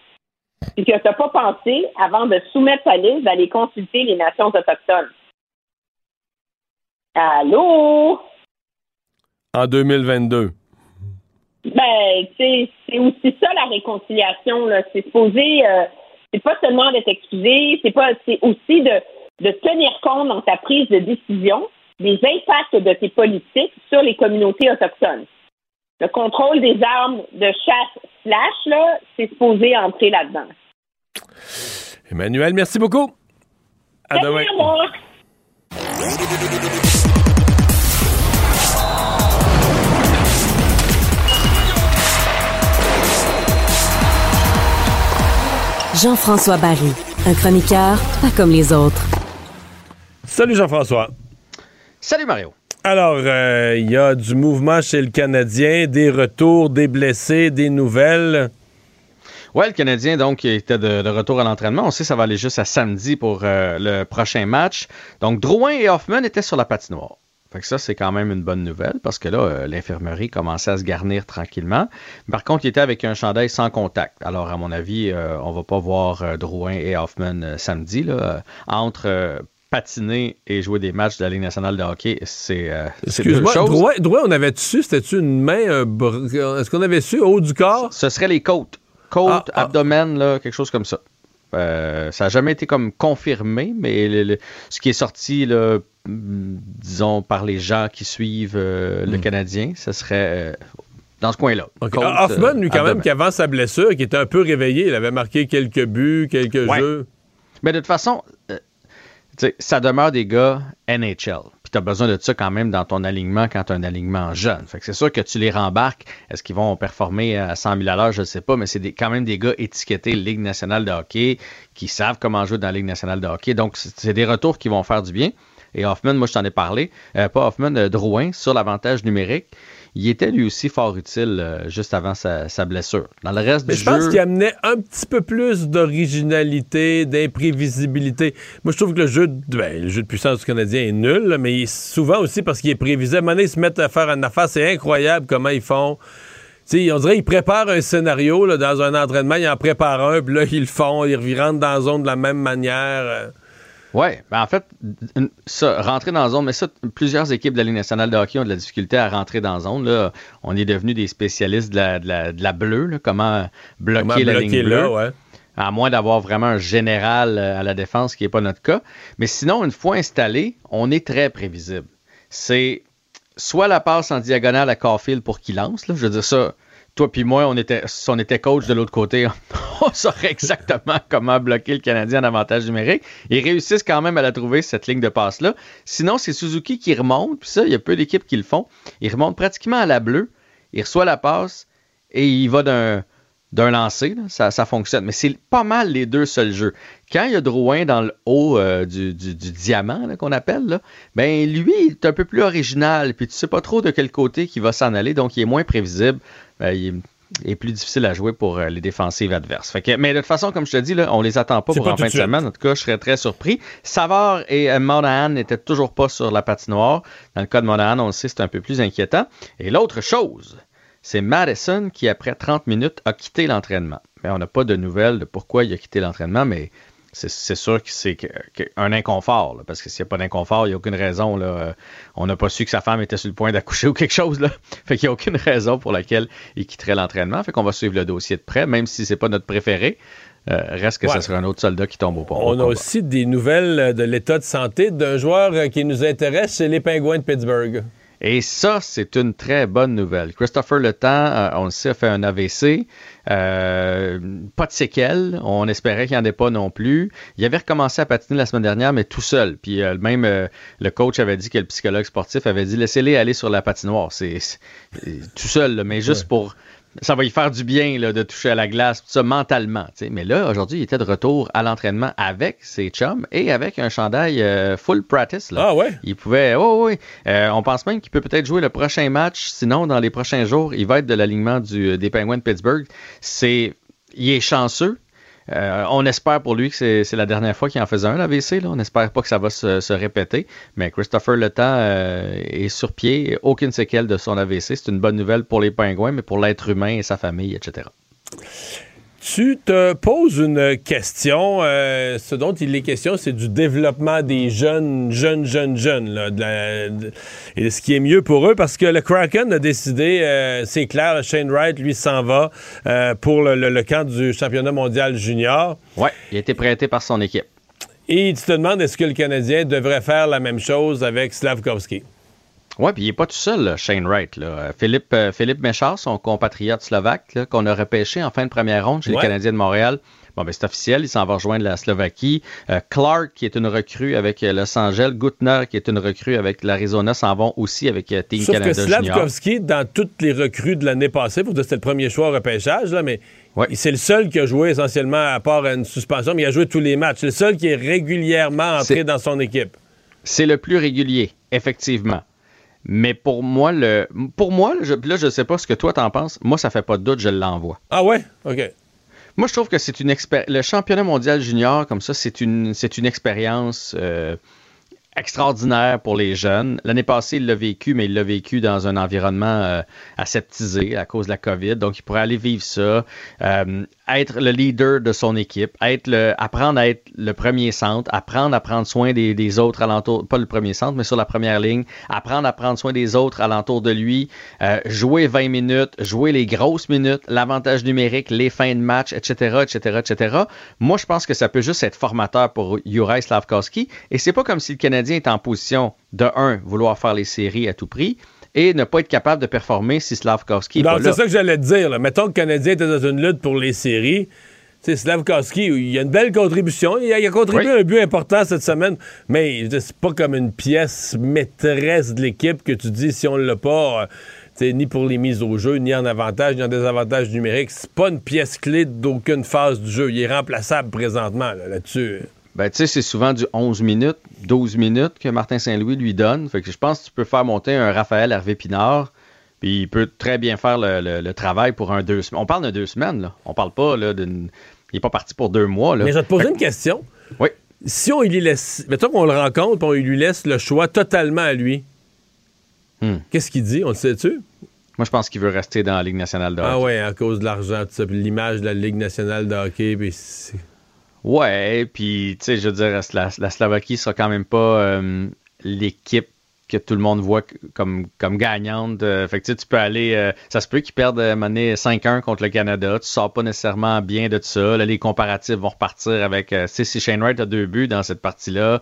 et que tu n'as pas pensé, avant de soumettre ta liste, d'aller consulter les nations autochtones? Allô? En 2022. Ben, tu sais, c'est aussi ça la réconciliation, là. C'est supposé, euh, c'est pas seulement d'être excusé, c'est pas, c'est aussi de, de tenir compte dans ta prise de décision des impacts de tes politiques sur les communautés autochtones. Le contrôle des armes de chasse slash, là, c'est supposé entrer là-dedans. Emmanuel, merci beaucoup. À Merci, demain. Jean-François Barry, un chroniqueur pas comme les autres. Salut Jean-François. Salut Mario. Alors, euh, il y a du mouvement chez le Canadien, des retours, des blessés, des nouvelles. Ouais, le Canadien, donc, était de, de retour à l'entraînement. On sait que ça va aller juste à samedi pour euh, le prochain match. Donc, Drouin et Hoffman étaient sur la patinoire. Fait que ça, c'est quand même une bonne nouvelle parce que là, euh, l'infirmerie commençait à se garnir tranquillement. Par contre, il était avec un chandail sans contact. Alors, à mon avis, euh, on va pas voir euh, Drouin et Hoffman samedi. Là, entre patiner et jouer des matchs de la Ligue nationale de hockey, c'est euh, Excuse-moi. Drouin, Drouin, on avait su, c'était-tu une main, un br- est-ce qu'on avait su, haut du corps? Ce serait les côtes. Côtes, abdomen, là, quelque chose comme ça. Euh, ça n'a jamais été comme confirmé, mais le- le- ce qui est sorti, là, mm, disons, par les gens qui suivent euh, le Canadien, ce serait dans ce coin-là. Ah, Hoffman, lui, quand même, abdomen. qui avant sa blessure, qui était un peu réveillé, il avait marqué quelques buts, quelques Ouais. jeux. Mais de toute façon, ça demeure des gars NHL. Puis tu as besoin de ça quand même dans ton alignement quand tu as un alignement jeune. Fait que c'est sûr que tu les rembarques. Est-ce qu'ils vont performer à 100 000 à l'heure? Je ne sais pas, mais c'est quand même des gars étiquetés Ligue nationale de hockey qui savent comment jouer dans la Ligue nationale de hockey. Donc, c'est c'est des retours qui vont faire du bien. Et Hoffman, moi, je t'en ai parlé, euh, pas Hoffman, euh, Drouin, sur l'avantage numérique. Il était lui aussi fort utile euh, juste avant sa, sa blessure. Dans le reste Mais du je pense jeu. qu'il amenait un petit peu plus d'originalité, d'imprévisibilité. Moi, je trouve que le jeu, de, ben, le jeu de puissance du Canadien est nul, là, mais souvent aussi parce qu'il est prévisible. À un ils se mettent à faire une affaire, c'est incroyable comment ils font. Tu sais, on dirait qu'ils préparent un scénario là, dans un entraînement, ils en préparent un, puis là, ils le font, ils rentrent dans la zone de la même manière. Oui, ben en fait, ça, rentrer dans la zone, mais ça, plusieurs équipes de la Ligue nationale de hockey ont de la difficulté à rentrer dans la zone. Là. On est devenus des spécialistes de la, de la, de la bleue, là, comment bloquer Comment la bloquer ligne là, bleue? ouais. À moins d'avoir vraiment un général euh, à la défense, ce qui n'est pas notre cas. Mais sinon, une fois installé, on est très prévisible. C'est soit la passe en diagonale à Caulfield pour qu'il lance. Là. Je veux dire ça, toi puis moi, on était, si on était coach de l'autre côté, on saurait exactement comment bloquer le Canadien en avantage numérique. Ils réussissent quand même à la trouver, cette ligne de passe-là. Sinon, c'est Suzuki qui remonte, puis ça, il y a peu d'équipes qui le font. Il remonte pratiquement à la bleue, il reçoit la passe et il va d'un d'un lancer, là, ça, ça fonctionne. Mais c'est pas mal les deux seuls jeux. Quand il y a Drouin dans le haut euh, du, du- du diamant qu'on appelle, là, ben lui, il est un peu plus original, puis tu sais pas trop de quel côté qu'il va s'en aller, donc il est moins prévisible. Ben, il, est, il est plus difficile à jouer pour euh, les défensives adverses. Fait que, mais de toute façon, comme je te dis, là, on les attend pas C'est pour pas en fin de de suite. semaine. En tout cas, je serais très surpris. Savard et euh, Monahan n'étaient toujours pas sur la patinoire. Dans le cas de Monahan, on le sait, c'est un peu plus inquiétant. Et l'autre chose, c'est Madison qui, après 30 minutes, a quitté l'entraînement. Mais on n'a pas de nouvelles de pourquoi il a quitté l'entraînement, mais c'est- sûr que c'est un inconfort, là, parce que s'il n'y a pas d'inconfort, il n'y a aucune raison. Là, euh, on n'a pas su que sa femme était sur le point d'accoucher ou quelque chose. Là. Fait qu'il n'y a aucune raison pour laquelle il quitterait l'entraînement. Fait qu'on va suivre le dossier de près, même si c'est pas notre préféré. Euh, reste que Ouais. ce sera un autre soldat qui tombe au pont. On a aussi des nouvelles de l'état de santé d'un joueur qui nous intéresse, c'est les Pingouins de Pittsburgh. Et ça, c'est une très bonne nouvelle. Christopher Le Temps, euh, on le sait, a fait un AVC. Euh, pas de séquelles. On espérait qu'il n'y en ait pas non plus. Il avait recommencé à patiner la semaine dernière, mais tout seul. Puis euh, même euh, le coach avait dit que le psychologue sportif avait dit laissez-les aller sur la patinoire. C'est tout seul, là, mais juste pour. Ça va y faire du bien là, de toucher à la glace, tout ça mentalement. Mais là, aujourd'hui, il était de retour à l'entraînement avec ses chums et avec un chandail euh, full practice. Là. Ah ouais? Il pouvait. Oh, oui. Euh, on pense même qu'il peut peut-être jouer le prochain match. Sinon, dans les prochains jours, il va être de l'alignement du- des Penguins de Pittsburgh. C'est, il est chanceux. Euh, on espère pour lui que c'est, la dernière fois qu'il en faisait un, l'AVC. On n'espère pas que ça va se, répéter. Mais Christopher Le euh, est sur pied. Aucune séquelle de son AVC. C'est une bonne nouvelle pour les Pingouins, mais pour l'être humain et sa famille, etc. Tu te poses une question. euh, ce dont il est question, c'est du développement des jeunes, jeunes, jeunes, jeunes. là, de la- de- et ce qui est mieux pour eux, parce que le Kraken a décidé, euh, c'est clair, Shane Wright, lui, s'en va euh, pour le, le- le camp du championnat mondial junior. Ouais, il a été prêté par son équipe. Et tu te demandes, est-ce que le Canadien devrait faire la même chose avec Slavkovski? Ouais, puis il n'est pas tout seul, là, Shane Wright. là. Euh, Philippe, euh, Philippe Méchard, son compatriote slovaque, qu'on a repêché en fin de première ronde chez Ouais. les Canadiens de Montréal. Bon, ben, c'est officiel, il s'en va rejoindre la Slovaquie. Euh, Clark, qui est une recrue avec euh, Los Angeles. Gutner, qui est une recrue avec l'Arizona, s'en vont aussi avec euh, Team Sauf Canada que. Slavkovski, dans toutes les recrues de l'année passée, pour dire que c'était le premier choix au repêchage, là, mais c'est le seul qui a joué essentiellement, à part une suspension, mais il a joué tous les matchs. C'est le seul qui est régulièrement entré dans son équipe. C'est le plus régulier, effectivement. Mais pour moi, le, pour moi, je, là, je sais pas ce que toi t'en penses. Moi, ça fait pas de doute, je l'envoie. Ah ouais? OK. Moi, je trouve que c'est une expérience. Le championnat mondial junior, comme ça, c'est une, c'est une expérience euh, extraordinaire pour les jeunes. L'année passée, il l'a vécu, mais il l'a vécu dans un environnement euh, aseptisé à cause de la COVID. Donc, il pourrait aller vivre ça, euh, être le leader de son équipe, être apprendre à être le premier centre, apprendre à prendre soin des, autres alentours, pas le premier centre, mais sur la première ligne, apprendre à prendre soin des autres alentours de lui, euh, jouer 20 minutes, jouer les grosses minutes, l'avantage numérique, les fins de match, etc., etc., etc. Moi, je pense que ça peut juste être formateur pour Juraj Slavkovski. Et c'est pas comme si le Canadien est en position de, un, vouloir faire les séries à tout prix, et ne pas être capable de performer si Slavkovski est Non, pas c'est ça que j'allais te dire. Là. Mettons que le Canadien était dans une lutte pour les séries. Tu sais, Slavkovski, il a une belle contribution. Il a, il a contribué Oui. un but important cette semaine, mais c'est pas comme une pièce maîtresse de l'équipe que tu dis si on l'a pas, euh, ni pour les mises au jeu, ni en avantage, ni en désavantage numérique. C'est pas une pièce clé d'aucune phase du jeu. Il est remplaçable présentement là, là-dessus. Ben, tu sais, c'est souvent du 11 minutes, 12 minutes que Martin Saint-Louis lui donne. Fait que je pense que tu peux faire monter un Raphaël Hervé Pinard, puis il peut très bien faire le, le- le travail pour un deux semaines. On parle de deux semaines, là. On parle pas là, d'une. Il est pas parti pour deux mois. Là. Mais je vais te poser Fait une question. Oui. Si on lui laisse, mettons qu'on le rencontre, puis on lui laisse le choix totalement à lui, Hmm. qu'est-ce qu'il dit? On le sait-tu? Moi, je pense qu'il veut rester dans la Ligue nationale de Ah hockey. ouais, à cause de l'argent, tout ça, puis l'image de la Ligue nationale de hockey, puis Ouais, puis, tu sais, je veux dire, la, Slovaquie sera quand même pas euh, l'équipe que tout le monde voit comme, comme gagnante. Euh, fait que tu peux aller. euh, ça se peut qu'ils perdent euh, monnaie 5-1 contre le Canada. Tu sors pas nécessairement bien de ça. Là, les comparatifs vont repartir avec. euh, si Shane Wright a deux buts dans cette partie-là.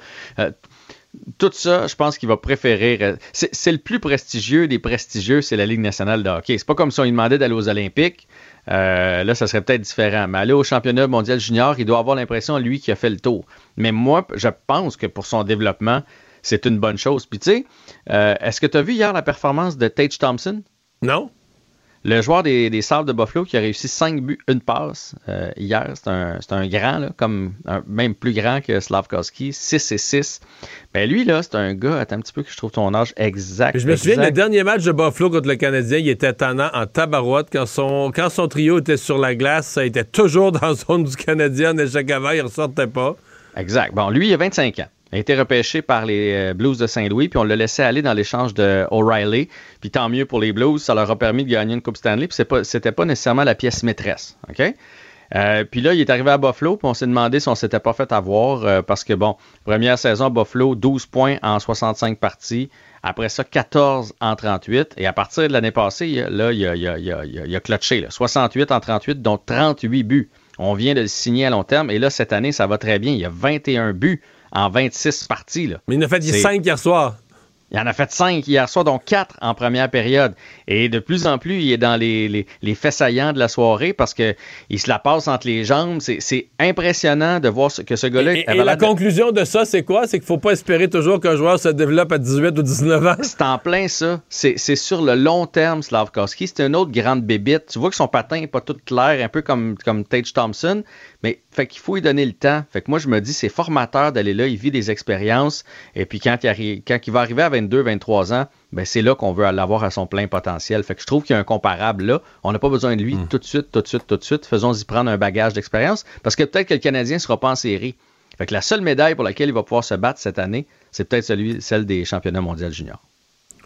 tout ça, je pense qu'il va préférer. c'est le plus prestigieux des prestigieux, c'est la Ligue nationale de hockey. C'est pas comme si on lui demandait d'aller aux Olympiques. Euh, là, ça serait peut-être différent. Mais aller au championnat mondial junior, il doit avoir l'impression, lui, qu'il a fait le tour. Mais moi, je pense que pour son développement, c'est une bonne chose. Puis tu sais, euh, est-ce que tu as vu hier la performance de Tage Thompson? Non. Le joueur des, des de Buffalo qui a réussi 5 buts, une passe euh, hier. C'est un, grand, là, comme un- même plus grand que Slavkovski, 6 et 6. Ben lui, là, c'est un gars, attends un petit peu que je trouve ton âge exact. Je me souviens, le dernier match de Buffalo contre le Canadien, il était tannant en tabarouette. Quand son, quand son trio était sur la glace, ça était toujours dans la zone du Canadien. En échec avant, il ne ressortait pas. Exact. Bon, lui, il a 25 ans. A été repêché par les euh, Blues de Saint-Louis, puis on l'a laissé aller dans l'échange de O'Reilly. Puis tant mieux pour les Blues, ça leur a permis de gagner une Coupe Stanley, puis c'est pas, c'était pas nécessairement la pièce maîtresse. OK? Euh, puis là, il est arrivé à Buffalo, puis on s'est demandé si on s'était pas fait avoir, euh, parce que bon, première saison Buffalo, 12 points en 65 parties. Après ça, 14 en 38. Et à partir de l'année passée, là, il a, clutché. là. 68 en 38, dont 38 buts. On vient de le signer à long terme. Et là, cette année, ça va très bien. Il y a 21 buts en 26 parties. Là. Mais il en a fait C'est- 5 hier soir. Il en a fait 5 hier soir, dont 4 en première période. Et de plus en plus, il est dans les, les, les faits saillants de la soirée parce qu'il se la passe entre les jambes. C'est impressionnant de voir ce- que ce gars-là Et, la de- conclusion de ça, c'est quoi? C'est qu'il faut pas espérer toujours qu'un joueur se développe à 18 ou 19 ans? C'est en plein ça. C'est sur le long terme, Slavkovski. C'est une autre grande bébite. Tu vois que son patin n'est pas tout clair, un peu comme, comme Tage Thompson. Mais fait qu'il faut lui donner le temps. Fait que moi, je me dis, c'est formateur d'aller là. Il vit des expériences. Et puis quand il, arri- quand il va arriver à 22, 23 ans, ben c'est là qu'on veut l'avoir à son plein potentiel. Fait que je trouve qu'il y a un comparable là. On n'a pas besoin de lui tout de suite, tout de suite, tout de suite. Faisons-y prendre un bagage d'expérience. Parce que peut-être que le Canadien ne sera pas en série. Fait que la seule médaille pour laquelle il va pouvoir se battre cette année, c'est peut-être celui, celle des championnats mondiaux juniors.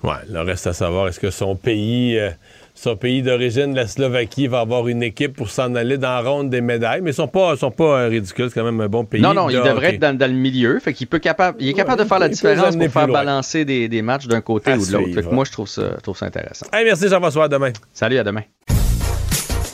Ouais, le reste à savoir, est-ce que son pays, euh, son pays d'origine, la Slovaquie, va avoir une équipe pour s'en aller dans la ronde des médailles. Mais ils sont pas, sont pas euh, ridicules. C'est quand même un bon pays. Non, non, il de devrait être dans, dans le milieu. Fait qu'il peut capable, il est capable de faire la différence pour faire balancer des, des matchs d'un côté À ou de l'autre. moi, je trouve ça, je trouve ça intéressant. Hey, merci Jean-François. À demain. Salut, à demain.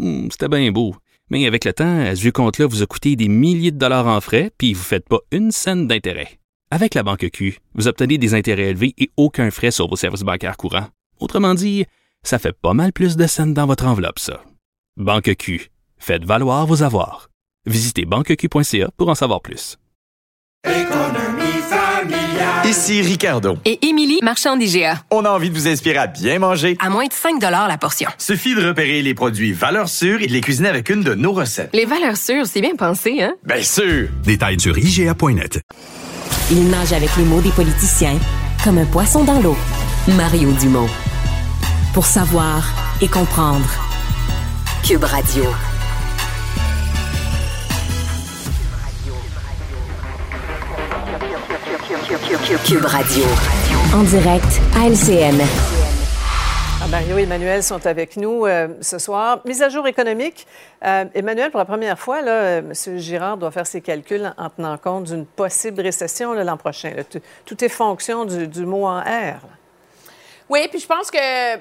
Hmm, C'était bien beau. Mais avec le temps, à ce compte-là vous a coûté des milliers de dollars en frais, puis vous ne faites pas une scène d'intérêt. Avec la Banque Q, vous obtenez des intérêts élevés et aucun frais sur vos services bancaires courants. Autrement dit, ça fait pas mal plus de scènes dans votre enveloppe, ça. Banque Q. Faites valoir vos avoirs. Visitez banqueq.ca pour en savoir plus. Ici Ricardo. Et Émilie, marchand d'IGA. On a envie de vous inspirer à bien manger. À moins de 5 la portion. Suffit de repérer les produits valeurs sûres et de les cuisiner avec une de nos recettes. Les valeurs sûres, c'est bien pensé, hein? Bien sûr! Détails sur IGA.net. Il nage avec les mots des politiciens comme un poisson dans l'eau. Mario Dumont. Pour savoir et comprendre. Cube Radio. Cube Radio. En direct à LCN. Ah, Mario et Emmanuel sont avec nous euh, ce soir. Mise à jour économique. Euh, Emmanuel, pour la première fois, là, euh, M. Girard doit faire ses calculs en, en tenant compte d'une possible récession l'an prochain. là. Tout, tout est fonction du, du mot en R. là. Oui, puis je pense que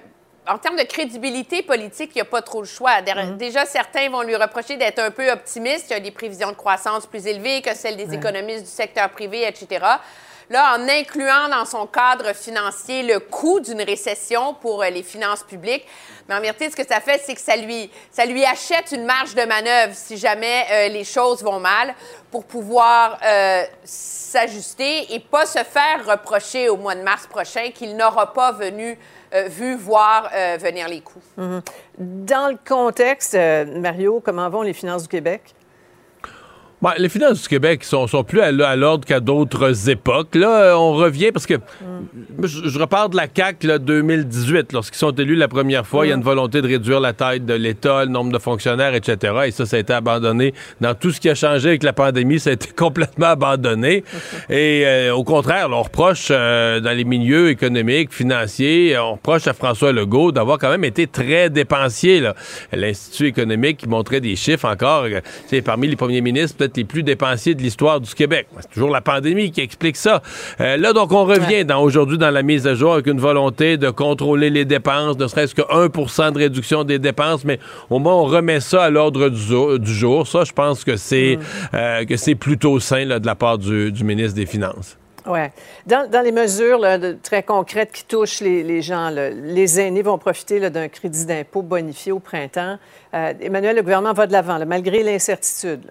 en termes de crédibilité politique, il n'y a pas trop le choix. Dé- Déjà, certains vont lui reprocher d'être un peu optimiste. Il y a des prévisions de croissance plus élevées que celles des Ouais. économistes du secteur privé, etc. Là, en incluant dans son cadre financier le coût d'une récession pour euh, les finances publiques, mais en vérité, ce que ça fait, c'est que ça lui, ça lui achète une marge de manœuvre si jamais euh, les choses vont mal pour pouvoir euh, s'ajuster et pas se faire reprocher au mois de mars prochain qu'il n'aura pas venu, vu voir venir les coûts. Mhm. Dans le contexte, Mario, comment vont les finances du Québec? Ben, les finances du Québec sont, sont plus à, l'ordre qu'à d'autres époques. Là, euh, on revient parce que je, je repars de la CAC là, 2018, lorsqu'ils sont élus la première fois, il y a une volonté de réduire la taille de l'État, le nombre de fonctionnaires, etc. Et ça, ça a été abandonné. Dans tout ce qui a changé avec la pandémie, ça a été complètement abandonné. Et euh, au contraire, là, on reproche euh, dans les milieux économiques, financiers, on reproche à François Legault d'avoir quand même été très dépensier. L'Institut économique qui montrait des chiffres encore, sais, parmi les premiers ministres les plus dépensiers de l'histoire du Québec. C'est toujours la pandémie qui explique ça. Euh, là, donc, on revient dans aujourd'hui dans la mise à jour avec une volonté de contrôler les dépenses, ne serait-ce que 1% de réduction des dépenses, mais au moins, on remet ça à l'ordre du, jour- du jour. Ça, je pense que c'est euh, que c'est plutôt sain là, de la part du, du ministre des Finances. Oui. Dans, dans les mesures là, de- très concrètes qui touchent les, les gens, là, les aînés vont profiter d'un crédit d'impôt bonifié au printemps. Euh, Emmanuel, le gouvernement va de l'avant, malgré l'incertitude.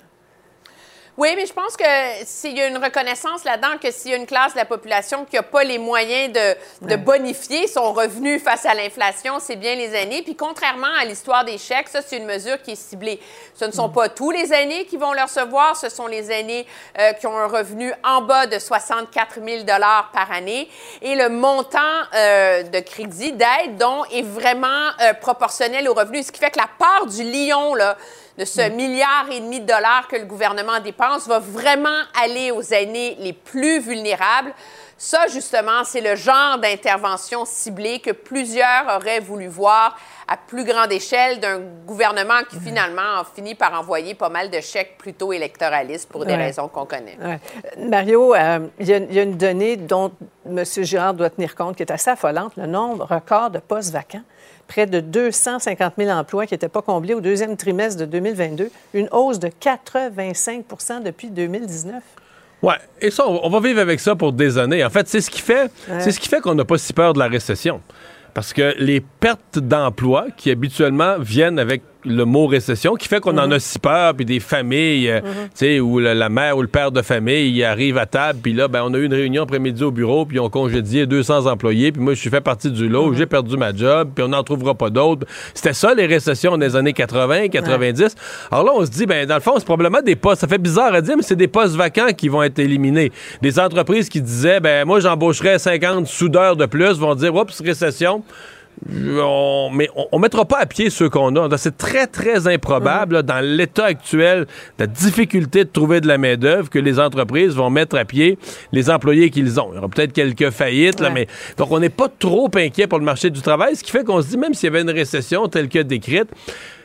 Oui, mais je pense que s'il y a une reconnaissance là-dedans que s'il y a une classe de la population qui n'a pas les moyens de, de bonifier son revenu face à l'inflation, c'est bien les aînés. Puis contrairement à l'histoire des chèques, ça, c'est une mesure qui est ciblée. Ce ne sont pas tous les aînés qui vont le recevoir, ce sont les aînés euh, qui ont un revenu en bas de 64 000 par année. Et le montant euh, de crédit d'aide, dont est vraiment euh, proportionnel au revenu, ce qui fait que la part du lion, là, de ce milliard et demi de dollars que le gouvernement dépense va vraiment aller aux aînés les plus vulnérables. Ça, justement, c'est le genre d'intervention ciblée que plusieurs auraient voulu voir à plus grande échelle d'un gouvernement qui, finalement, a fini par envoyer pas mal de chèques plutôt électoralistes pour des Ouais. raisons qu'on connaît. Ouais. Mario, euh, il y, y a une donnée dont M. Girard doit tenir compte qui est assez affolante, le nombre record de postes vacants. Près de 250 000 emplois qui n'étaient pas comblés au deuxième trimestre de 2022, une hausse de 85% depuis 2019. Ouais, et ça, on va vivre avec ça pour des années. En fait, c'est ce qui fait, Ouais. c'est ce qui fait qu'on n'a pas si peur de la récession. Parce que les pertes d'emplois qui habituellement viennent avec le mot récession qui fait qu'on en a si peur, puis des familles, euh, tu sais, où la, la mère ou le père de famille il arrive à table, puis là, ben, on a eu une réunion après-midi au bureau, puis on congédié 200 employés, puis moi, je suis fait partie du lot, j'ai perdu ma job, puis on n'en trouvera pas d'autres. C'était ça, les récessions des années 80, 90. Alors là, on se dit, ben, dans le fond, c'est probablement des postes, ça fait bizarre à dire, mais c'est des postes vacants qui vont être éliminés. Des entreprises qui disaient, ben, moi, j'embaucherais 50 soudeurs de plus, vont dire, oups, récession. On, mais on, on mettra pas à pied ceux qu'on a. C'est très, très improbable, là, dans l'état actuel, la difficulté de trouver de la main-d'œuvre, que les entreprises vont mettre à pied les employés qu'ils ont. Il y aura peut-être quelques faillites, là, mais donc on n'est pas trop inquiet pour le marché du travail, ce qui fait qu'on se dit, même s'il y avait une récession telle que décrite,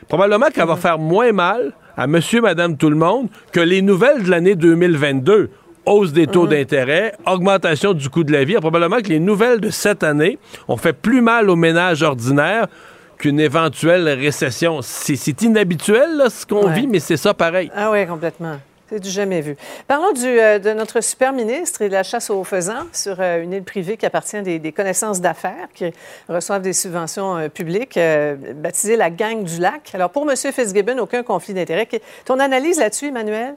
probablement qu'elle va faire moins mal à monsieur, madame, tout le monde que les nouvelles de l'année 2022 hausse des taux d'intérêt, augmentation du coût de la vie. Probablement que les nouvelles de cette année ont fait plus mal aux ménages ordinaires qu'une éventuelle récession. C'est inhabituel là, ce qu'on Ouais. vit, mais c'est ça pareil. Ah oui, complètement. C'est du jamais vu. Parlons du, euh, de notre super ministre et de la chasse aux faisans sur euh, une île privée qui appartient à des, des connaissances d'affaires qui reçoivent des subventions euh, publiques, baptisée la gang du lac. Alors, pour M. Fitzgibbon, aucun conflit d'intérêt. Ton analyse là-dessus, Emmanuel?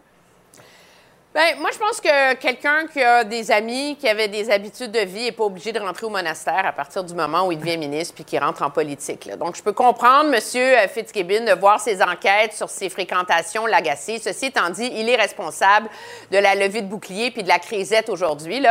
Ben, moi, je pense que quelqu'un qui a des amis, qui avait des habitudes de vie, n'est pas obligé de rentrer au monastère à partir du moment où il devient ministre puis qu'il rentre en politique. Donc, je peux comprendre M. Fitzgibbon de voir ses enquêtes sur ses fréquentations l'agacer. Ceci étant dit, il est responsable de la levée de bouclier puis de la crisette aujourd'hui.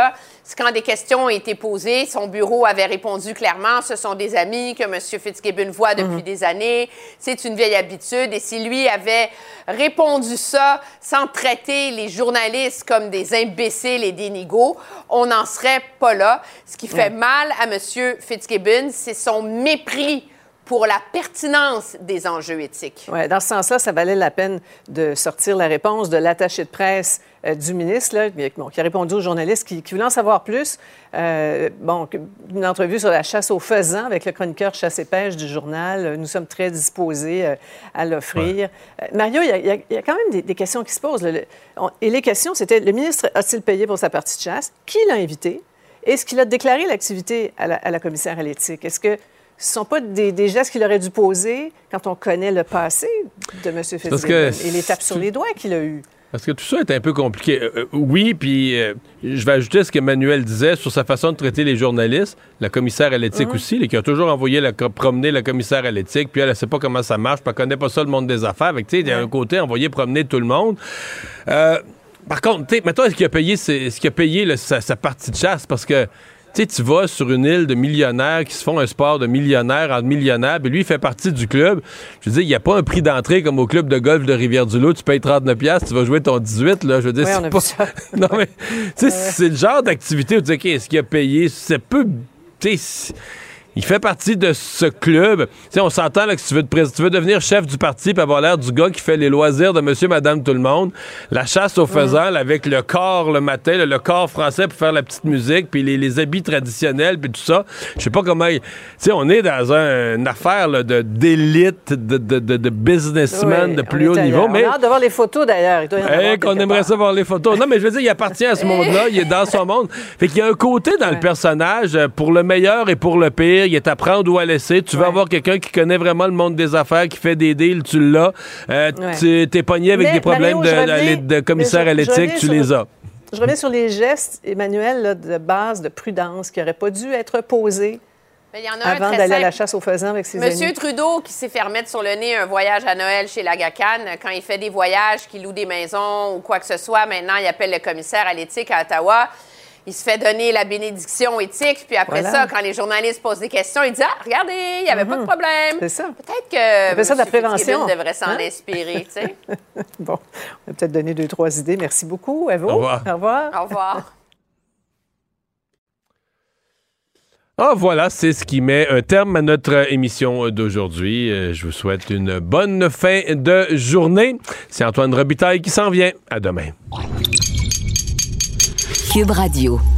Quand des questions ont été posées, son bureau avait répondu clairement ce sont des amis que M. Fitzgibbon voit depuis des années. C'est une vieille habitude. Et si lui avait répondu ça sans traiter les journalistes comme des imbéciles et des nigauds, on n'en serait pas là. Ce qui fait mal à M. Fitzgibbon, c'est son mépris pour la pertinence des enjeux éthiques. Ouais, dans ce sens-là, ça valait la peine de sortir la réponse de l'attaché de presse euh, du ministre, là, qui- bon, qui a répondu aux journalistes qui, qui voulaient en savoir plus. Euh, bon, une entrevue sur la chasse aux faisans avec le chroniqueur chasse et pêche du journal. Euh, Nous sommes très disposés euh, à l'offrir. Mario, il y, a- il y quand même des, des questions qui se posent. là. Et les questions, c'était le ministre a-t-il payé pour sa partie de chasse? Qui l'a invité? Est-ce qu'il a déclaré l'activité à la, à la commissaire à l'éthique? Est-ce que ce ne sont pas des, des gestes qu'il aurait dû poser quand on connaît le passé de M. Fitzgibbon et les tapes sur les doigts qu'il a eues? Parce que tout ça est un peu compliqué. Euh, euh, oui, puis euh, je vais ajouter ce que Manuel disait sur sa façon de traiter les journalistes, la commissaire à l'éthique aussi, qui a toujours envoyé la, promener la commissaire à l'éthique, puis elle ne sait pas comment ça marche, puis elle connaît pas ça le monde des affaires. Fait que, tu sais, il y a un côté envoyer promener tout le monde. Euh, par contre, tu sais, mettons, est-ce qu'il a payé, qu'il a payé là, sa, sa partie de chasse? Parce que, sais, tu vas sur une île de millionnaires qui se font un sport de millionnaires entre millionnaires, puis lui, il fait partie du club. Je veux dire, il n'y a pas un prix d'entrée comme au club de golf de Rivière-du-Loup, tu payes 39$, piastres, tu vas jouer ton 18, là. Je veux dire, Oui, c'est pas... ça. non, mais, tu sais, c'est le genre d'activité où tu dis, OK, est-ce qu'il a payé? C'est peu. Tu sais, il fait partie de ce club. Sais, on s'entend que si tu veux, te tu veux devenir chef du parti puis avoir l'air du gars qui fait les loisirs de monsieur, madame, tout le monde. La chasse aux faisans, avec le corps le matin, le corps français pour faire la petite musique, puis les, les habits traditionnels, puis tout ça. Je sais pas comment. Tu sais, on est dans un- une affaire là, de d'élite, de, de, de, Oui, de on plus haut niveau. On Mais a hâte de voir les photos, d'ailleurs. Hey, qu'on aimerait part. ça voir les photos. Non, mais je veux dire, il appartient à ce monde-là. Il est dans son monde. Fait qu'il y a un côté dans le personnage, euh, pour le meilleur et pour le pire. Il est à prendre ou à laisser. Tu veux avoir quelqu'un qui connaît vraiment le monde des affaires, qui fait des deals, tu l'as. Euh, Ouais. Tu t'es pogné avec Mais, des problèmes Mario, de, reviens- de- de commissaire à je- je l'éthique, tu sur- les as. Je reviens sur les gestes, Emmanuel, là, de base de prudence qui n'auraient pas dû être posés Mais il y en a un avant très d'aller à la chasse aux faisans avec ses Monsieur amis. Trudeau qui s'est fait remettre sur le nez un voyage à Noël chez l'Agacan, quand il fait des voyages, qu'il loue des maisons ou quoi que ce soit, maintenant il appelle le commissaire à l'éthique à Ottawa. Il se fait donner la bénédiction éthique, puis après Voilà. ça, quand les journalistes posent des questions, il dit Ah, regardez, il n'y avait pas de problème. C'est ça. Peut-être que ça de la prévention. devrait s'en Hein? inspirer, tu sais. Bon, on va peut-être donner deux, trois idées. Merci beaucoup, à vous. Au revoir. Au revoir. Au revoir. Ah, voilà, c'est ce qui met un terme à notre émission d'aujourd'hui. Euh, Je vous souhaite une bonne fin de journée. C'est Antoine Robitaille qui s'en vient. À demain. Cube Radio.